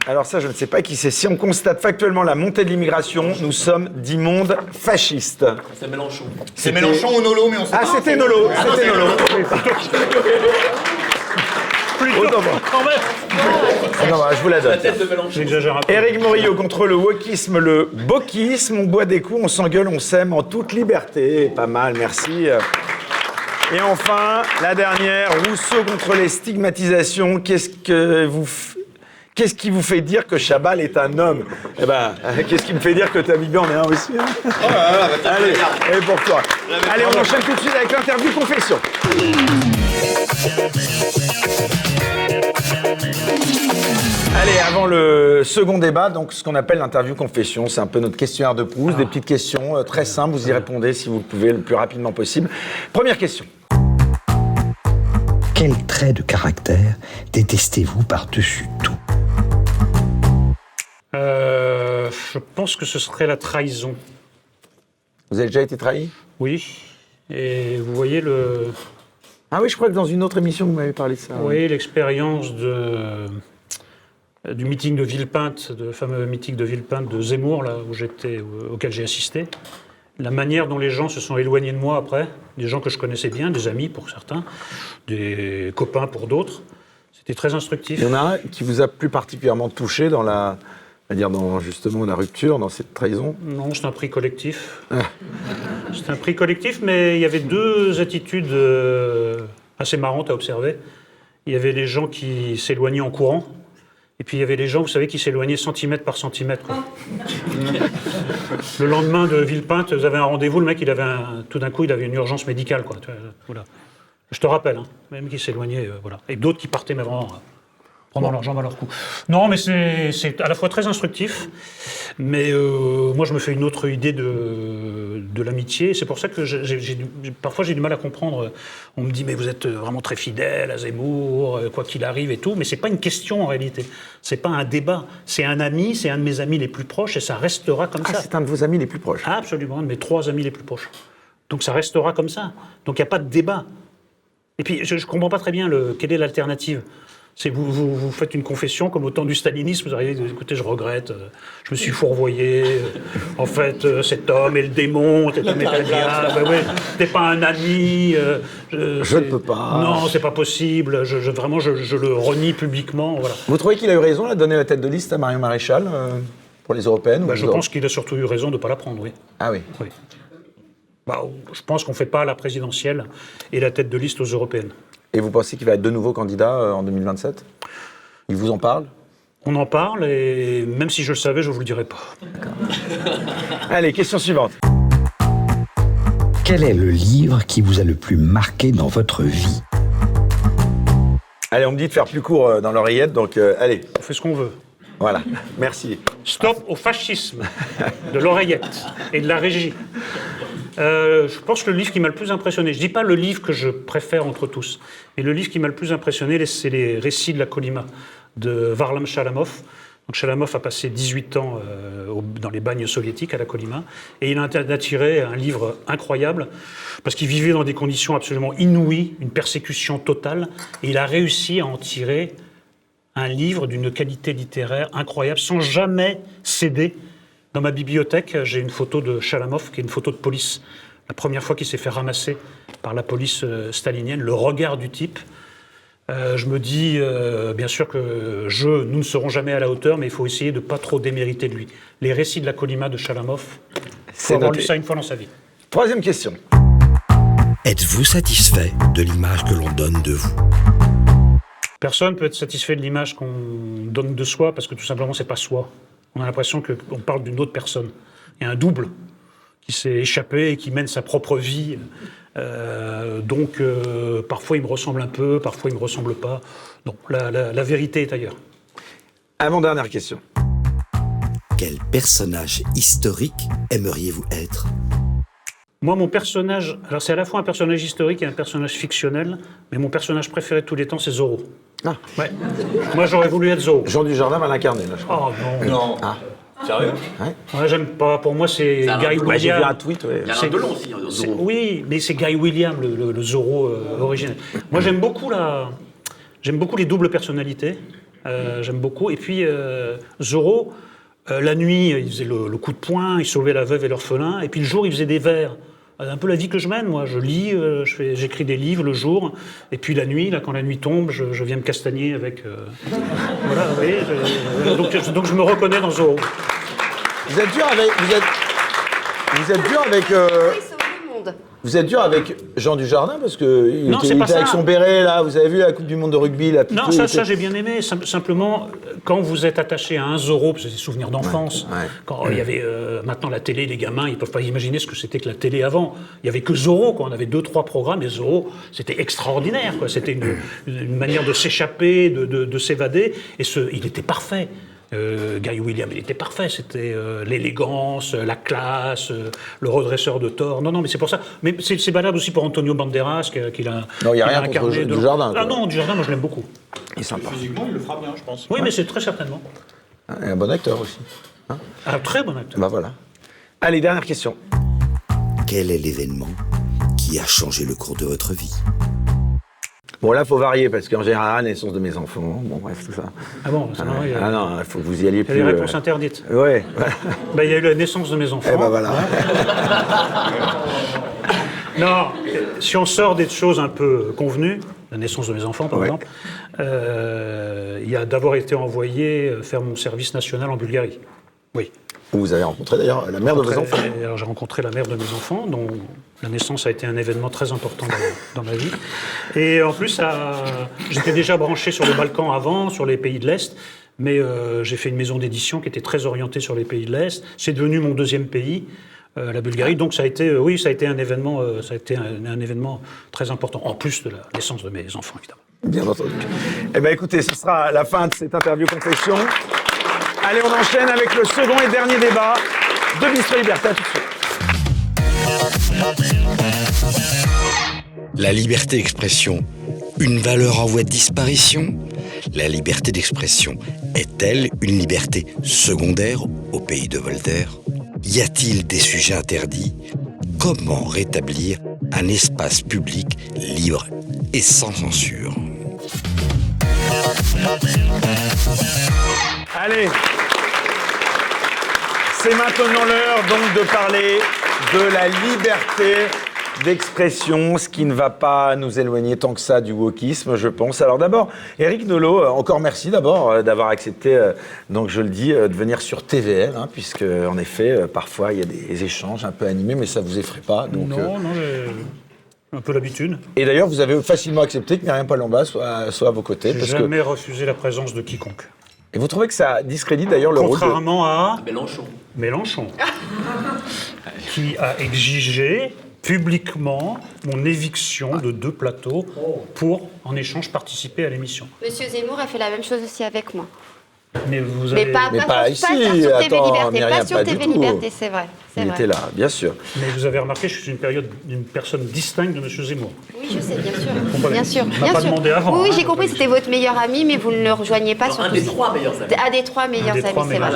[SPEAKER 2] Alors ça, je ne sais pas qui c'est. Si on constate factuellement la montée de l'immigration, nous sommes d'immondes fascistes.
[SPEAKER 7] C'est Mélenchon.
[SPEAKER 6] C'est Mélenchon ou Nolo, mais on sait
[SPEAKER 2] Ah,
[SPEAKER 6] pas.
[SPEAKER 2] c'était Nolo,
[SPEAKER 6] Ah
[SPEAKER 2] c'était Nolo. Pour-
[SPEAKER 3] Quand même
[SPEAKER 2] Ah non, bah, je vous la donne.
[SPEAKER 7] Tête de Mélenchon.
[SPEAKER 3] J'exagère un peu.
[SPEAKER 2] Éric Morillo contre le wokisme, le bokisme. On boit des coups, on s'engueule, on s'aime en toute liberté. Pas mal, merci. Et enfin, la dernière, Rousseau contre les stigmatisations. Qu'est-ce que vous... f- Qu'est-ce qui vous fait dire que Chabal est un homme? Eh ben, qu'est-ce qui me fait dire que Tabibi en est un aussi hein Allez, et pour toi. Allez, on enchaîne tout de suite avec l'interview confession. Allez, avant le second débat, donc ce qu'on appelle l'interview confession, c'est un peu notre questionnaire de Proust, des petites questions euh, très simples, vous y répondez si vous le pouvez le plus rapidement possible. Première question.
[SPEAKER 1] Quel trait de caractère détestez-vous par-dessus tout?
[SPEAKER 3] Euh, je pense que ce serait la trahison.
[SPEAKER 2] Vous avez déjà été trahi?
[SPEAKER 3] Oui. Et vous voyez le,
[SPEAKER 2] Ah oui, je crois que dans une autre émission, vous m'avez parlé de ça.
[SPEAKER 3] voyez l'expérience de du meeting de Villepinte, le fameux meeting de Villepinte de Zemmour, là où j'étais, au- auquel j'ai assisté. La manière dont les gens se sont éloignés de moi après, des gens que je connaissais bien, des amis pour certains, des copains pour d'autres, c'était très instructif.
[SPEAKER 2] Il y en a un qui vous a plus particulièrement touché dans la, on va dire dans justement la rupture, dans cette trahison.
[SPEAKER 3] Non, c'est un prix collectif. C'est un prix collectif, mais il y avait deux attitudes euh, assez marrantes à observer. Il y avait les gens qui s'éloignaient en courant, et puis il y avait les gens, vous savez, qui s'éloignaient centimètre par centimètre. quoi. le lendemain de Villepinte, vous avez un rendez-vous, le mec, il avait un- tout d'un coup, il avait une urgence médicale. Quoi. Voilà. Je te rappelle, hein, même qui s'éloignaient, euh, voilà. Et d'autres qui partaient, mais vraiment, prendre leur jambe à leur cou. Non, mais c'est à la fois très instructif, mais euh, moi je me fais une autre idée de, de l'amitié. C'est pour ça que parfois j'ai du mal à comprendre. On me dit mais vous êtes vraiment très fidèle à Zemmour, euh, quoi qu'il arrive et tout. Mais c'est pas une question en réalité. C'est pas un débat. C'est un ami, c'est un de mes amis les plus proches et ça restera comme
[SPEAKER 2] Ah,
[SPEAKER 3] ça.
[SPEAKER 2] c'est un de vos amis les plus proches.
[SPEAKER 3] Absolument, un de mes trois amis les plus proches. Donc ça restera comme ça. Donc il n'y a pas de débat. Et puis je ne comprends pas très bien le, quelle est l'alternative. C'est vous, vous, vous faites une confession comme au temps du stalinisme, vous arrivez, écoutez, je regrette, euh, je me suis fourvoyé, euh, en fait, euh, cet homme est le démon, cet homme est le diable, ouais, ouais, t'es pas un ami. euh,
[SPEAKER 2] Je ne peux pas.
[SPEAKER 3] Non, c'est pas possible, je, je- vraiment, je, je le renie publiquement, voilà.
[SPEAKER 2] Vous trouvez qu'il a eu raison de donner la tête de liste à Marion Maréchal euh, pour les européennes ou les
[SPEAKER 3] je pense qu'il a surtout eu raison de ne pas la prendre, oui.
[SPEAKER 2] Ah oui.
[SPEAKER 3] Oui. Bah, je pense qu'on ne fait pas la présidentielle et la tête de liste aux européennes.
[SPEAKER 2] Et vous pensez qu'il va être de nouveau candidat euh, en 2027 Il vous en parle?
[SPEAKER 3] On en parle et même si je le savais, je ne vous le dirais pas.
[SPEAKER 2] Allez, question suivante.
[SPEAKER 1] Quel est le livre qui vous a le plus marqué dans votre vie?
[SPEAKER 2] Allez, on me dit de faire plus court euh, dans l'oreillette, donc euh, allez,
[SPEAKER 3] On fait ce qu'on veut.
[SPEAKER 2] voilà. Merci.
[SPEAKER 3] Stop au fascisme de l'oreillette et de la régie. Euh, je pense que le livre qui m'a le plus impressionné, je ne dis pas le livre que je préfère entre tous, mais le livre qui m'a le plus impressionné, c'est les récits de la Colima de Varlam Shalamov. Donc Shalamov a passé 18 ans euh, dans les bagnes soviétiques à la Colima et il a attiré un livre incroyable parce qu'il vivait dans des conditions absolument inouïes, une persécution totale et il a réussi à en tirer un livre d'une qualité littéraire incroyable, sans jamais céder. Dans ma bibliothèque, j'ai une photo de Chalamov, qui est une photo de police. La première fois qu'il s'est fait ramasser par la police euh, stalinienne, le regard du type. Euh, je me dis, euh, bien sûr que je, nous ne serons jamais à la hauteur, mais il faut essayer de pas trop démériter de lui. Les récits de la Colima de Chalamov, il
[SPEAKER 2] C'est
[SPEAKER 3] avoir lu ça une fois dans sa vie.
[SPEAKER 2] Troisième question.
[SPEAKER 8] Êtes-vous satisfait de l'image que l'on donne de vous?
[SPEAKER 3] Personne peut être satisfait de l'image qu'on donne de soi parce que tout simplement c'est pas soi. On a l'impression que- qu'on parle d'une autre personne. Il y a un double qui s'est échappé et qui mène sa propre vie. Euh, donc euh, parfois il me ressemble un peu, parfois il me ressemble pas. Non, la, la- la vérité est ailleurs.
[SPEAKER 2] Avant-dernière question.
[SPEAKER 8] Quel personnage historique aimeriez-vous être?
[SPEAKER 3] Moi, mon personnage, alors c'est à la fois un personnage historique et un personnage fictionnel, mais mon personnage préféré de tous les temps, c'est Zorro.
[SPEAKER 2] Ah.
[SPEAKER 3] Ouais. Moi, j'aurais voulu être Zorro.
[SPEAKER 2] Jean Dujardin va l'incarner, là, je crois.
[SPEAKER 3] Oh non.
[SPEAKER 6] Non. Sérieux
[SPEAKER 3] Ouais, j'aime pas. Pour moi, c'est Guy
[SPEAKER 7] peu-
[SPEAKER 2] Bah, J'ai vu un tweet, ouais.
[SPEAKER 7] Il y a
[SPEAKER 3] C'est-
[SPEAKER 7] un Delon aussi, hein, Zorro.
[SPEAKER 3] Oui, mais c'est Guy Williams, le, le- le Zorro euh, originel. Moi, j'aime beaucoup la, j'aime beaucoup les doubles personnalités. Euh, j'aime beaucoup. Et puis euh, Zorro, euh, la nuit, il faisait le, le coup de poing, il sauvait la veuve et l'orphelin. Et puis le jour, il faisait des vers. Euh, Un peu la vie que je mène, moi. Je lis, euh, je fais- j'écris des livres le jour, et puis la nuit, là, quand la nuit tombe, je, je viens me castagner avec. euh, voilà, vous voyez. je- donc, je- donc je me reconnais dans Zorro.
[SPEAKER 2] Vous êtes dur avec. Vous êtes, vous êtes dur avec. euh,
[SPEAKER 4] Oui, sauve le monde.
[SPEAKER 2] Vous êtes dur avec Jean Dujardin parce que il
[SPEAKER 3] Non,
[SPEAKER 2] était, il
[SPEAKER 3] pas
[SPEAKER 2] était avec son béret là. Vous avez vu la Coupe du Monde de rugby là.
[SPEAKER 3] Non, ça, j'ai bien aimé. Sim- simplement, euh, quand vous êtes attaché à un Zorro, parce que c'est des souvenirs d'enfance,
[SPEAKER 2] Ouais, ouais.
[SPEAKER 3] quand il y avait euh, maintenant la télé, les gamins, ils peuvent pas imaginer ce que c'était que la télé avant. Il y avait que Zorro, quoi. On avait deux, trois programmes, et Zorro, c'était extraordinaire, quoi. C'était une, une manière de s'échapper, de, de- de s'évader, et ce, il était parfait. Euh, Guy William, il était parfait. C'était euh, l'élégance, euh, la classe, euh, le redresseur de tort. Non, non, mais c'est pour ça. Mais c'est c'est valable aussi pour Antonio Banderas, qu'il a, qu'il a-
[SPEAKER 2] Non, il y a
[SPEAKER 3] qu'il
[SPEAKER 2] rien contre
[SPEAKER 3] incarné de-
[SPEAKER 2] Dujardin,
[SPEAKER 3] Ah
[SPEAKER 2] quoi.
[SPEAKER 3] non, Dujardin, moi je l'aime beaucoup.
[SPEAKER 2] Il est sympa.
[SPEAKER 6] Physiquement, il le fera bien, je pense.
[SPEAKER 3] Oui, mais c'est très certainement.
[SPEAKER 2] Et un bon acteur aussi.
[SPEAKER 3] Un très bon acteur.
[SPEAKER 2] Bah voilà. Allez, dernière question.
[SPEAKER 8] Quel est l'événement qui a changé le cours de votre vie?
[SPEAKER 2] Bon là, faut varier parce qu'en général, la naissance de mes enfants. Bon bref, tout ça.
[SPEAKER 3] Ah bon, c'est vrai, il y a-
[SPEAKER 2] Ah non, il faut que vous y alliez
[SPEAKER 3] il y a
[SPEAKER 2] plus.
[SPEAKER 3] des réponses
[SPEAKER 2] euh,
[SPEAKER 3] interdites.
[SPEAKER 2] Ouais.
[SPEAKER 3] Ben, il y a eu la naissance de mes enfants.
[SPEAKER 2] Eh ben voilà.
[SPEAKER 3] Non, si on sort des choses un peu convenues, la naissance de mes enfants par
[SPEAKER 2] Ouais.
[SPEAKER 3] exemple, euh, il y a d'avoir été envoyé euh, faire mon service national en Bulgarie. Oui.
[SPEAKER 2] Vous avez rencontré d'ailleurs la mère de vos enfants.
[SPEAKER 3] alors, J'ai rencontré la mère de mes enfants, dont la naissance a été un événement très important dans, ma vie. Et en plus, j'étais déjà branché sur le Balkan avant, sur les pays de l'Est, mais euh, j'ai fait une maison d'édition qui était très orientée sur les pays de l'Est. C'est devenu mon deuxième pays. euh, la Bulgarie, donc ça a été, euh, oui, ça a été un événement, ça a été un, événement très important, en plus de la naissance de mes enfants, évidemment.
[SPEAKER 2] Bien entendu. Eh bien, écoutez, ce sera la fin de cette interview confession. Allez, on enchaîne avec le second et dernier débat de Bistro Liberté. Tout de suite.
[SPEAKER 8] La liberté d'expression, une valeur en voie de disparition. La liberté d'expression est-elle une liberté secondaire au pays de Voltaire? Y a-t-il des sujets interdits? Comment rétablir un espace public libre et sans censure?
[SPEAKER 2] Allez. C'est maintenant l'heure de parler de la liberté d'expression, ce qui ne va pas nous éloigner tant que ça du wokisme, je pense. Alors d'abord, Eric Nolot, euh, encore merci d'abord euh, d'avoir accepté, euh, donc je le dis, de venir sur TVL, hein, puisque en effet, parfois il y a des échanges un peu animés, mais ça vous effraie pas. Donc, euh,
[SPEAKER 3] non, non, un peu l'habitude.
[SPEAKER 2] Et d'ailleurs, vous avez facilement accepté que Myriam Palomba soit, soit à vos côtés.
[SPEAKER 3] J'ai
[SPEAKER 2] parce
[SPEAKER 3] jamais refusé la présence de quiconque.
[SPEAKER 2] Et vous trouvez que ça discrédite d'ailleurs le rôle de...
[SPEAKER 3] Contrairement à
[SPEAKER 7] Mélenchon.
[SPEAKER 3] Mélenchon, qui a exigé publiquement mon éviction de deux plateaux pour, en échange, participer à l'émission.
[SPEAKER 4] Monsieur Zemmour a fait la même chose aussi avec moi.
[SPEAKER 3] Mais vous
[SPEAKER 4] Mais
[SPEAKER 3] avez...
[SPEAKER 4] pas,
[SPEAKER 2] Mais
[SPEAKER 4] pas
[SPEAKER 2] pas
[SPEAKER 4] sur, pas
[SPEAKER 2] ici,
[SPEAKER 4] sur TV Liberté.
[SPEAKER 2] Myriam,
[SPEAKER 4] pas sur TV. Liberté, c'est vrai.
[SPEAKER 2] Il
[SPEAKER 4] vrai.
[SPEAKER 2] était là, bien sûr.
[SPEAKER 3] Mais vous avez remarqué, je suis une période d'une personne distincte de M. Zemmour.
[SPEAKER 4] Oui, je sais, bien sûr. Bien sûr, bien
[SPEAKER 3] pas
[SPEAKER 4] sûr.
[SPEAKER 3] demandé avant,
[SPEAKER 4] Oui, oui,
[SPEAKER 3] hein,
[SPEAKER 4] j'ai compris, c'était votre meilleur ami, mais vous ne le rejoignez pas
[SPEAKER 7] Non,
[SPEAKER 4] sur
[SPEAKER 7] un des
[SPEAKER 4] ça.
[SPEAKER 7] trois meilleurs amis.
[SPEAKER 4] Un des trois meilleurs
[SPEAKER 3] des
[SPEAKER 4] amis, c'est vrai.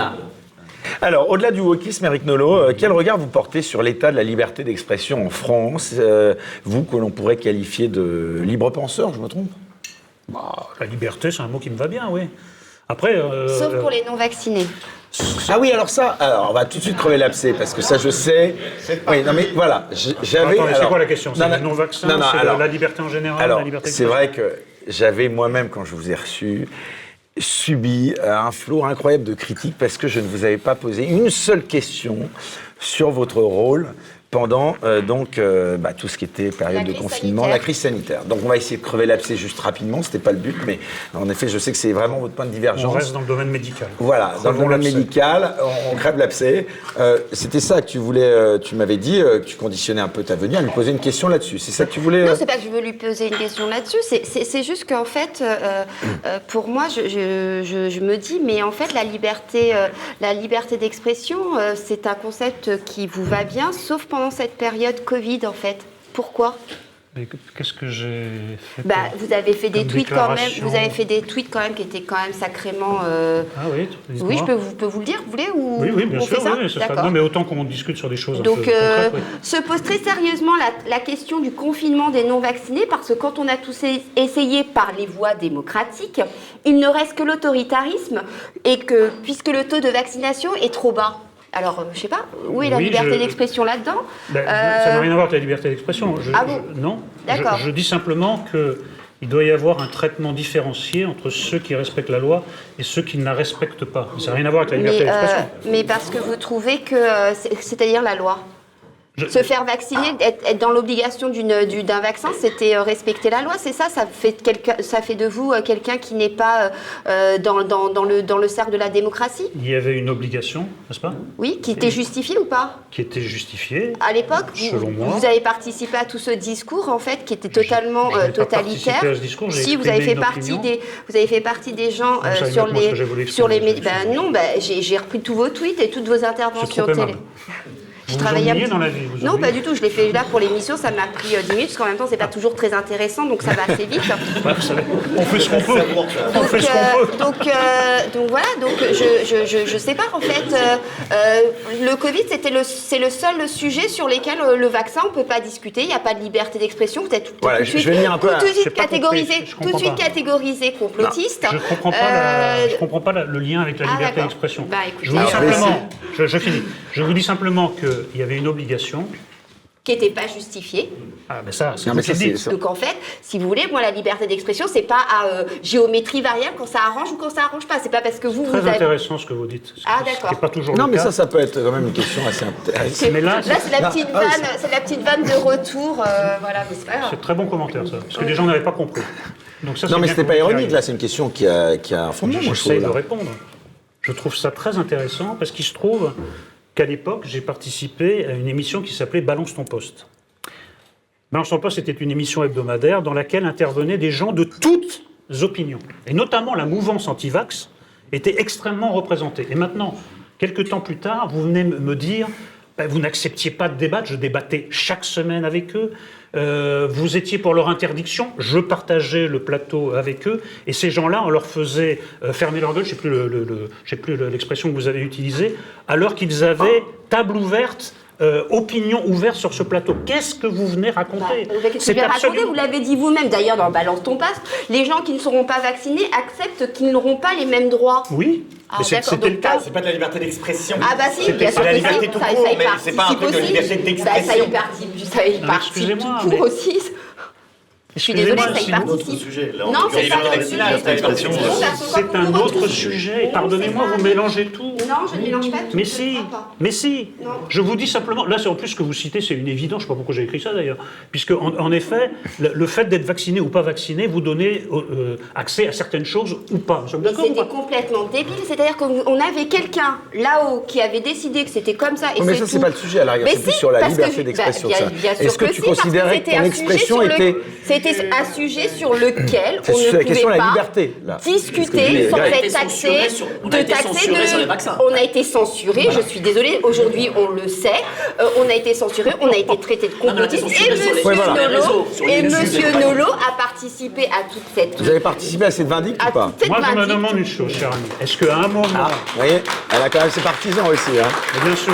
[SPEAKER 2] Alors, au-delà du wokisme, Eric Nolot, euh, quel regard vous portez sur l'état de la liberté d'expression en France euh, Vous, que l'on pourrait qualifier de libre penseur, je me trompe?
[SPEAKER 3] Bah, la liberté, c'est un mot qui me va bien, oui. Après... euh,
[SPEAKER 4] Sauf pour les non-vaccinés.
[SPEAKER 2] Ah oui, alors ça, alors on va tout de suite crever l'abcès, parce que ça, je sais. Oui, non mais voilà, j'avais...
[SPEAKER 3] Attendez, c'est quoi la question? C'est
[SPEAKER 2] Non,
[SPEAKER 3] les
[SPEAKER 2] non,
[SPEAKER 3] non-vaccins
[SPEAKER 2] non, non,
[SPEAKER 3] C'est
[SPEAKER 2] alors-
[SPEAKER 3] la liberté en général
[SPEAKER 2] Alors,
[SPEAKER 3] la liberté
[SPEAKER 2] c'est vrai que j'avais moi-même, quand je vous ai reçu, subi euh, un flot incroyable de critiques parce que je ne vous avais pas posé une seule question sur votre rôle pendant euh, donc euh, bah, tout ce qui était période de confinement,
[SPEAKER 4] sanitaire.
[SPEAKER 2] la crise sanitaire. Donc on va essayer de crever l'abcès juste rapidement, c'était pas le but, mais en effet, je sais que c'est vraiment votre point de
[SPEAKER 3] On
[SPEAKER 2] divergence.
[SPEAKER 3] reste dans le domaine médical.
[SPEAKER 2] Voilà, dans le domaine médical, on, on crève l'abcès. Euh, C'était ça que tu voulais, euh, tu m'avais dit, euh, que tu conditionnais un peu ta venue à lui poser une question là-dessus. C'est ça que tu voulais
[SPEAKER 4] Non, c'est pas que je veux lui poser une question là-dessus, c'est- juste qu'en fait, euh, euh, pour moi, je, je- je- je me dis, mais en fait, la liberté, euh, la liberté d'expression, euh, c'est un concept qui vous va bien, sauf pendant cette période Covid, en fait. Pourquoi?
[SPEAKER 3] Qu'est-ce que j'ai fait
[SPEAKER 4] bah, Vous avez fait des tweets quand même, vous avez fait des tweets quand même qui étaient quand même sacrément. euh,
[SPEAKER 3] Ah oui.
[SPEAKER 4] Oui, je peux vous, peux vous le dire, vous voulez ou
[SPEAKER 3] Oui, oui, bien
[SPEAKER 4] on
[SPEAKER 3] sûr,
[SPEAKER 4] fait ça
[SPEAKER 3] oui. Non, mais autant qu'on discute sur des choses un
[SPEAKER 4] Donc,
[SPEAKER 3] peu
[SPEAKER 4] euh,
[SPEAKER 3] concrètes, oui.
[SPEAKER 4] se pose très sérieusement la, la question du confinement des non-vaccinés, parce que quand on a tous essayé par les voies démocratiques, il ne reste que l'autoritarisme, et que puisque le taux de vaccination est trop bas. Alors, euh, je sais pas, où est la
[SPEAKER 3] Oui,
[SPEAKER 4] liberté
[SPEAKER 3] je-
[SPEAKER 4] d'expression là-dedans
[SPEAKER 3] Ben,
[SPEAKER 4] Euh,
[SPEAKER 3] Ça n'a rien à voir avec la liberté d'expression. Je-
[SPEAKER 4] Ah bon
[SPEAKER 3] je- Non.
[SPEAKER 4] D'accord.
[SPEAKER 3] Je, je dis simplement que il doit y avoir un traitement différencié entre ceux qui respectent la loi et ceux qui ne la respectent pas. Ça n'a rien à voir avec la liberté
[SPEAKER 4] mais, euh,
[SPEAKER 3] d'expression.
[SPEAKER 4] mais parce que vous trouvez que, euh, c'est- c'est-à-dire la loi
[SPEAKER 3] Je-
[SPEAKER 4] Se faire vacciner, être, être dans l'obligation du- d'un vaccin, c'était euh, respecter la loi, c'est ça? Ça fait, quelqu'un- ça fait de vous euh, quelqu'un qui n'est pas euh, euh, dans, dans- dans le, dans le cercle de la démocratie?
[SPEAKER 3] Il y avait une obligation, n'est-ce pas,
[SPEAKER 4] Oui, qui était justifiée ou pas?
[SPEAKER 3] Qui était justifiée.
[SPEAKER 4] À l'époque,
[SPEAKER 3] Selon
[SPEAKER 4] vous,
[SPEAKER 3] moi.
[SPEAKER 4] vous avez participé à tout ce discours en fait qui était totalement
[SPEAKER 3] je
[SPEAKER 4] euh, totalitaire.
[SPEAKER 3] à ce discours,
[SPEAKER 4] si vous avez fait partie des, vous avez fait partie des gens euh, sur les sur les médias. Ben non, ben, j'ai repris tous vos tweets et toutes vos interventions télé. Je
[SPEAKER 3] Vous vous
[SPEAKER 4] travaillais petit-
[SPEAKER 3] dans la vie, vous
[SPEAKER 4] Non, pas du tout. Je l'ai fait là pour l'émission. Ça m'a pris euh, 10 minutes parce qu'en même temps, c'est pas toujours très intéressant, donc ça va assez vite.
[SPEAKER 3] Vous on fait ce qu'on peut. On
[SPEAKER 4] Donc,
[SPEAKER 3] fait ce qu'on
[SPEAKER 4] euh,
[SPEAKER 3] peut.
[SPEAKER 4] donc, euh, donc voilà, donc je, je, je, je sais pas en fait. euh, euh, le Covid, c'était le, c'est le seul sujet sur lequel euh, le vaccin, on peut pas discuter. Il n'y a pas de liberté d'expression. Vous êtes tout,
[SPEAKER 2] Voilà,
[SPEAKER 4] tout
[SPEAKER 2] je-
[SPEAKER 4] suite,
[SPEAKER 2] vais un peu
[SPEAKER 4] tout de suite catégorisé, tout de suite catégorisé complotiste.
[SPEAKER 3] Je ne comprends pas, la-
[SPEAKER 4] Euh,
[SPEAKER 3] je comprends pas la- le lien avec la
[SPEAKER 4] Ah,
[SPEAKER 3] liberté d'expression.
[SPEAKER 4] Bah,
[SPEAKER 3] je vous dis
[SPEAKER 4] alors,
[SPEAKER 3] simplement, je, je finis. Je vous dis simplement qu'il y avait une obligation.
[SPEAKER 4] qui n'était pas justifié.
[SPEAKER 3] Ah, mais ça, c'est
[SPEAKER 2] c'est- ça-
[SPEAKER 4] Donc en fait, si vous voulez, moi la liberté d'expression, c'est pas à euh, géométrie variable quand ça arrange ou quand ça arrange pas. C'est pas parce que vous vous
[SPEAKER 3] Très
[SPEAKER 4] avez.
[SPEAKER 3] intéressant ce que vous dites. Ce
[SPEAKER 4] Ah,
[SPEAKER 3] ce
[SPEAKER 4] d'accord.
[SPEAKER 3] n'est pas toujours
[SPEAKER 2] Non,
[SPEAKER 3] le
[SPEAKER 2] mais
[SPEAKER 3] cas.
[SPEAKER 2] ça, ça peut être quand même une question assez intéressante.
[SPEAKER 4] C'est-
[SPEAKER 3] Mais là,
[SPEAKER 4] c'est la
[SPEAKER 2] Non,
[SPEAKER 4] petite
[SPEAKER 2] ah,
[SPEAKER 4] vanne,
[SPEAKER 2] c'est-
[SPEAKER 4] c'est la petite vanne de retour, euh, voilà, mais c'est pas grave.
[SPEAKER 3] C'est très bon commentaire, ça. Parce que les gens n'avaient pas compris. Donc ça,
[SPEAKER 2] Non,
[SPEAKER 3] c'est
[SPEAKER 2] mais
[SPEAKER 3] bien
[SPEAKER 2] c'était pas ironique, là, c'est une question qui a, qui a un fondement, moi, je trouve.
[SPEAKER 3] J'essaie de répondre. Je trouve ça très intéressant parce qu'il se trouve qu'à l'époque, j'ai participé à une émission qui s'appelait Balance ton poste. Balance ton poste était une émission hebdomadaire dans laquelle intervenaient des gens de toutes opinions. Et notamment la mouvance anti-vax était extrêmement représentée. Et maintenant, quelques temps plus tard, vous venez me dire, ben, vous n'acceptiez pas de débattre, je débattais chaque semaine avec eux. Euh, vous étiez pour leur interdiction, je partageais le plateau avec eux, et ces gens-là, on leur faisait euh, fermer leur gueule, je ne sais plus le- le- le- l'expression que vous avez utilisée, alors qu'ils avaient table ouverte, euh, opinion ouverte sur ce plateau. Qu'est-ce que vous venez raconter
[SPEAKER 4] Bah, je vais raconter Vous l'avez dit vous-même, d'ailleurs, dans Balance ton passe, les gens qui ne seront pas vaccinés acceptent qu'ils n'auront pas les mêmes droits.
[SPEAKER 3] Oui,
[SPEAKER 4] Ah,
[SPEAKER 3] c'est- c'était le cas.
[SPEAKER 6] C'est pas de la liberté d'expression.
[SPEAKER 4] Ah bah si,
[SPEAKER 6] C'est
[SPEAKER 4] bien sûr
[SPEAKER 6] la
[SPEAKER 4] que
[SPEAKER 6] liberté
[SPEAKER 4] si,
[SPEAKER 6] tout
[SPEAKER 4] ça,
[SPEAKER 6] court,
[SPEAKER 4] ça y
[SPEAKER 6] mais c'est pas un truc de liberté
[SPEAKER 4] Ça, ça y
[SPEAKER 6] d'expression.
[SPEAKER 4] participe, ça y participe tout court aussi. Je suis désolée,
[SPEAKER 3] Excusez-moi,
[SPEAKER 4] ça y participe.
[SPEAKER 5] sujet. Là,
[SPEAKER 4] Non, c'est pas
[SPEAKER 5] liberté
[SPEAKER 4] sujet.
[SPEAKER 5] d'expression, euh,
[SPEAKER 3] C'est un autre sujet. Pardonnez-moi, vous mélangez tout.
[SPEAKER 4] Non, je ne mélange pas tout.
[SPEAKER 3] Mais si, mais si. Je vous dis simplement, là c'est en plus ce que vous citez, c'est une évidence, je ne sais pas pourquoi j'ai écrit ça d'ailleurs, puisque en, en effet, le, le fait d'être vacciné ou pas vacciné vous donnez euh, accès à certaines choses ou pas. D'accord
[SPEAKER 4] c'était complètement débile. C'est-à-dire qu'on avait quelqu'un là-haut qui avait décidé que c'était comme ça. Et
[SPEAKER 2] mais ça, c'est pas le sujet à l'arrière, c'est plus sur la liberté d'expression,
[SPEAKER 4] bah, sûr
[SPEAKER 2] Est-ce que tu
[SPEAKER 4] si, parce
[SPEAKER 2] considérais
[SPEAKER 4] c'était
[SPEAKER 2] que ton
[SPEAKER 4] un
[SPEAKER 2] expression était-
[SPEAKER 4] C'était un sujet sur lequel
[SPEAKER 2] C'est
[SPEAKER 4] on ne
[SPEAKER 2] la question de
[SPEAKER 4] pouvait
[SPEAKER 2] la
[SPEAKER 4] pas
[SPEAKER 2] liberté, là. Parce que
[SPEAKER 4] discuter sans être taxé
[SPEAKER 7] sur- on a
[SPEAKER 4] de
[SPEAKER 7] été
[SPEAKER 4] taxer
[SPEAKER 7] censuré
[SPEAKER 4] de-. On a été censuré, je suis désolée, aujourd'hui on le sait, euh, on a été censuré, on a été traité de complotiste et Monsieur
[SPEAKER 2] Ouais, voilà.
[SPEAKER 4] Nolo, et Monsieur a participé à toute cette
[SPEAKER 2] Vous avez participé à cette vindicte ou pas
[SPEAKER 3] Moi je me demande une chose, cher ami. Est-ce qu'à un moment,
[SPEAKER 2] Ah, vous voyez, elle a quand même ses partisans aussi. Hein.
[SPEAKER 3] bien sûr,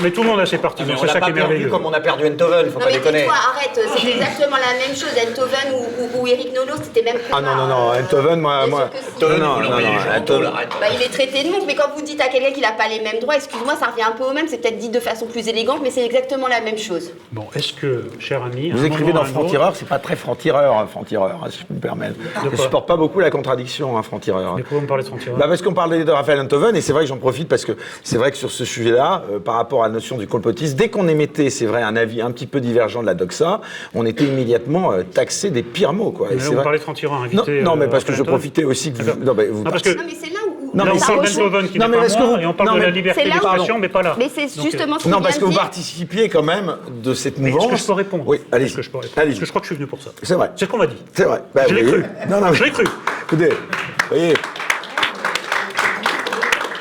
[SPEAKER 3] mais tout le monde a ses partisans,
[SPEAKER 6] on
[SPEAKER 3] c'est
[SPEAKER 6] l'a
[SPEAKER 3] ça qui
[SPEAKER 6] pas
[SPEAKER 3] est
[SPEAKER 6] perdu
[SPEAKER 3] merveilleux.
[SPEAKER 6] comme on a perdu Enthoven, faut
[SPEAKER 4] Non
[SPEAKER 6] pas
[SPEAKER 4] mais
[SPEAKER 6] déconner.
[SPEAKER 4] arrête, c'est exactement la même chose, Enthoven ou, ou, ou Eric Nolo, c'était même
[SPEAKER 2] Ah non, non, non,
[SPEAKER 4] euh,
[SPEAKER 2] Enthoven, moi. moi...
[SPEAKER 4] si.
[SPEAKER 2] Non, non, non, non, Enthoven-.
[SPEAKER 4] Bah, il est traité de montre, mais quand vous dites à quelqu'un qu'il n'a pas les mêmes droits, excuse-moi, ça revient un peu au même, c'est peut-être dit de façon plus élégante, mais c'est exactement la même chose.
[SPEAKER 3] Bon, est-ce que, cher ami,
[SPEAKER 2] Vous écrivez dans Franc-Tireur, c'est pas très Franc-Tireur, hein, Franc-Tireur, hein, si je peux me permettre. Je supporte pas beaucoup la contradiction, hein, Franc-Tireur.
[SPEAKER 3] Mais pourquoi vous me parlez de Franck
[SPEAKER 2] Bah parce qu'on parlait de Raphaël Enthoven, et c'est vrai que j'en profite parce que c'est vrai que sur ce sujet-là, euh, par rapport à la notion du complotisme, dès qu'on émettait, c'est vrai, un avis un petit peu divergent de la doxa, on était immédiatement euh, taxé des pires mots. Quoi. Et
[SPEAKER 3] Mais là, vous
[SPEAKER 2] vrai-
[SPEAKER 3] parlez de Franck-Tireur,
[SPEAKER 2] non,
[SPEAKER 3] invité.
[SPEAKER 2] non, mais
[SPEAKER 3] euh,
[SPEAKER 2] parce que je profitais aussi que vous... Non, mais vous
[SPEAKER 3] Non, parce que
[SPEAKER 4] Non, mais c'est là où.
[SPEAKER 2] Non,
[SPEAKER 3] là,
[SPEAKER 2] mais
[SPEAKER 3] on parle d'Enthoven qui
[SPEAKER 2] Non,
[SPEAKER 3] n'est
[SPEAKER 2] mais
[SPEAKER 3] pas
[SPEAKER 2] parce que
[SPEAKER 3] moi,
[SPEAKER 2] vous-
[SPEAKER 3] et on parle
[SPEAKER 2] non,
[SPEAKER 3] de la
[SPEAKER 2] mais-
[SPEAKER 3] liberté
[SPEAKER 4] C'est là où-
[SPEAKER 3] d'expression, mais pas là.
[SPEAKER 4] Mais c'est
[SPEAKER 3] Donc,
[SPEAKER 4] justement ce
[SPEAKER 2] Non,
[SPEAKER 4] qu'il
[SPEAKER 2] parce que vous participiez quand même de cette
[SPEAKER 3] Mais
[SPEAKER 2] mouvance.
[SPEAKER 3] est-ce que je peux répondre
[SPEAKER 2] Oui, allez
[SPEAKER 3] Est-ce que je peux répondre
[SPEAKER 2] Allez
[SPEAKER 3] Parce que je crois que je suis venu pour ça.
[SPEAKER 2] C'est vrai.
[SPEAKER 3] C'est ce qu'on m'a dit.
[SPEAKER 2] C'est vrai. Bah,
[SPEAKER 3] Je l'ai cru.
[SPEAKER 2] Non, non, mais-
[SPEAKER 3] Je l'ai cru.
[SPEAKER 2] Écoutez, vous voyez,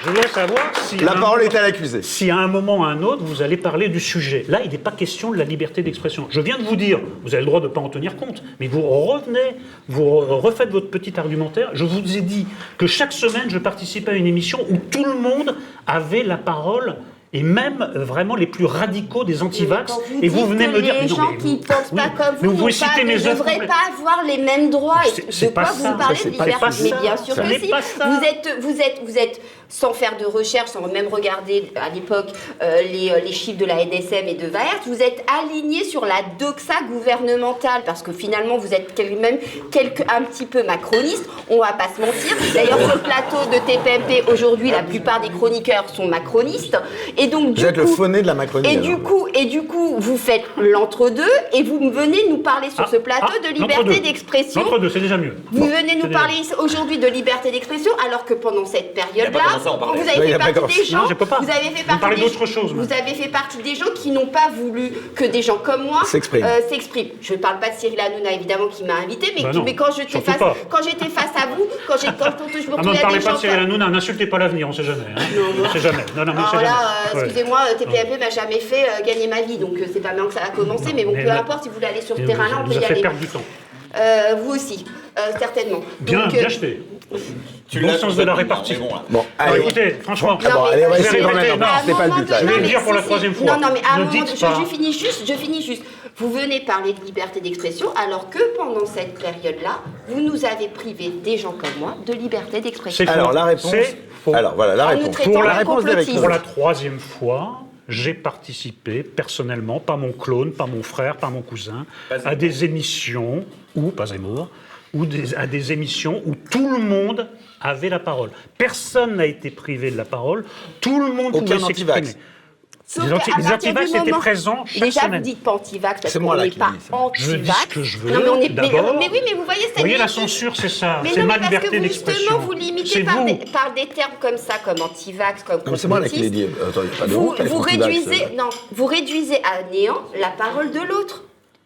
[SPEAKER 3] Je voudrais savoir si.
[SPEAKER 2] la
[SPEAKER 3] à un
[SPEAKER 2] parole
[SPEAKER 3] moment-
[SPEAKER 2] est à l'accusé.
[SPEAKER 3] Si à un moment ou à un autre, vous allez parler du sujet. Là, il n'est pas question de la liberté d'expression. Je viens de vous dire, vous avez le droit de ne pas en tenir compte, mais vous revenez, vous re- refaites votre petit argumentaire. Je vous ai dit que chaque semaine, je participais à une émission où tout le monde avait la parole. Et même euh, vraiment les plus radicaux des antivax. Et vous venez me dire.
[SPEAKER 4] Les gens
[SPEAKER 3] mais
[SPEAKER 4] qui ne pensent
[SPEAKER 3] oui,
[SPEAKER 4] pas comme vous,
[SPEAKER 3] vous
[SPEAKER 4] pas- ne devraient pas avoir les mêmes droits. De quoi
[SPEAKER 3] pas
[SPEAKER 4] vous
[SPEAKER 3] ça,
[SPEAKER 4] parlez de liberté. Mais bien sûr
[SPEAKER 3] Ça
[SPEAKER 4] que si. Vous êtes, vous êtes, vous êtes, sans faire de recherche, sans même regarder à l'époque euh, les, euh, les chiffres de la NSM et de Vaert, vous êtes aligné sur la doxa gouvernementale parce que finalement vous êtes même quelque, un petit peu macroniste. On va pas se mentir. D'ailleurs sur le plateau de TPMP aujourd'hui, la plupart des chroniqueurs sont macronistes. Et donc du
[SPEAKER 2] Vous êtes le
[SPEAKER 4] coup,
[SPEAKER 2] phoné de la Macronie.
[SPEAKER 4] et
[SPEAKER 2] alors.
[SPEAKER 4] du coup, et du coup, vous faites l'entre-deux et vous venez nous parler sur
[SPEAKER 3] Ah,
[SPEAKER 4] ce plateau
[SPEAKER 3] ah,
[SPEAKER 4] de liberté d'expression.
[SPEAKER 3] L'entre-deux, c'est déjà mieux.
[SPEAKER 4] Vous venez nous parler aujourd'hui de liberté d'expression alors que pendant cette période-là, vous avez fait partie des gens, vous avez fait partie des-
[SPEAKER 3] d'autre chose,
[SPEAKER 4] Vous
[SPEAKER 3] maintenant.
[SPEAKER 4] avez fait partie des gens qui n'ont pas voulu que des gens comme moi
[SPEAKER 2] S'expriment.
[SPEAKER 4] euh. Je ne parle pas de Cyril Hanouna évidemment qui m'a invité, mais,
[SPEAKER 3] Bah
[SPEAKER 4] qui-
[SPEAKER 3] non,
[SPEAKER 4] mais quand j'étais face, quand j'étais face à vous, quand j'ai quand, je me
[SPEAKER 3] Ah,
[SPEAKER 4] retrouvais
[SPEAKER 3] ne
[SPEAKER 4] à
[SPEAKER 3] parlez pas de Cyril Hanouna, n'insultez pas l'avenir, on sait jamais. hein. On sait jamais. Non, non, on sait
[SPEAKER 4] là,
[SPEAKER 3] jamais.
[SPEAKER 4] euh. Excusez-moi, euh, TPMP m'a jamais fait euh, gagner ma vie, donc euh, c'est pas maintenant que ça a commencé, mais bon,
[SPEAKER 3] Mais
[SPEAKER 4] peu
[SPEAKER 3] là-
[SPEAKER 4] importe, si vous voulez aller sur ce terrain-là,
[SPEAKER 3] vous-
[SPEAKER 4] on peut y aller.
[SPEAKER 3] perdre du temps.
[SPEAKER 4] Euh, vous aussi, euh, certainement.
[SPEAKER 3] Bien,
[SPEAKER 4] Donc, euh,
[SPEAKER 3] bien jeté.
[SPEAKER 6] Tu
[SPEAKER 3] Bon sens de la répartie.
[SPEAKER 6] bon.
[SPEAKER 2] Bon,
[SPEAKER 3] Non,
[SPEAKER 2] allez.
[SPEAKER 3] écoutez, franchement.
[SPEAKER 2] Bon,
[SPEAKER 4] Non, mais
[SPEAKER 2] allez, on va
[SPEAKER 4] je
[SPEAKER 3] vais
[SPEAKER 2] essayer quand même. Non,
[SPEAKER 4] un
[SPEAKER 2] c'était pas le
[SPEAKER 4] moment
[SPEAKER 2] but là.
[SPEAKER 3] Je vais le dire pour la troisième
[SPEAKER 4] si.
[SPEAKER 3] fois.
[SPEAKER 4] Non, non, mais à un
[SPEAKER 3] Ne
[SPEAKER 4] moment,
[SPEAKER 3] dites
[SPEAKER 4] je,
[SPEAKER 3] pas.
[SPEAKER 4] je finis juste, je finis juste. Vous venez parler de liberté d'expression, alors que pendant cette période-là, vous nous avez privé des gens comme moi de liberté d'expression.
[SPEAKER 3] C'est
[SPEAKER 2] Alors la réponse.
[SPEAKER 3] Faux.
[SPEAKER 2] Alors voilà la
[SPEAKER 4] En
[SPEAKER 2] réponse.
[SPEAKER 3] Pour la
[SPEAKER 2] réponse.
[SPEAKER 3] Pour la troisième fois, j'ai participé personnellement, pas mon clone, pas mon frère, pas mon cousin, à des émissions, ou pas Zemmour, ou des- à des émissions où tout le monde avait la parole. Personne n'a été privé de la parole, tout le monde
[SPEAKER 2] Aucun
[SPEAKER 3] pouvait s'exprimer.
[SPEAKER 4] Sauf
[SPEAKER 3] Les anti- les antivax étaient présents chaque
[SPEAKER 4] Déjà,
[SPEAKER 3] semaine.
[SPEAKER 4] vous dites pas anti-vax parce
[SPEAKER 2] C'est
[SPEAKER 4] qu'on
[SPEAKER 2] moi là
[SPEAKER 4] n'est
[SPEAKER 2] qui
[SPEAKER 4] pas
[SPEAKER 2] dis.
[SPEAKER 3] Je dis
[SPEAKER 4] anti-vax.
[SPEAKER 3] ce que je veux.
[SPEAKER 4] Non, mais on est. Mais, mais oui, mais vous voyez,
[SPEAKER 3] Vous
[SPEAKER 4] c'est
[SPEAKER 3] voyez, la censure, c'est ça.
[SPEAKER 4] Mais
[SPEAKER 3] C'est
[SPEAKER 4] non,
[SPEAKER 3] ma
[SPEAKER 4] mais parce
[SPEAKER 3] liberté
[SPEAKER 4] que vous,
[SPEAKER 3] d'expression.
[SPEAKER 4] justement, vous limitez
[SPEAKER 3] C'est
[SPEAKER 4] par
[SPEAKER 3] vous.
[SPEAKER 4] des, par des termes comme ça, comme anti-vax, comme
[SPEAKER 2] Non, C'est moi qui l'ai dit. Attends, il n'y a pas de
[SPEAKER 4] Vous,
[SPEAKER 2] honte. avec
[SPEAKER 4] vous
[SPEAKER 2] l'antivax,
[SPEAKER 4] réduisez,
[SPEAKER 2] euh.
[SPEAKER 4] non, vous réduisez à néant la parole de l'autre.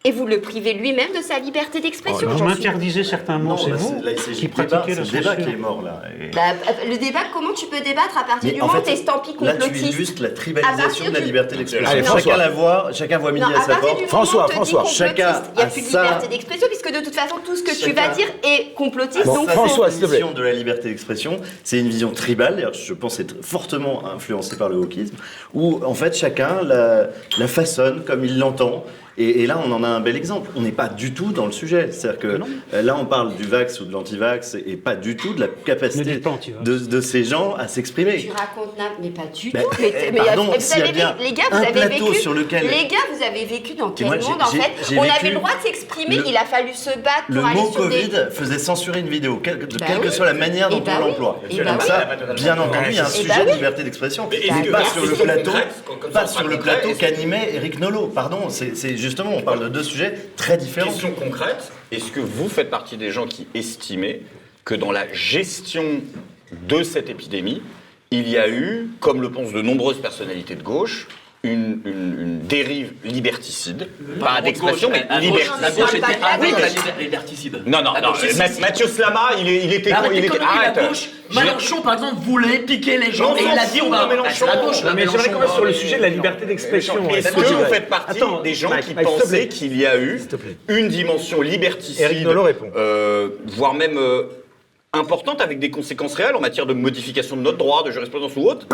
[SPEAKER 4] Et vous le privez lui-même de sa liberté d'expression.
[SPEAKER 3] Vous
[SPEAKER 4] J'en suis-
[SPEAKER 3] m'interdisez certains mots, c'est
[SPEAKER 5] là,
[SPEAKER 3] vous
[SPEAKER 5] c'est- là,
[SPEAKER 3] qui pratiquez
[SPEAKER 5] le débat qui est mort là. Et-
[SPEAKER 4] Bah, le débat, comment tu peux débattre à partir
[SPEAKER 5] Mais
[SPEAKER 4] du
[SPEAKER 5] en
[SPEAKER 4] moment où t'estampilles
[SPEAKER 5] là, tu
[SPEAKER 4] complotiste
[SPEAKER 5] illustres la tribalisation de la
[SPEAKER 4] du-
[SPEAKER 5] liberté d'expression.
[SPEAKER 2] Allez, François.
[SPEAKER 5] chacun la voit, chacun voit midi
[SPEAKER 4] Non,
[SPEAKER 5] à
[SPEAKER 4] à
[SPEAKER 5] sa porte.
[SPEAKER 2] François, François.
[SPEAKER 4] complotiste,
[SPEAKER 5] Chacun
[SPEAKER 4] il n'y a
[SPEAKER 5] a
[SPEAKER 4] plus de liberté d'expression, puisque de toute façon, tout ce que tu vas dire est complotiste. Donc,
[SPEAKER 2] François, s'il te
[SPEAKER 5] une
[SPEAKER 2] plaît.
[SPEAKER 5] vision de la liberté d'expression, c'est une vision tribale, d'ailleurs, je pense être fortement influencée par le wokisme, où en fait chacun la façonne comme il l'entend. Et, et là, on en a un bel exemple. On n'est pas du tout dans le sujet. C'est-à-dire que euh, là, on parle du vax ou de l'antivax et pas du tout de la capacité de, de ces gens à
[SPEAKER 4] Tu
[SPEAKER 5] s'exprimer.
[SPEAKER 4] racontes n'im- mais pas du tout. Mais,
[SPEAKER 5] eh,
[SPEAKER 4] mais,
[SPEAKER 5] pardon,
[SPEAKER 4] vous les gars,
[SPEAKER 5] un
[SPEAKER 4] vous avez
[SPEAKER 5] plateau
[SPEAKER 4] vécu.
[SPEAKER 5] sur lequel-
[SPEAKER 4] Les gars, vous avez vécu dans quel
[SPEAKER 5] moi,
[SPEAKER 4] monde en fait On avait le droit de s'exprimer.
[SPEAKER 5] le-
[SPEAKER 4] Il a fallu se battre
[SPEAKER 5] Le
[SPEAKER 4] pour aller
[SPEAKER 5] mot
[SPEAKER 4] sur des.
[SPEAKER 5] Covid faisait censurer une vidéo, quelle,
[SPEAKER 4] Bah
[SPEAKER 5] quelle que soit la manière dont
[SPEAKER 4] Eh bah
[SPEAKER 5] on
[SPEAKER 4] oui.
[SPEAKER 5] l'emploie.
[SPEAKER 4] Eh bah oui.
[SPEAKER 5] ça, bien entendu, il y a un sujet de liberté d'expression.
[SPEAKER 6] Mais
[SPEAKER 5] pas sur le plateau, pas sur le qu'animait Eric Nolot. Pardon, c'est c'est justement, on parle de deux sujets très différents.
[SPEAKER 6] Question concrète, est-ce que vous faites partie des gens qui estimaient que dans la gestion de cette épidémie, il y a eu, comme le pensent de nombreuses personnalités de gauche, une, une- une dérive liberticide, pas d'expression, mais liberticide.
[SPEAKER 7] la gauche était
[SPEAKER 4] de la
[SPEAKER 7] avant liberticide.
[SPEAKER 6] Non, non, non,
[SPEAKER 7] gauche, si,
[SPEAKER 6] Ma-
[SPEAKER 7] si, si.
[SPEAKER 6] Mathieu Slama, il, était...
[SPEAKER 7] Arrête
[SPEAKER 6] il était arrête.
[SPEAKER 7] la gauche.
[SPEAKER 6] Je-
[SPEAKER 7] Mélenchon, par exemple, voulait piquer les gens et il a dit on va.
[SPEAKER 6] Mélenchon.
[SPEAKER 7] C'est la gauche.
[SPEAKER 2] Mais j'aimerais quand même sur le sujet de la liberté d'expression.
[SPEAKER 6] Est-ce que vous faites partie des gens qui pensaient qu'il y a eu une dimension liberticide, euh, voire même euh, importante avec des conséquences réelles en matière de modification de notre droit, de jurisprudence ou autre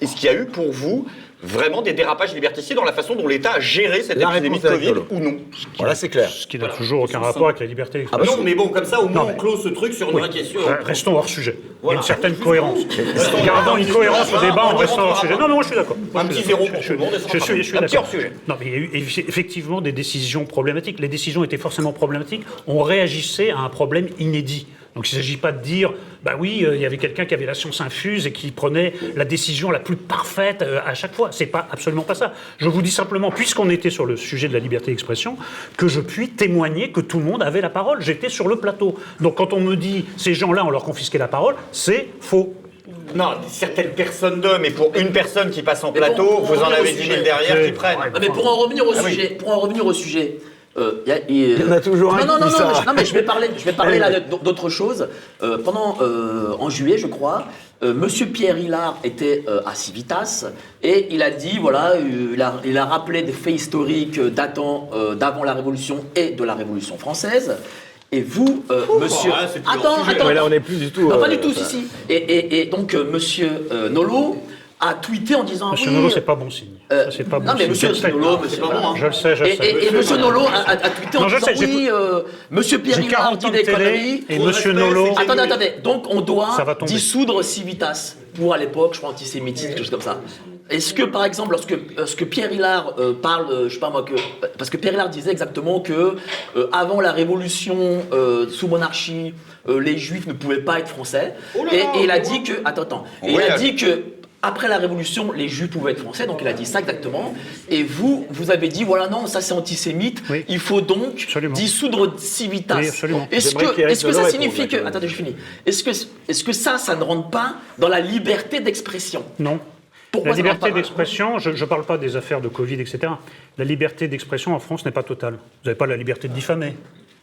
[SPEAKER 6] Est-ce qu'il y a eu pour vous vraiment des dérapages liberticides dans la façon dont l'État a géré cette
[SPEAKER 2] La
[SPEAKER 6] épidémie de Covid ou non
[SPEAKER 2] Voilà, c'est clair.
[SPEAKER 3] Ce qui n'a toujours aucun rapport avec la liberté
[SPEAKER 6] Ah
[SPEAKER 3] d'expression.
[SPEAKER 6] Non, mais bon, comme ça, au moins,
[SPEAKER 3] Non, mais-
[SPEAKER 6] on close ce truc sur une
[SPEAKER 3] Oui.
[SPEAKER 6] vraie question.
[SPEAKER 3] Euh, Restons hors sujet. Il y a
[SPEAKER 6] Voilà.
[SPEAKER 3] une certaine cohérence. Gardons une cohérence au débat en restant hors sujet. Non, mais moi je suis d'accord.
[SPEAKER 6] Un petit zéro pour
[SPEAKER 3] Je-
[SPEAKER 6] tout le monde
[SPEAKER 3] Je suis, je suis d'accord. Non, mais il y a eu eff- effectivement des décisions problématiques. Les décisions étaient forcément problématiques. On réagissait à un problème inédit. Donc il ne s'agit pas de dire, bah oui, euh, il y avait quelqu'un qui avait la science infuse et qui prenait la décision la plus parfaite euh, à chaque fois. C'est pas absolument pas ça. Je vous dis simplement, puisqu'on était sur le sujet de la liberté d'expression, que je puis témoigner que tout le monde avait la parole. J'étais sur le plateau. Donc quand on me dit, ces gens-là, on leur confisquait la parole, c'est faux.
[SPEAKER 6] Non, certaines personnes d'hommes, et pour une personne qui passe en
[SPEAKER 7] Mais
[SPEAKER 6] plateau,
[SPEAKER 7] bon,
[SPEAKER 6] vous en avez
[SPEAKER 7] revient au
[SPEAKER 6] 10 000
[SPEAKER 7] sujet.
[SPEAKER 6] derrière qui prennent.
[SPEAKER 7] Ah, mais pour en revenir au
[SPEAKER 6] Ah oui.
[SPEAKER 7] sujet, pour en revenir au sujet, euh, y a- y-
[SPEAKER 2] Il y en a toujours un
[SPEAKER 7] non, non,
[SPEAKER 2] qui
[SPEAKER 7] non,
[SPEAKER 2] dit
[SPEAKER 7] non,
[SPEAKER 2] ça.
[SPEAKER 7] mais je- non, mais je vais parler, je vais parler
[SPEAKER 2] Allez.
[SPEAKER 7] là d'autre chose. Euh, pendant euh, en juillet, je crois, euh, Monsieur Pierre Hillard était euh, à Civitas et il a dit voilà, il a, il a rappelé des faits historiques datant euh, d'avant la Révolution et de la Révolution française. Et vous, euh, Monsieur,
[SPEAKER 6] ah,
[SPEAKER 7] attends, attends,
[SPEAKER 2] Mais là, on n'est plus du tout.
[SPEAKER 7] non, pas du tout, si, si. Et, et- et donc, euh, monsieur euh, Nolo a tweeté en disant
[SPEAKER 3] Monsieur
[SPEAKER 7] oui,
[SPEAKER 3] Nolo, c'est pas bon signe.
[SPEAKER 7] euh,
[SPEAKER 3] Ça, c'est pas bon
[SPEAKER 7] non, mais
[SPEAKER 3] signe.
[SPEAKER 7] monsieur
[SPEAKER 3] Je le sais.
[SPEAKER 7] Nolo, monsieur,
[SPEAKER 6] pas bon, hein.
[SPEAKER 3] Je le sais, je le sais.
[SPEAKER 7] et- et monsieur Nolo a, a- tweeté en
[SPEAKER 3] Non, je
[SPEAKER 7] disant
[SPEAKER 3] sais,
[SPEAKER 7] oui, euh, monsieur Pierre
[SPEAKER 3] J'ai
[SPEAKER 7] Hillard
[SPEAKER 3] 40
[SPEAKER 7] dit conneries.
[SPEAKER 3] et Monsieur
[SPEAKER 6] respect,
[SPEAKER 3] Nolo.
[SPEAKER 6] c'est-
[SPEAKER 7] Attendez, attendez. Donc, on doit
[SPEAKER 3] Ça va tomber.
[SPEAKER 7] dissoudre Civitas pour, à l'époque, je crois, antisémitisme, quelque chose comme ça. Est-ce que, par exemple, lorsque, lorsque Pierre Hillard euh, parle, euh, je sais pas moi, que. Parce que Pierre Hillard disait exactement que, euh, avant la révolution euh, sous monarchie, euh, les juifs ne pouvaient pas être français.
[SPEAKER 6] Oh là
[SPEAKER 7] et,
[SPEAKER 6] là,
[SPEAKER 7] et il a dit que. Attends, attends. Et il a dit que. Après la Révolution, les Juifs pouvaient être français, donc il a dit ça exactement. Et vous, vous avez dit, voilà, non, ça c'est antisémite,
[SPEAKER 3] Oui.
[SPEAKER 7] il faut donc
[SPEAKER 3] Absolument.
[SPEAKER 7] dissoudre Civitas.
[SPEAKER 3] Oui, absolument.
[SPEAKER 7] Est-ce que,
[SPEAKER 2] qu'Éric
[SPEAKER 7] est-ce que ça signifie que. Attendez, je finis. Est-ce que, est-ce que ça, ça ne rentre pas dans la liberté d'expression?
[SPEAKER 3] Non.
[SPEAKER 7] Pourquoi
[SPEAKER 3] la liberté d'expression, je ne parle pas des affaires de Covid, etc. La liberté d'expression en France n'est pas totale. Vous n'avez pas la liberté de diffamer.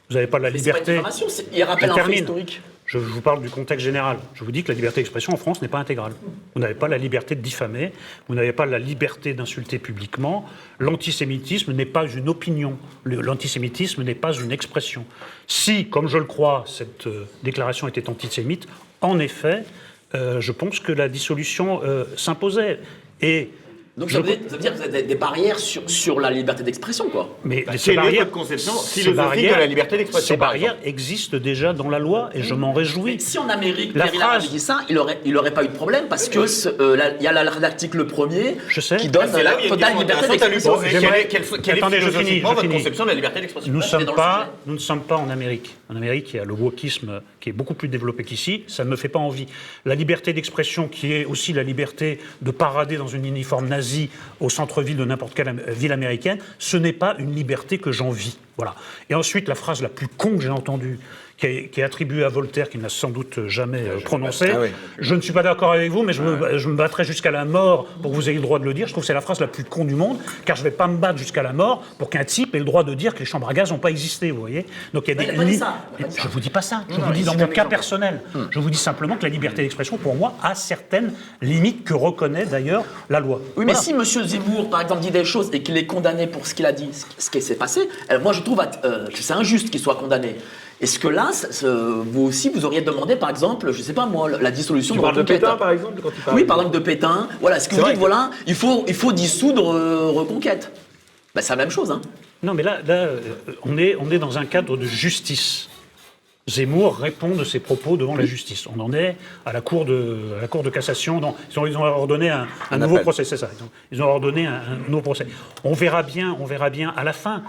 [SPEAKER 3] Vous n'avez pas la
[SPEAKER 7] C'est pas une
[SPEAKER 3] liberté.
[SPEAKER 7] c'est- il rappelle
[SPEAKER 3] Je
[SPEAKER 7] un fait historique.
[SPEAKER 3] Je vous parle du contexte général. Je vous dis que la liberté d'expression en France n'est pas intégrale. Vous n'avez pas la liberté de diffamer, vous n'avez pas la liberté d'insulter publiquement. L'antisémitisme n'est pas une opinion. L'antisémitisme n'est pas une expression. Si, comme je le crois, cette euh, déclaration était antisémite, en effet, euh, je pense que la dissolution euh, s'imposait. Et
[SPEAKER 7] Donc
[SPEAKER 3] je-
[SPEAKER 7] ça veut, dire, ça veut dire que vous avez des, barrières sur, sur la liberté d'expression, quoi.
[SPEAKER 3] Mais
[SPEAKER 6] Bah,
[SPEAKER 3] ces barrières,
[SPEAKER 6] votre conception philosophique
[SPEAKER 3] barrières-
[SPEAKER 6] de la liberté d'expression,
[SPEAKER 3] Ces barrières existent déjà dans la loi et je m'en réjouis.
[SPEAKER 7] Mais si en Amérique,
[SPEAKER 3] La
[SPEAKER 7] Hillard
[SPEAKER 3] phrase-
[SPEAKER 7] dit ça, il aurait, il aurait pas eu de problème parce que euh, il y a la- l'article premier
[SPEAKER 3] Je sais.
[SPEAKER 7] qui donne
[SPEAKER 6] C'est là où il y a
[SPEAKER 7] la totale liberté d'expression.
[SPEAKER 6] poser.
[SPEAKER 3] J'aimerais-
[SPEAKER 6] Quelle est, quelle- quelle est
[SPEAKER 3] Attendez, je finis,
[SPEAKER 6] votre conception de la liberté d'expression?
[SPEAKER 3] Nous ne sommes pas en Amérique. En Amérique, il y a le wokisme qui est beaucoup plus développé qu'ici. Ça ne me fait pas envie. La liberté d'expression, qui est aussi la liberté de parader dans une uniforme nazie au centre-ville de n'importe quelle ville américaine, ce n'est pas une liberté que j'envie. Voilà. Et ensuite, la phrase la plus con que j'ai entendue, qui est, qui est attribuée à Voltaire, qu'il n'a sans doute jamais euh, prononcée.
[SPEAKER 2] Ah oui.
[SPEAKER 3] Je ne suis pas d'accord avec vous, mais je me, je me battrai jusqu'à la mort pour que vous ayez le droit de le dire. Je trouve que c'est la phrase la plus con du monde, car je ne vais pas me battre jusqu'à la mort pour qu'un type ait le droit de dire que les chambres à gaz n'ont pas existé, vous voyez Donc il y a
[SPEAKER 7] Mais
[SPEAKER 3] des li-
[SPEAKER 7] ça,
[SPEAKER 3] Je vous dis pas ça. Je
[SPEAKER 7] non,
[SPEAKER 3] vous dis dans mon cas
[SPEAKER 7] exemple.
[SPEAKER 3] personnel. Je vous dis simplement que la liberté d'expression, pour moi, a certaines limites que reconnaît d'ailleurs la loi.
[SPEAKER 7] Oui, mais
[SPEAKER 3] Voilà.
[SPEAKER 7] si M. Zemmour, par exemple, dit des choses et qu'il est condamné pour ce qu'il a dit, ce- qui s'est passé, alors moi je trouve euh, que c'est injuste qu'il soit condamné. Est-ce que là, ça- ça- vous aussi, vous auriez demandé, par exemple, je sais pas moi, la dissolution
[SPEAKER 2] Tu
[SPEAKER 7] de
[SPEAKER 2] parles de
[SPEAKER 7] Reconquête
[SPEAKER 2] Pétain, par exemple, quand tu parles
[SPEAKER 7] Oui, par exemple de Pétain. Voilà, est-ce que vous dites,
[SPEAKER 2] que-
[SPEAKER 7] voilà, il faut, il faut dissoudre euh, Reconquête? Bah, C'est la même chose, hein.
[SPEAKER 3] Non, mais là, là euh, on, est, on est dans un cadre de justice. Zemmour répond de ses propos devant la justice. On en est à la Cour de, à la cour de cassation. Ils, ont, ils ont ordonné un, un nouveau
[SPEAKER 2] appel.
[SPEAKER 3] procès, c'est ça. Ils ont, ils ont ordonné un, un nouveau procès. On verra bien, on verra bien à la fin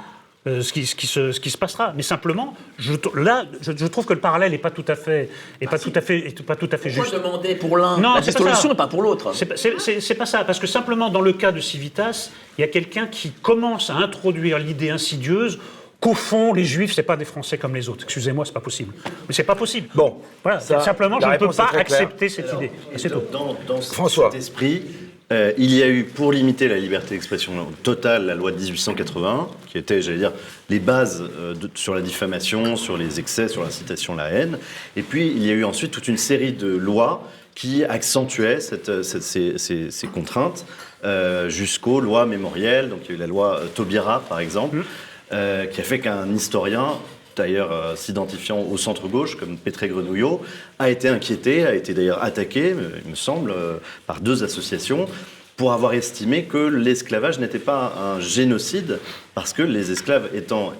[SPEAKER 3] euh, ce, qui, ce, qui se, ce qui se passera. Mais simplement, je, là, je, je trouve que le parallèle n'est pas tout à fait, est pas tout à fait, est pas tout à fait
[SPEAKER 7] Pourquoi
[SPEAKER 3] juste.
[SPEAKER 7] demander pour l'un
[SPEAKER 3] Non,
[SPEAKER 7] la
[SPEAKER 3] c'est pas
[SPEAKER 7] dissolution
[SPEAKER 3] ça.
[SPEAKER 7] et pas pour l'autre
[SPEAKER 3] C'est pas- ça, parce que simplement dans le cas de Civitas, il y a quelqu'un qui commence à introduire l'idée insidieuse qu'au fond, les Juifs, c'est pas des Français comme les autres. Excusez-moi, c'est pas possible. Mais c'est pas possible.
[SPEAKER 2] Bon,
[SPEAKER 3] voilà.
[SPEAKER 2] ça,
[SPEAKER 3] simplement, je ne peux pas accepter cette idée. C'est tout.
[SPEAKER 5] Dans, dans
[SPEAKER 2] François.
[SPEAKER 5] cet esprit, euh, il y a eu, pour limiter la liberté d'expression totale, la loi de 1881, qui était, j'allais dire, les bases euh, de- sur la diffamation, sur les excès, sur l'incitation à la haine. Et puis, il y a eu ensuite toute une série de lois qui accentuaient cette- euh, cette- ces, ces- ces contraintes euh, jusqu'aux lois mémorielles. Donc, il y a eu la loi Taubira, par exemple, euh, qui a fait qu'un historien d'ailleurs euh, s'identifiant au centre-gauche, comme Pétré Grenouillot, a été inquiété, a été d'ailleurs attaqué, euh, il me semble, euh, par deux associations, pour avoir estimé que l'esclavage n'était pas un génocide, parce que les esclaves étant,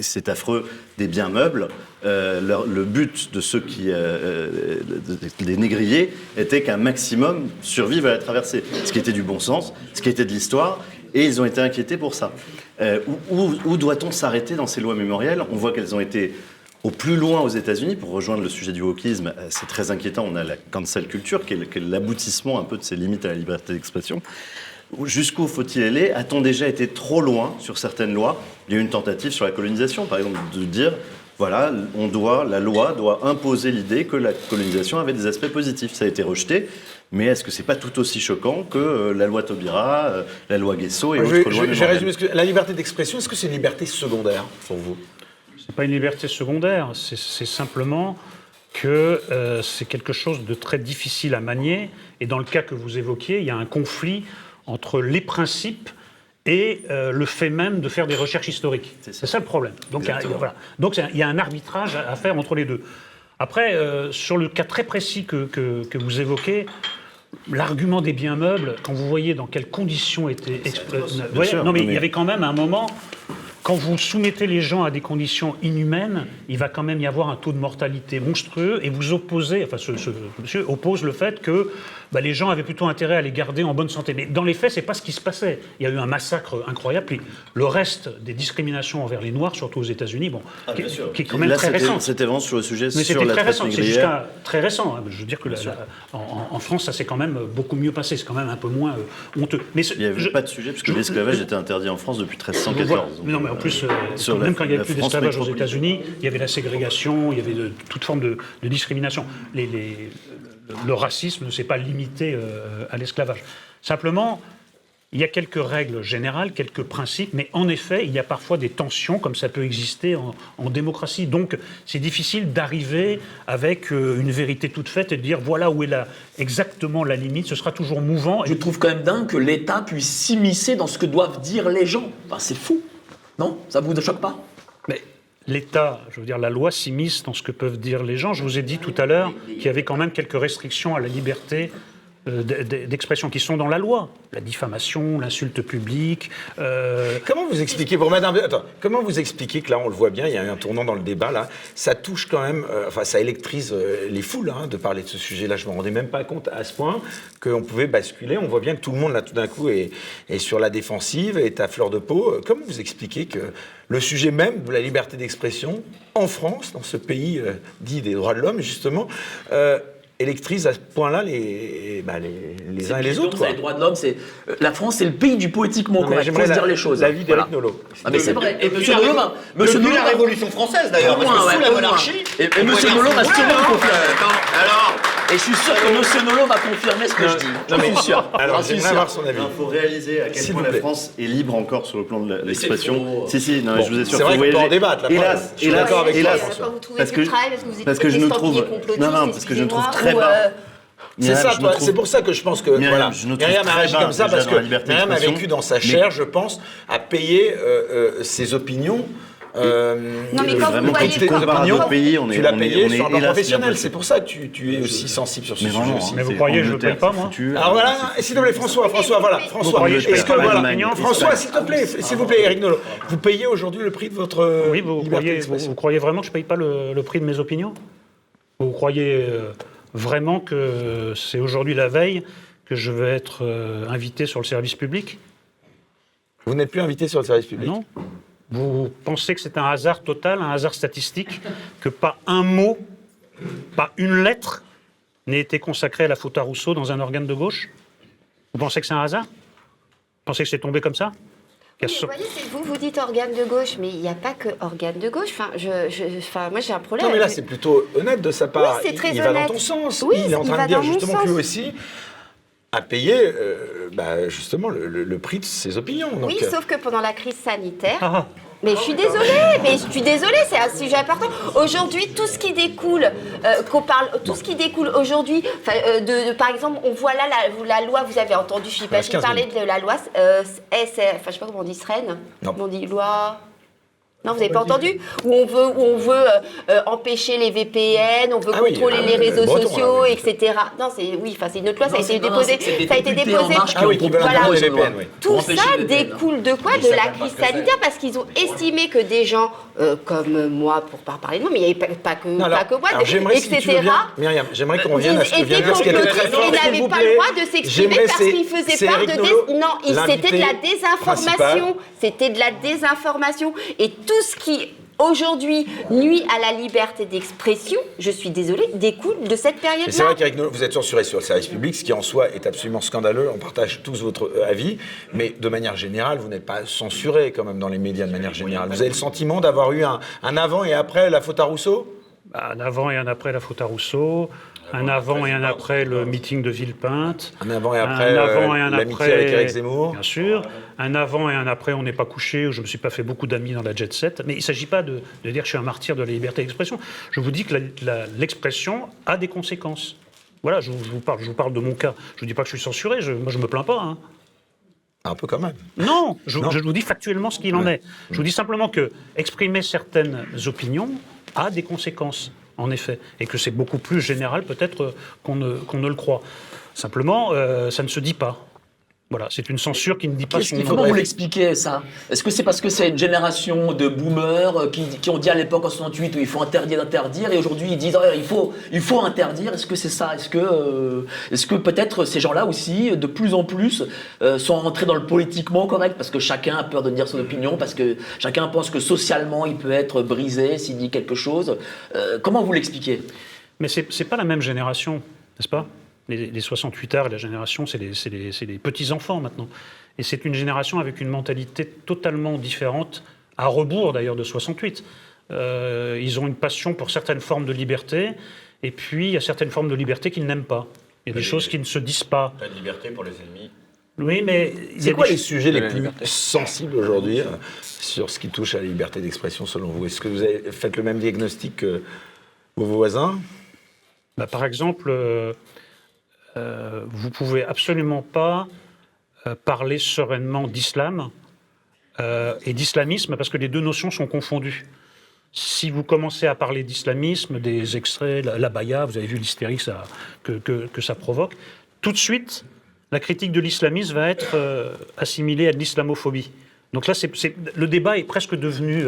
[SPEAKER 5] c'est affreux, des biens meubles, le but de ceux qui, de- des négriers, était qu'un maximum survive à la traversée, ce qui était du bon sens, ce qui était de l'histoire, et ils ont été inquiétés pour ça. Euh, où doit-on s'arrêter dans ces lois mémorielles? On voit qu'elles ont été au plus loin aux États-Unis, pour rejoindre le sujet du wokisme, euh, c'est très inquiétant. On a la cancel culture, qui est l'aboutissement un peu de ces limites à la liberté d'expression. Jusqu'où faut-il aller? A-t-on déjà été trop loin sur certaines lois? Il y a eu une tentative sur la colonisation, par exemple, de dire voilà, on doit, la loi doit imposer l'idée que la colonisation avait des aspects positifs. Ça a été rejeté. Mais est-ce que c'est pas tout aussi choquant que euh, la loi Taubira, euh, la loi Guesso et
[SPEAKER 2] Je
[SPEAKER 5] autres
[SPEAKER 2] vais,
[SPEAKER 5] lois
[SPEAKER 2] je je ce que- La liberté d'expression, est-ce que c'est une liberté secondaire pour vous?
[SPEAKER 3] C'est pas une liberté secondaire, c'est simplement que euh, c'est quelque chose de très difficile à manier. Et dans le cas que vous évoquiez, il y a un conflit entre les principes et euh, le fait même de faire des recherches historiques. C'est ça. le problème. Donc, il y a- voilà. Donc il y a un arbitrage à à faire entre les deux. Après, euh, sur le cas très précis que, que- que vous évoquez, l'argument des biens meubles, quand vous voyez dans quelles conditions étaient exploités.
[SPEAKER 5] sûr.
[SPEAKER 3] Non, mais
[SPEAKER 5] Non,
[SPEAKER 3] il y avait quand même un moment, quand vous soumettez les gens à des conditions inhumaines, il va quand même y avoir un taux de mortalité monstrueux et vous opposez, enfin ce, ce monsieur oppose le fait que bah, les gens avaient plutôt intérêt à les garder en bonne santé. Mais dans les faits, c'est pas ce qui se passait. Il y a eu un massacre incroyable. Puis le reste des discriminations envers les Noirs, surtout aux États-Unis, bon, qui, qui est quand même
[SPEAKER 5] Là,
[SPEAKER 3] très récent.
[SPEAKER 5] C'était vraiment sur le sujet
[SPEAKER 3] Mais
[SPEAKER 5] sur
[SPEAKER 3] c'était
[SPEAKER 5] la
[SPEAKER 3] très
[SPEAKER 5] traite
[SPEAKER 3] récent, c'est jusqu'à très récent. hein. Je veux dire que la- la- en, France, ça s'est quand même beaucoup mieux passé. C'est quand même un peu moins euh, honteux. Mais ce-
[SPEAKER 5] Il n'y avait
[SPEAKER 3] je-
[SPEAKER 5] pas de sujet, parce que l'esclavage était interdit en France depuis
[SPEAKER 3] voilà.
[SPEAKER 5] 1314.
[SPEAKER 3] Mais non, mais en plus, euh,
[SPEAKER 5] sur
[SPEAKER 3] même
[SPEAKER 5] la-
[SPEAKER 3] quand il n'y avait plus d'esclavage aux. États-Unis, il y avait la ségrégation, il y avait de, toute forme de, de discrimination. Les- les- le, racisme ne s'est pas limité euh, à l'esclavage. Simplement, il y a quelques règles générales, quelques principes, mais en effet, il y a parfois des tensions, comme ça peut exister en, démocratie. Donc, c'est difficile d'arriver avec euh, une vérité toute faite et de dire voilà où est la, exactement la limite. Ce sera toujours mouvant.
[SPEAKER 7] Je trouve quand même dingue que l'État puisse s'immiscer dans ce que doivent dire les gens. C'est fou. Non? Ça vous choque pas?
[SPEAKER 3] l'État, je veux dire, la loi s'immisce dans ce que peuvent dire les gens. Je vous ai dit tout à l'heure qu'il y avait quand même quelques restrictions à la liberté euh, d- d- d'expression qui sont dans la loi. La diffamation, l'insulte publique. euh,
[SPEAKER 2] Comment vous expliquez, pour Madame, attends, comment vous expliquez que là, on le voit bien, il y a un tournant dans le débat là, ça touche quand même, euh, enfin, ça électrise les foules hein, de parler de ce sujet-là. Je me rendais même pas compte à ce point qu'on pouvait basculer. On voit bien que tout le monde là, tout d'un coup, est, est sur la défensive, est à fleur de peau. Comment vous expliquez que le sujet même de la liberté d'expression en France, dans ce pays dit des droits de l'homme justement, électrise à ce point-là les, bah, les, les uns et les autres. quoi.
[SPEAKER 7] Les droits de l'homme, c'est la France, c'est le pays du poétiquement correct. Il faut
[SPEAKER 2] j'aimerais
[SPEAKER 7] se
[SPEAKER 2] la-
[SPEAKER 7] dire les choses.
[SPEAKER 2] L'avis d'Éric
[SPEAKER 7] Voilà.
[SPEAKER 2] Nolot.
[SPEAKER 7] Ah, mais c'est vrai. Et Monsieur
[SPEAKER 6] la
[SPEAKER 7] Nolot, Monsieur Nolot,
[SPEAKER 6] la
[SPEAKER 7] va-
[SPEAKER 6] Révolution française d'ailleurs, parce que sous la monarchie.
[SPEAKER 7] Et- et
[SPEAKER 6] on
[SPEAKER 7] Monsieur Nolot sûrement
[SPEAKER 6] Alors,
[SPEAKER 7] Et je suis sûr que Monsieur Nolot va confirmer ce que je dis.
[SPEAKER 2] Non, mais-
[SPEAKER 7] Je suis sûr.
[SPEAKER 2] Alors, j'aimerais avoir son avis.
[SPEAKER 5] Il faut réaliser à quel point la. France est libre encore sur le plan de l'expression. Si, si, non,
[SPEAKER 2] Bon,
[SPEAKER 5] je vous assure.
[SPEAKER 2] c'est vrai qu'on peut en débattre, là,
[SPEAKER 5] Hélas,
[SPEAKER 2] je suis
[SPEAKER 5] hélas,
[SPEAKER 2] d'accord avec toi,
[SPEAKER 5] hélas.
[SPEAKER 4] Trouvez
[SPEAKER 5] Parce
[SPEAKER 4] du
[SPEAKER 5] que-
[SPEAKER 4] travail, parce que
[SPEAKER 5] je nous trouve- non, non, parce que je nous trouve très bas.
[SPEAKER 4] euh,
[SPEAKER 2] C'est ça, toi. C'est pour ça que je pense que
[SPEAKER 5] Myriam,
[SPEAKER 2] voilà.
[SPEAKER 5] je
[SPEAKER 2] Myriam a
[SPEAKER 5] très
[SPEAKER 2] réagi
[SPEAKER 5] bas
[SPEAKER 2] comme ça parce
[SPEAKER 5] dans
[SPEAKER 2] que Myriam a vécu dans sa chair, je pense, à payer euh, euh, ses opinions Euh,
[SPEAKER 4] Non, mais quand vous
[SPEAKER 5] Vraiment, quand
[SPEAKER 4] voyez-
[SPEAKER 5] tu pays, on est,
[SPEAKER 2] tu l'as
[SPEAKER 5] on est,
[SPEAKER 2] payé
[SPEAKER 5] on est
[SPEAKER 2] sur un plan professionnel. C'est pour ça que tu, tu es aussi sensible sur ce
[SPEAKER 5] Mais
[SPEAKER 2] sujet
[SPEAKER 5] vraiment,
[SPEAKER 2] aussi.
[SPEAKER 3] Mais vous croyez que je le
[SPEAKER 5] Angleterre,
[SPEAKER 3] paye pas, moi.
[SPEAKER 2] Alors voilà, s'il te plaît, François, François, voilà, François. Est-ce que voilà, François, s'il te plaît, s'il vous plaît, Eric Nolot, vous payez aujourd'hui le prix de votre euh,
[SPEAKER 3] Oui, vous croyez, vous, vous vraiment que je ne paye pas le, prix de mes opinions? Vous croyez euh, vraiment que c'est aujourd'hui la veille que je vais être euh, invité sur le service public?
[SPEAKER 2] Vous n'êtes plus invité sur le service public
[SPEAKER 3] Non Vous pensez que c'est un hasard total, un hasard statistique, que pas un mot, pas une lettre n'ait été consacrée à la faute à Rousseau dans un organe de gauche? Vous pensez que c'est un hasard? Vous pensez que c'est tombé comme ça?
[SPEAKER 4] Oui, vous voyez, vous, vous dites organe de gauche, mais il n'y a pas que organe de gauche. Enfin, je, je- enfin, moi, j'ai un problème.
[SPEAKER 2] Non, mais là, c'est plutôt honnête de sa part.
[SPEAKER 4] Oui, c'est très
[SPEAKER 2] il, il va dans ton sens.
[SPEAKER 4] Oui,
[SPEAKER 2] il est en train de dire justement que lui aussi a payé euh, bah, justement le, le- le prix de ses opinions. Donc,
[SPEAKER 4] Oui,
[SPEAKER 2] euh,
[SPEAKER 4] sauf que pendant la crise sanitaire,
[SPEAKER 3] Ah,
[SPEAKER 4] mais je suis désolée, mais je suis désolée, c'est un sujet important. Aujourd'hui, tout ce qui découle, euh, qu'on parle, tout ce qui découle aujourd'hui, enfin, euh, de, de- par exemple, on voit là la, loi, vous avez entendu Philippe
[SPEAKER 2] 15
[SPEAKER 4] parler de la loi, euh, enfin, je sais pas comment on dit, SREN,
[SPEAKER 2] Non.
[SPEAKER 4] on dit loi. Non, vous n'avez pas entendu Où on veut, où on veut euh, euh, empêcher les VPN, on veut
[SPEAKER 2] Ah oui,
[SPEAKER 4] contrôler
[SPEAKER 2] ah
[SPEAKER 4] les réseaux
[SPEAKER 2] breton,
[SPEAKER 4] sociaux,
[SPEAKER 2] là, oui.
[SPEAKER 4] etc. Non, c'est oui, enfin c'est une autre loi, ça a été
[SPEAKER 7] non,
[SPEAKER 4] déposé, ça a été déposé.
[SPEAKER 2] Ah oui, les
[SPEAKER 7] loi.
[SPEAKER 2] VPN, oui.
[SPEAKER 4] Tout ça
[SPEAKER 7] VPN.
[SPEAKER 4] découle de quoi
[SPEAKER 6] Ils
[SPEAKER 4] De la crise sanitaire, parce qu'ils ont estimé que des gens euh, comme moi, pour pas parler de moi, mais il n'y avait pas, pas que,
[SPEAKER 2] non, alors-
[SPEAKER 4] pas que moi,
[SPEAKER 2] si
[SPEAKER 4] etc.
[SPEAKER 2] bien, Myriam, j'aimerais qu'on revienne à ce que
[SPEAKER 4] Ils
[SPEAKER 2] vient de
[SPEAKER 4] étaient
[SPEAKER 2] dire, s'il
[SPEAKER 4] n'avaient pas le droit de s'exprimer
[SPEAKER 2] J'aimerais,
[SPEAKER 4] parce qu'ils faisaient part de... Non, c'était de la désinformation. C'était de la désinformation. Et tout ce qui, aujourd'hui, nuit à la liberté d'expression, je suis désolée, découle de cette
[SPEAKER 2] Et c'est
[SPEAKER 4] période-là.
[SPEAKER 2] vrai qu'Eric Nolot, vous êtes censuré sur le service public, ce qui en soi est absolument scandaleux. On partage tous votre euh, avis, mais de manière générale, vous n'êtes pas censuré quand même dans les médias de manière générale. Vous avez le sentiment d'avoir eu un, un avant et après la faute à Rousseau?
[SPEAKER 3] Un avant et un après la faute à Rousseau, un avant et un après le meeting de Villepinte.
[SPEAKER 2] Un avant et après
[SPEAKER 3] un avant
[SPEAKER 2] euh,
[SPEAKER 3] et un
[SPEAKER 2] l'amitié
[SPEAKER 3] après,
[SPEAKER 2] avec Eric Zemmour
[SPEAKER 3] Bien sûr. Un avant et un après, on n'est pas couché, où je ne me suis pas fait beaucoup d'amis dans la jet set. Mais il ne s'agit pas de, de dire que je suis un martyr de la liberté d'expression. Je vous dis que l'expression a des conséquences. Voilà, je, vous- je vous parle, je vous parle de mon cas. Je ne dis pas que je suis censuré, je, moi je ne me plains pas. hein.
[SPEAKER 2] Un peu quand même.
[SPEAKER 3] Non, je,
[SPEAKER 2] Non.
[SPEAKER 3] je vous dis factuellement ce qu'il en est. Je vous dis simplement que exprimer certaines opinions a des conséquences, en effet, et que c'est beaucoup plus général peut-être euh, qu'on ne, le croit. Simplement, euh, ça ne se dit pas. Voilà, c'est une censure qui ne dit pas
[SPEAKER 2] Qu'est-ce
[SPEAKER 3] son
[SPEAKER 2] qu'il.
[SPEAKER 7] Comment vous l'expliquez ça? Est-ce que c'est parce que c'est une génération de boomers euh, qui, qui ont dit à l'époque en 68 où il faut interdire d'interdire et aujourd'hui ils disent Ah, il, faut, il faut interdire? Est-ce que c'est ça? Est-ce que, euh, est-ce que peut-être ces gens-là aussi, de plus en plus, euh, sont rentrés dans le politiquement correct? Parce que chacun a peur de dire son opinion, parce que chacun pense que socialement il peut être brisé s'il dit quelque chose. Euh, Comment vous l'expliquez?
[SPEAKER 3] Mais c'est n'est pas la même génération, n'est-ce pas? Les, les 68 arts et la génération, c'est les, petits-enfants maintenant. Et c'est une génération avec une mentalité totalement différente, à rebours d'ailleurs de 68. Euh, ils ont une passion pour certaines formes de liberté, et puis il y a certaines formes de liberté qu'ils n'aiment pas. Il y a des choses qui ne se disent pas.
[SPEAKER 6] Pas de liberté pour les ennemis.
[SPEAKER 3] Oui, mais
[SPEAKER 2] C'est
[SPEAKER 3] a
[SPEAKER 2] quoi
[SPEAKER 3] des
[SPEAKER 2] les sujets les plus
[SPEAKER 9] liberté.
[SPEAKER 2] sensibles aujourd'hui euh, sur ce qui touche à la liberté d'expression selon vous? Est-ce que vous avez fait le même diagnostic que vos voisins?
[SPEAKER 3] Bah, par exemple, euh, euh, vous pouvez absolument pas euh, parler sereinement d'islam euh, et d'islamisme parce que les deux notions sont confondues. Si vous commencez à parler d'islamisme, des extraits, la, la baya, vous avez vu l'hystérie que ça, que, que- que ça provoque, tout de suite, la critique de l'islamisme va être euh, assimilée à de l'islamophobie. Donc là, le débat est presque devenu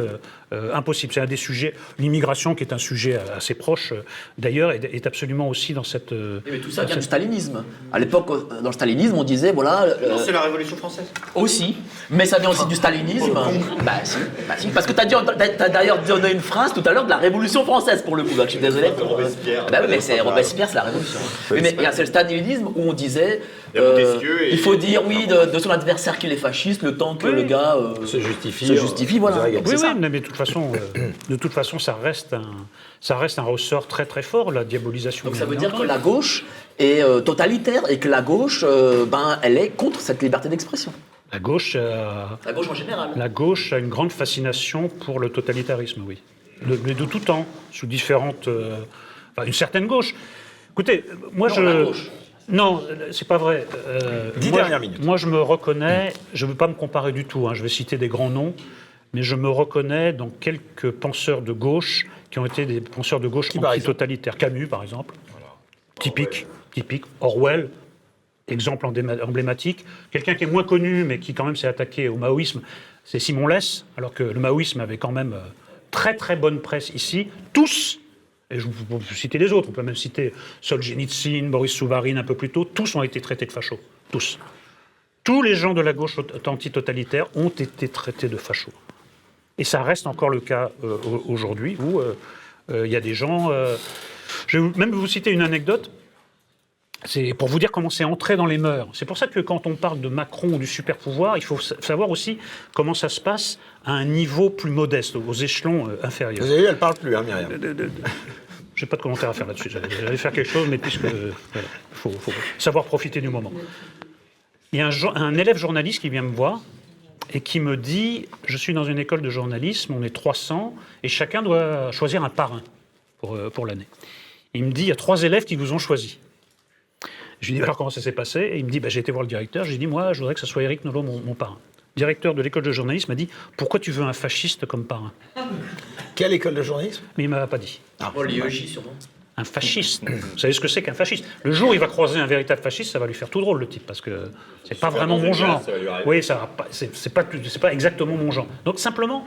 [SPEAKER 3] impossible. C'est un des sujets. L'immigration, qui est un sujet assez proche, euh, d'ailleurs, est, est absolument aussi dans cette. euh,
[SPEAKER 7] Mais tout ça vient du stalinisme. À l'époque, euh, dans le stalinisme, on disait voilà. euh,
[SPEAKER 6] Non, c'est la Révolution française.
[SPEAKER 7] Aussi, mais ça vient aussi du stalinisme. Bah si, bah si. Parce que t'as dit- t'as t'as d'ailleurs donné une phrase tout à l'heure de la Révolution française pour le coup. Donc je suis désolé.
[SPEAKER 6] Robespierre.
[SPEAKER 7] Bah oui, mais c'est Robespierre, c'est la Révolution. Oui, mais c'est le stalinisme où on disait
[SPEAKER 6] Il et-
[SPEAKER 7] faut dire oui de, de son adversaire qu'il est fasciste le temps que
[SPEAKER 3] Oui,
[SPEAKER 7] le gars euh,
[SPEAKER 2] Se justifie.
[SPEAKER 7] se justifie, voilà.
[SPEAKER 3] Oui, oui,
[SPEAKER 7] ça.
[SPEAKER 3] mais de toute façon, euh, de toute façon, ça reste un, ça reste un ressort très très fort, la diabolisation.
[SPEAKER 7] Donc ça veut dire que la gauche est euh, totalitaire et que la gauche, euh, ben, elle est contre cette liberté d'expression.
[SPEAKER 3] la gauche, euh,
[SPEAKER 7] La gauche en général.
[SPEAKER 3] la gauche a une grande fascination pour le totalitarisme, oui, de, mais de tout temps, sous différentes, euh, enfin, une certaine gauche. Écoutez, moi
[SPEAKER 7] Non,
[SPEAKER 3] je.
[SPEAKER 7] la gauche.
[SPEAKER 3] Non, c'est pas vrai. Euh,
[SPEAKER 2] Dix
[SPEAKER 3] moi,
[SPEAKER 2] dernières minutes.
[SPEAKER 3] Moi, je me reconnais. Je ne veux pas me comparer du tout. hein, je vais citer des grands noms, mais je me reconnais dans quelques penseurs de gauche qui ont été des penseurs de gauche anti-totalitaires. Camus, par exemple, typique, typique. Orwell, exemple emblématique. Quelqu'un qui est moins connu, mais qui quand même s'est attaqué au maoïsme, c'est Simon Less, alors que le maoïsme avait quand même euh, très très bonne presse ici. Tous, et je vous citer les autres, on peut même citer Solzhenitsyn, Boris Souvarine un peu plus tôt, tous ont été traités de fachos. Tous. Tous les gens de la gauche antitotalitaire ont été traités de fachos. Et ça reste encore le cas euh, au- aujourd'hui où euh, euh, il y a des gens. je vais même vous citer une anecdote. C'est pour vous dire comment c'est entré dans les mœurs. C'est pour ça que quand on parle de Macron ou du super pouvoir, il faut sa- savoir aussi comment ça se passe à un niveau plus modeste, aux échelons inférieurs.
[SPEAKER 2] Vous avez vu, elle parle plus, hein, Myriam.
[SPEAKER 3] J'ai pas de commentaire à faire là-dessus. J'allais faire quelque chose, mais puisque euh, voilà, faut, faut savoir profiter du moment. Il y a un élève journaliste qui vient me voir et qui me dit Je suis dans une école de journalisme, on est 300 et chacun doit choisir un parrain pour, euh, pour l'année. Il me dit Il y a trois élèves qui vous ont choisi. Je lui dis alors comment ça s'est passé? Et il me dit bah, j'ai été voir le directeur. J'ai dit moi je voudrais que ce soit Éric Nolot mon, mon parrain. Le directeur de l'école de journalisme m'a dit pourquoi tu veux un fasciste comme parrain?
[SPEAKER 2] Quelle école de journalisme?
[SPEAKER 3] Mais il m'a pas dit.
[SPEAKER 7] Oh, l'IEJ, sûrement.
[SPEAKER 3] Un fasciste. Vous savez ce que c'est qu'un fasciste? Le jour où il va croiser un véritable fasciste, ça va lui faire tout drôle le type parce que c'est pas vraiment mon genre.
[SPEAKER 6] ça.
[SPEAKER 3] Oui, ça. C'est pas pas exactement mon genre. Donc simplement,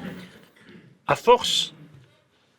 [SPEAKER 3] à force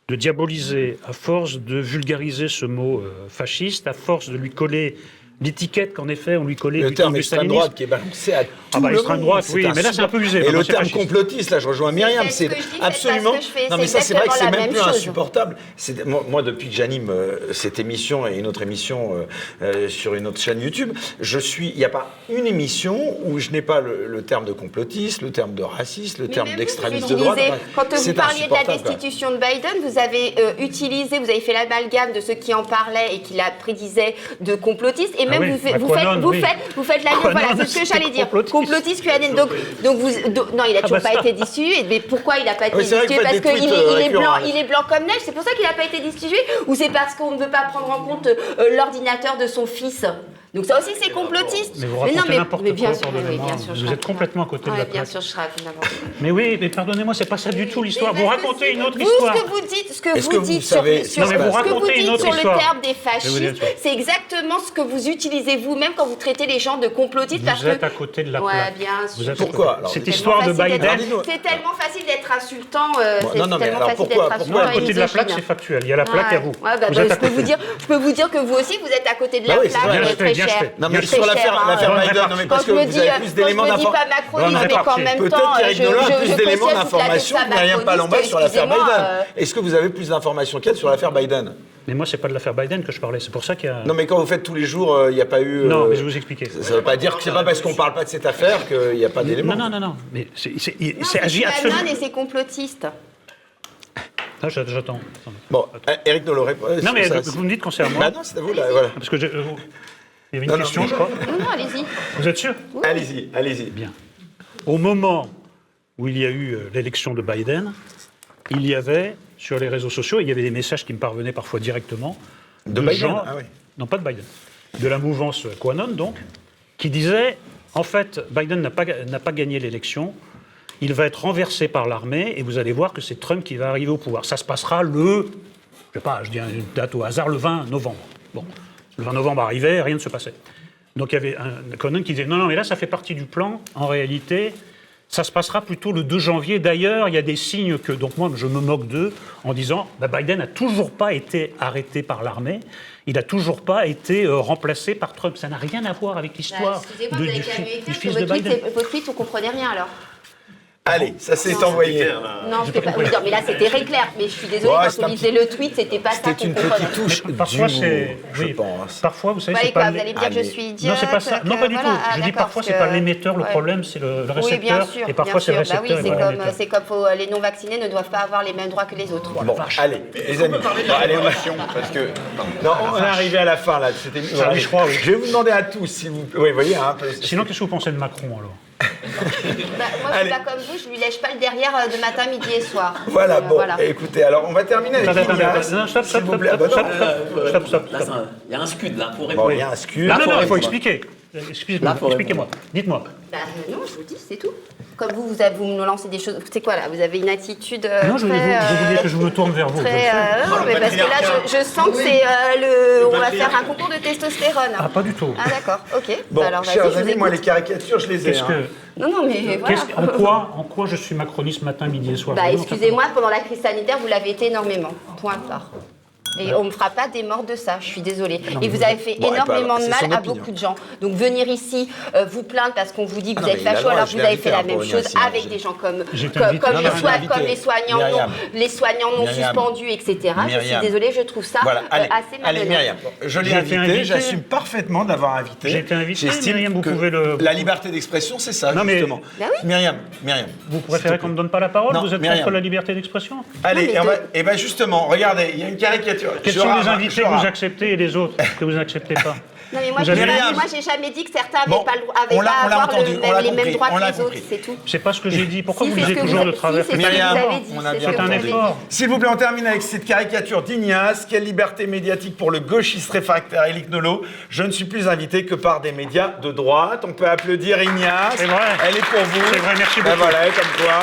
[SPEAKER 3] de diaboliser, à force de vulgariser ce mot euh, fasciste, à force de lui coller l'étiquette qu'en effet on lui collait
[SPEAKER 2] Le
[SPEAKER 3] du
[SPEAKER 2] terme extrême droite qui est balancé à tout
[SPEAKER 3] Ah bah,
[SPEAKER 2] le
[SPEAKER 3] extrême
[SPEAKER 2] monde,
[SPEAKER 3] droite,
[SPEAKER 2] c'est
[SPEAKER 3] oui, mais là, c'est un peu usé,
[SPEAKER 2] Et le terme complotiste, là, je rejoins Myriam,
[SPEAKER 4] c'est
[SPEAKER 2] absolument.
[SPEAKER 4] pas ce que je fais,
[SPEAKER 2] non, mais ça, c'est vrai que c'est même
[SPEAKER 4] même
[SPEAKER 2] plus
[SPEAKER 4] chose.
[SPEAKER 2] insupportable. Moi, moi, depuis que j'anime euh, cette émission et une autre émission euh, euh, sur une autre chaîne YouTube, je suis. Il n'y a pas une émission où je n'ai pas le, le terme de complotiste, le terme de raciste, le
[SPEAKER 4] Mais
[SPEAKER 2] terme d'extrémiste de droite.
[SPEAKER 4] Quand vous parliez de la destitution de Biden, vous avez utilisé, vous avez fait l'amalgame de ceux qui en parlaient et qui la prédisaient de complotistes, et même
[SPEAKER 3] oui,
[SPEAKER 4] vous, fa- vous faites,
[SPEAKER 3] Quanon,
[SPEAKER 4] vous
[SPEAKER 3] oui.
[SPEAKER 4] faites, vous faites la
[SPEAKER 3] Quanon,
[SPEAKER 4] voilà, c'est ce que j'allais dire,
[SPEAKER 3] complotiste.
[SPEAKER 4] QAnon. Donc, donc vous, do- non, il a toujours
[SPEAKER 3] bah,
[SPEAKER 4] pas été destitué. Mais pourquoi il n'a pas été
[SPEAKER 2] oui,
[SPEAKER 4] destitué
[SPEAKER 2] vous
[SPEAKER 4] Parce qu'il est,
[SPEAKER 2] euh,
[SPEAKER 4] il est blanc, il est blanc comme neige. C'est pour ça qu'il n'a pas été destitué, ou c'est parce qu'on ne veut pas prendre en compte euh, l'ordinateur de son fils? Donc ça aussi c'est complotiste.
[SPEAKER 3] Mais vous
[SPEAKER 4] non,
[SPEAKER 3] racontez
[SPEAKER 4] mais,
[SPEAKER 3] n'importe
[SPEAKER 4] mais bien
[SPEAKER 3] quoi,
[SPEAKER 4] sûr, mais oui, bien sûr,
[SPEAKER 3] Vous êtes complètement à côté de la
[SPEAKER 4] Bien
[SPEAKER 3] plaque.
[SPEAKER 4] sûr, je.
[SPEAKER 3] Mais oui, mais pardonnez-moi, c'est pas ça du tout l'histoire. Vous racontez une autre histoire.
[SPEAKER 4] Ce que vous dites, ce que
[SPEAKER 2] Est-ce
[SPEAKER 4] vous
[SPEAKER 2] que vous
[SPEAKER 4] dites
[SPEAKER 2] savez
[SPEAKER 4] sur,
[SPEAKER 3] Non,
[SPEAKER 4] ce que vous dites le terme des fascistes, c'est exactement ce que vous utilisez vous-même quand vous traitez les gens de complotistes.
[SPEAKER 3] Vous êtes à côté de la plaque.
[SPEAKER 2] Pourquoi
[SPEAKER 3] Cette
[SPEAKER 2] c'est
[SPEAKER 3] histoire de Biden.
[SPEAKER 4] C'est tellement facile d'être insultant. euh,
[SPEAKER 2] non, non, mais
[SPEAKER 4] tellement
[SPEAKER 2] alors
[SPEAKER 4] facile
[SPEAKER 2] pourquoi-
[SPEAKER 3] à côté de la plaque, c'est factuel. Il y a la plaque à vous.
[SPEAKER 4] Bah, bah, je, peux vous dire, je peux vous dire que vous aussi, vous êtes à côté de la
[SPEAKER 2] Bah c'est
[SPEAKER 4] plaque, euh.
[SPEAKER 2] Non, mais sur l'affaire Biden, non, mais parce
[SPEAKER 4] Quand
[SPEAKER 2] que vous
[SPEAKER 4] dis,
[SPEAKER 2] avez
[SPEAKER 4] euh,
[SPEAKER 2] plus
[SPEAKER 4] quand
[SPEAKER 2] d'éléments
[SPEAKER 4] je me dis pas
[SPEAKER 2] d'information.
[SPEAKER 3] Bonne
[SPEAKER 4] mais qu'en même temps,
[SPEAKER 2] Peut-être
[SPEAKER 4] euh,
[SPEAKER 2] qu'Eric
[SPEAKER 4] je,
[SPEAKER 2] a plus d'éléments d'information que Myriam sur l'affaire Biden.
[SPEAKER 4] euh,
[SPEAKER 2] Est-ce que vous avez plus d'informations qu'elle sur l'affaire Biden?
[SPEAKER 3] Mais moi, c'est pas de l'affaire Biden que je parlais. C'est pour ça qu'il y a.
[SPEAKER 2] Non, mais quand vous faites tous les jours, euh, il n'y a pas eu.
[SPEAKER 3] Non,
[SPEAKER 2] euh,
[SPEAKER 3] mais je vais vous expliquer.
[SPEAKER 2] Ça ne veut pas dire que c'est pas parce qu'on parle pas de cette affaire qu'il n'y a pas d'éléments.
[SPEAKER 3] Non, non, non, non. Mais c'est il-
[SPEAKER 4] Non,
[SPEAKER 3] c'est absolument.
[SPEAKER 4] et ses complotistes.
[SPEAKER 3] Ah, j'a- J'attends.
[SPEAKER 2] Bon, euh, Eric Nolot répond.
[SPEAKER 3] Non, mais
[SPEAKER 2] ça,
[SPEAKER 3] vous me dites qu'on c'est à moi.
[SPEAKER 2] Bah non, c'est à vous, là, voilà.
[SPEAKER 3] Parce que je- euh, il y avait une
[SPEAKER 2] Non, non,
[SPEAKER 3] question,
[SPEAKER 2] mais-
[SPEAKER 3] je crois.
[SPEAKER 4] Non, non, allez-y.
[SPEAKER 3] Vous êtes sûr
[SPEAKER 2] Allez-y, allez-y.
[SPEAKER 3] Bien. Au moment où il y a eu euh, l'élection de Biden, il y avait sur les réseaux sociaux, il y avait des messages qui me parvenaient parfois directement
[SPEAKER 2] De Biden,
[SPEAKER 3] gens,
[SPEAKER 2] ah oui.
[SPEAKER 3] non pas de Biden, de la mouvance Quanon donc, qui disaient en fait Biden n'a pas n'a pas gagné l'élection, il va être renversé par l'armée et vous allez voir que c'est Trump qui va arriver au pouvoir. Ça se passera le, je sais pas, je dis une date au hasard, le 20 novembre. Bon, le 20 novembre arrivait, rien ne se passait. Donc il y avait un Conan qui disait non, non, mais là ça fait partie du plan. En réalité, ça se passera plutôt le 2 janvier. D'ailleurs, il y a des signes que, donc moi je me moque d'eux en disant bah, Biden n'a toujours pas été arrêté par l'armée, il n'a toujours pas été euh, remplacé par Trump. Ça n'a rien à voir avec l'histoire
[SPEAKER 4] Bah,
[SPEAKER 3] du, du
[SPEAKER 4] écrire
[SPEAKER 3] fils de Biden.
[SPEAKER 4] vos tweets, on comprenait rien alors.
[SPEAKER 2] Allez, ça s'est envoyé.
[SPEAKER 4] Non, c'était pas. Oui, non, mais là c'était très clair. Mais je suis désolée,
[SPEAKER 2] Ouais,
[SPEAKER 4] quand
[SPEAKER 2] c'est
[SPEAKER 4] on lisait le tweet, c'était pas ça
[SPEAKER 2] C'était
[SPEAKER 4] qu'on
[SPEAKER 2] une
[SPEAKER 4] comprenait.
[SPEAKER 2] petite touche
[SPEAKER 3] Mais parfois,
[SPEAKER 2] d'humour,
[SPEAKER 3] c'est.
[SPEAKER 2] je
[SPEAKER 3] oui,
[SPEAKER 2] pense.
[SPEAKER 3] Parfois, vous savez,
[SPEAKER 4] Vous
[SPEAKER 3] c'est pas.
[SPEAKER 4] quoi Vous allez me dire que je suis idiote
[SPEAKER 3] Non, c'est pas ça.
[SPEAKER 4] que
[SPEAKER 3] Non, pas du
[SPEAKER 4] voilà,
[SPEAKER 3] tout.
[SPEAKER 4] ah,
[SPEAKER 3] je dis
[SPEAKER 4] d'accord,
[SPEAKER 3] parfois,
[SPEAKER 4] parce
[SPEAKER 3] c'est
[SPEAKER 4] que-
[SPEAKER 3] pas l'émetteur le
[SPEAKER 4] ouais.
[SPEAKER 3] problème, c'est le, le récepteur.
[SPEAKER 4] Oui, bien sûr.
[SPEAKER 3] et parfois,
[SPEAKER 4] bien
[SPEAKER 3] c'est le
[SPEAKER 4] sûr. Bah
[SPEAKER 3] récepteur
[SPEAKER 4] oui,
[SPEAKER 3] et
[SPEAKER 4] c'est
[SPEAKER 3] pas
[SPEAKER 4] comme,
[SPEAKER 3] l'émetteur.
[SPEAKER 4] c'est comme faut- euh, les non-vaccinés ne doivent pas avoir les mêmes droits que les autres.
[SPEAKER 2] Bon, allez, les amis. Bon, allez, on va-
[SPEAKER 6] Parce que.
[SPEAKER 2] Non, on est arrivé à la fin là. de cette émission.
[SPEAKER 3] Ça, oui, je crois, oui.
[SPEAKER 2] Je vais vous demander à tous si vous. Oui, vous voyez, hein.
[SPEAKER 3] Sinon, qu'est-ce que vous pensez de Macron alors?
[SPEAKER 4] Bah, moi, je suis pas comme vous, je lui lèche pas le derrière euh, de matin, midi et soir.
[SPEAKER 2] Voilà,
[SPEAKER 4] Euh,
[SPEAKER 2] bon, écoutez, alors on va terminer avec Ignace, s'il vous
[SPEAKER 3] stop,
[SPEAKER 2] plaît.
[SPEAKER 3] Stop,
[SPEAKER 2] non.
[SPEAKER 3] stop, stop, stop,
[SPEAKER 7] Là,
[SPEAKER 3] stop.
[SPEAKER 7] c'est un- il y a un scud là pour répondre.
[SPEAKER 2] il y a un scud.
[SPEAKER 3] Non, non, il faut expliquer. Excusez-moi,
[SPEAKER 7] Là, faut
[SPEAKER 3] expliquez-moi. Dites-moi.
[SPEAKER 4] Bah, euh, non, je vous dis, c'est tout. comme vous, vous, avez, vous me lancez des choses. C'est quoi là Vous avez une attitude. euh,
[SPEAKER 3] Non, je, vous,
[SPEAKER 4] très,
[SPEAKER 3] vous
[SPEAKER 4] euh,
[SPEAKER 3] que je me tourne vers vous.
[SPEAKER 4] très, euh, non, mais parce que là, je, je sens que c'est euh, le. On va faire un concours de testostérone.
[SPEAKER 3] Ah, pas du tout.
[SPEAKER 4] Ah, d'accord, ok.
[SPEAKER 2] Bon,
[SPEAKER 4] Bah, alors, vas-y,
[SPEAKER 2] chers
[SPEAKER 4] je vous
[SPEAKER 2] amis, moi, les caricatures, je les ai.
[SPEAKER 3] Qu'est-ce
[SPEAKER 2] hein.
[SPEAKER 3] que,
[SPEAKER 4] Non, non, mais voilà.
[SPEAKER 3] qu'est-ce- en, quoi, en quoi je suis macroniste matin, midi et soir?
[SPEAKER 4] Bah, excusez-moi, pendant la crise sanitaire, vous l'avez été énormément. Point barre. Et on ne me fera pas des morts de ça, je suis désolée. et vous avez fait
[SPEAKER 2] Bon,
[SPEAKER 4] énormément
[SPEAKER 2] pas-
[SPEAKER 4] de mal à beaucoup de gens. Donc venir ici, euh, vous plaindre parce qu'on vous dit que
[SPEAKER 2] Ah
[SPEAKER 4] vous
[SPEAKER 2] non,
[SPEAKER 4] êtes facho, alors
[SPEAKER 2] je
[SPEAKER 4] vous avez fait la même chose avec des gens comme,
[SPEAKER 2] Non,
[SPEAKER 4] les, soignants, comme les soignants, non,
[SPEAKER 2] Myriam.
[SPEAKER 4] les soignants non
[SPEAKER 2] Myriam.
[SPEAKER 4] suspendus, etc. Je suis désolée, je trouve ça
[SPEAKER 2] Voilà,
[SPEAKER 4] euh,
[SPEAKER 2] allez,
[SPEAKER 4] assez
[SPEAKER 2] allez
[SPEAKER 4] malhonnête.
[SPEAKER 2] Myriam, je l'ai
[SPEAKER 3] J'ai été
[SPEAKER 2] invité, j'assume parfaitement d'avoir invité.
[SPEAKER 3] J'ai été invité, Myriam, vous
[SPEAKER 2] que
[SPEAKER 3] pouvez le-
[SPEAKER 2] La liberté d'expression, c'est ça, justement.
[SPEAKER 4] Bah.
[SPEAKER 2] Myriam, Myriam.
[SPEAKER 3] Vous préférez qu'on me donne pas la parole Vous êtes contre la liberté d'expression?
[SPEAKER 2] Allez, et, ben justement, regardez, il y a une caricature.
[SPEAKER 3] Quels sont les invités que vous acceptez et les autres que vous n'acceptez pas
[SPEAKER 4] Non, mais moi, j'ai jamais,
[SPEAKER 2] Myriam.
[SPEAKER 4] moi, j'ai jamais dit que certains
[SPEAKER 2] Bon,
[SPEAKER 4] n'avaient pas, le droit- avaient
[SPEAKER 2] on
[SPEAKER 4] pas
[SPEAKER 2] on
[SPEAKER 4] avoir le
[SPEAKER 2] entendu,
[SPEAKER 4] même- les mêmes droits que les autres, c'est tout.
[SPEAKER 3] C'est pas ce que j'ai dit. Pourquoi
[SPEAKER 4] Si,
[SPEAKER 3] vous le
[SPEAKER 4] que
[SPEAKER 3] toujours
[SPEAKER 4] si,
[SPEAKER 3] travers
[SPEAKER 4] c'est
[SPEAKER 2] Myriam,
[SPEAKER 3] un effort.
[SPEAKER 2] S'il vous plaît, on termine avec cette caricature d'Ignace. Quelle liberté médiatique pour le gauchiste réfractaire Élic Nolot. Je ne suis plus invité que par des médias de droite. On peut applaudir Ignace.
[SPEAKER 3] C'est vrai.
[SPEAKER 2] Elle est pour vous.
[SPEAKER 3] C'est vrai, merci
[SPEAKER 2] Ben
[SPEAKER 3] beaucoup.
[SPEAKER 2] voilà, comme quoi.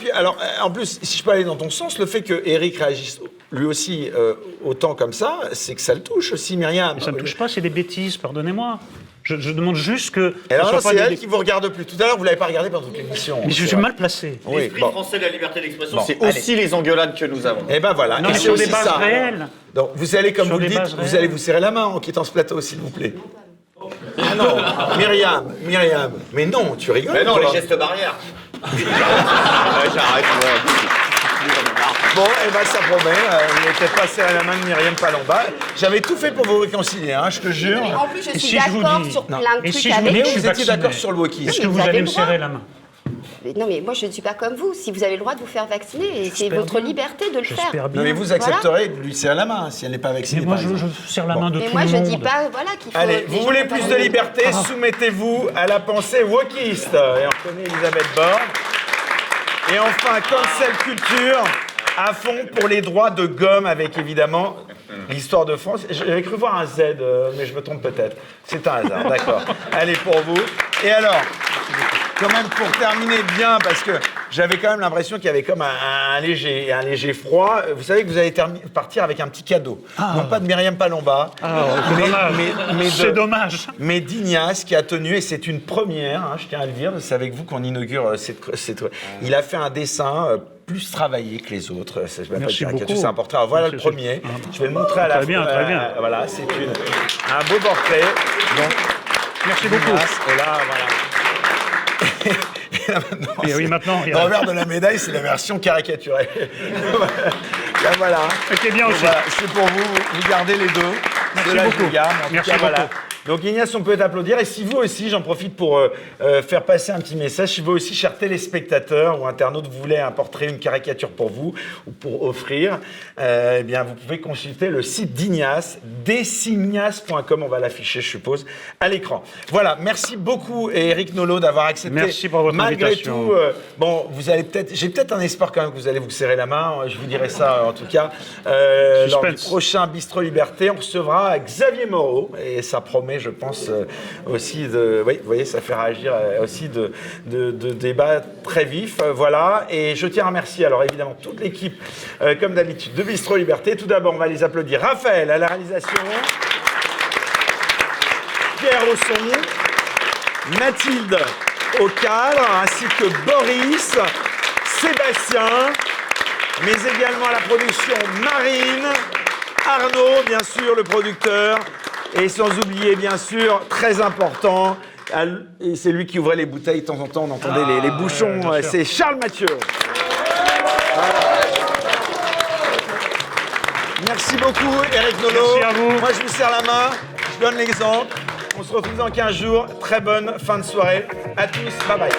[SPEAKER 2] Puis, alors, euh, en plus, si je peux aller dans ton sens, le fait que Eric réagisse lui aussi euh, autant comme ça, c'est que ça le touche aussi, Myriam.
[SPEAKER 3] Mais ça ne me touche pas, c'est des bêtises, pardonnez-moi. Je, je demande juste que.
[SPEAKER 2] Et alors, c'est
[SPEAKER 3] pas
[SPEAKER 2] elle
[SPEAKER 3] des-
[SPEAKER 2] qui vous regarde plus. Tout à l'heure, vous l'avez pas regardé pendant toute l'émission.
[SPEAKER 3] Mais je suis
[SPEAKER 2] vrai.
[SPEAKER 3] mal placé.
[SPEAKER 2] Oui,
[SPEAKER 6] L'esprit
[SPEAKER 2] bon.
[SPEAKER 6] français de la liberté d'expression,
[SPEAKER 2] Bon,
[SPEAKER 6] c'est
[SPEAKER 2] allez.
[SPEAKER 6] aussi les engueulades que nous avons.
[SPEAKER 2] Et ben voilà.
[SPEAKER 3] Non,
[SPEAKER 2] Et
[SPEAKER 3] mais
[SPEAKER 2] c'est
[SPEAKER 3] sur des bases
[SPEAKER 2] ça.
[SPEAKER 3] réelles.
[SPEAKER 2] Donc vous allez, comme
[SPEAKER 3] Sur
[SPEAKER 2] vous le dites, vous allez vous serrer la main en quittant ce plateau, s'il vous plaît. Ah non, Myriam, Myriam. Mais non, tu rigoles
[SPEAKER 6] Mais non, les gestes barrières. Ouais, J'arrête, ouais.
[SPEAKER 2] Bon, et ben ça promet. Euh, vous n'avez peut-être pas serré la main de Myriam Palomba. J'avais tout fait pour vous réconcilier, hein, je te jure.
[SPEAKER 4] Mais en plus, je suis
[SPEAKER 3] si je vous
[SPEAKER 4] d'accord
[SPEAKER 3] dis-
[SPEAKER 4] sur
[SPEAKER 2] Non.
[SPEAKER 4] plein de
[SPEAKER 3] Et
[SPEAKER 4] trucs
[SPEAKER 3] si je vous
[SPEAKER 4] avec
[SPEAKER 3] dis
[SPEAKER 2] Mais vous
[SPEAKER 3] suis
[SPEAKER 2] étiez d'accord sur le wokisme.
[SPEAKER 3] Est-ce que
[SPEAKER 4] Vous
[SPEAKER 3] allez
[SPEAKER 4] le
[SPEAKER 3] me serrer la main?
[SPEAKER 4] Non, mais moi, je ne suis pas comme vous. Si vous avez le droit de vous faire vacciner, et c'est votre
[SPEAKER 3] bien.
[SPEAKER 4] liberté de le faire.
[SPEAKER 3] Bien.
[SPEAKER 2] Non, mais vous accepterez de lui serrer la main si elle n'est pas vaccinée.
[SPEAKER 3] Mais moi, je, je serre la
[SPEAKER 2] Bon.
[SPEAKER 3] main de
[SPEAKER 4] Mais
[SPEAKER 3] tout
[SPEAKER 4] moi,
[SPEAKER 3] le
[SPEAKER 4] je
[SPEAKER 3] monde.
[SPEAKER 4] dis pas voilà, qu'il faut.
[SPEAKER 2] Allez, vous voulez plus de liberté, soumettez-vous à la pensée wokiste. Et on reconnaît Elisabeth Borne. Et enfin, cancel culture, à fond pour les droits de gomme, avec évidemment l'histoire de France. J'avais cru voir un Z, euh, mais je me trompe peut-être. C'est un hasard, d'accord. Allez, pour vous. Et alors, quand même pour terminer bien, parce que j'avais quand même l'impression qu'il y avait comme un, un léger, un léger froid. Vous savez que vous allez partir avec un petit cadeau. Non pas de Myriam Palomba,
[SPEAKER 3] Ah, c'est
[SPEAKER 2] mais,
[SPEAKER 3] dommage.
[SPEAKER 2] mais- mais de-
[SPEAKER 3] C'est dommage.
[SPEAKER 2] mais d'Ignace qui a tenu, et c'est une première, hein, je tiens à le dire, c'est avec vous qu'on inaugure euh, cette, cette- Il a fait un dessin euh, plus travaillé que les autres. C'est- Je m'appelle
[SPEAKER 3] Merci beaucoup.
[SPEAKER 2] c'est un portrait. Alors, voilà
[SPEAKER 3] Merci,
[SPEAKER 2] le premier. Je vais le montrer à la
[SPEAKER 3] Très bien, très bien.
[SPEAKER 2] euh, voilà, c'est une, un beau portrait. Donc,
[SPEAKER 3] Merci beaucoup.
[SPEAKER 2] Et là, voilà. Et là, maintenant,
[SPEAKER 3] Et
[SPEAKER 2] c'est-
[SPEAKER 3] oui, maintenant,
[SPEAKER 2] Le revers de la médaille, c'est la version caricaturée. Là, voilà.
[SPEAKER 3] C'était bien
[SPEAKER 2] Donc,
[SPEAKER 3] aussi.
[SPEAKER 2] voilà, c'est pour vous, vous gardez les deux.
[SPEAKER 3] Merci beaucoup. Merci
[SPEAKER 2] cas, voilà. Donc Ignace, on peut t'applaudir. Et si vous aussi, j'en profite pour euh, euh, faire passer un petit message, si vous aussi, chers téléspectateurs ou internautes, vous voulez un portrait, une caricature pour vous ou pour offrir, euh, eh bien, vous pouvez consulter le site d'Ignace, designace.com. On va l'afficher, je suppose, à l'écran. Voilà, merci beaucoup, Eric Nolot, d'avoir accepté.
[SPEAKER 3] Merci pour votre
[SPEAKER 2] Malgré
[SPEAKER 3] invitation.
[SPEAKER 2] tout, bon, vous allez peut-être, j'ai peut-être un espoir quand même que vous allez vous serrer la main. Je vous dirai ça, en tout cas, lors du prochain Bistro Liberté. On recevra Xavier Moreau et ça promet, je pense, euh, aussi de, vous voyez, ça fait réagir euh, aussi de, débats très vifs. Euh, voilà. Et je tiens à remercier, alors évidemment, toute l'équipe, comme d'habitude, de Bistro Liberté. Tout d'abord, on va les applaudir. Raphaël à la réalisation. Pierre au son. Mathilde au cadre, ainsi que Boris, Sébastien, mais également à la production Marine, Arnaud, bien sûr, le producteur, et sans oublier, bien sûr, très important, c'est lui qui ouvrait les bouteilles de temps en temps, on entendait les, les bouchons, c'est Charles Mathieu. Merci beaucoup, Eric Nolo.
[SPEAKER 3] Merci à vous.
[SPEAKER 2] Moi, je vous serre la main, je donne l'exemple. On se retrouve dans 15 jours. Très bonne fin de soirée à tous. Bye bye.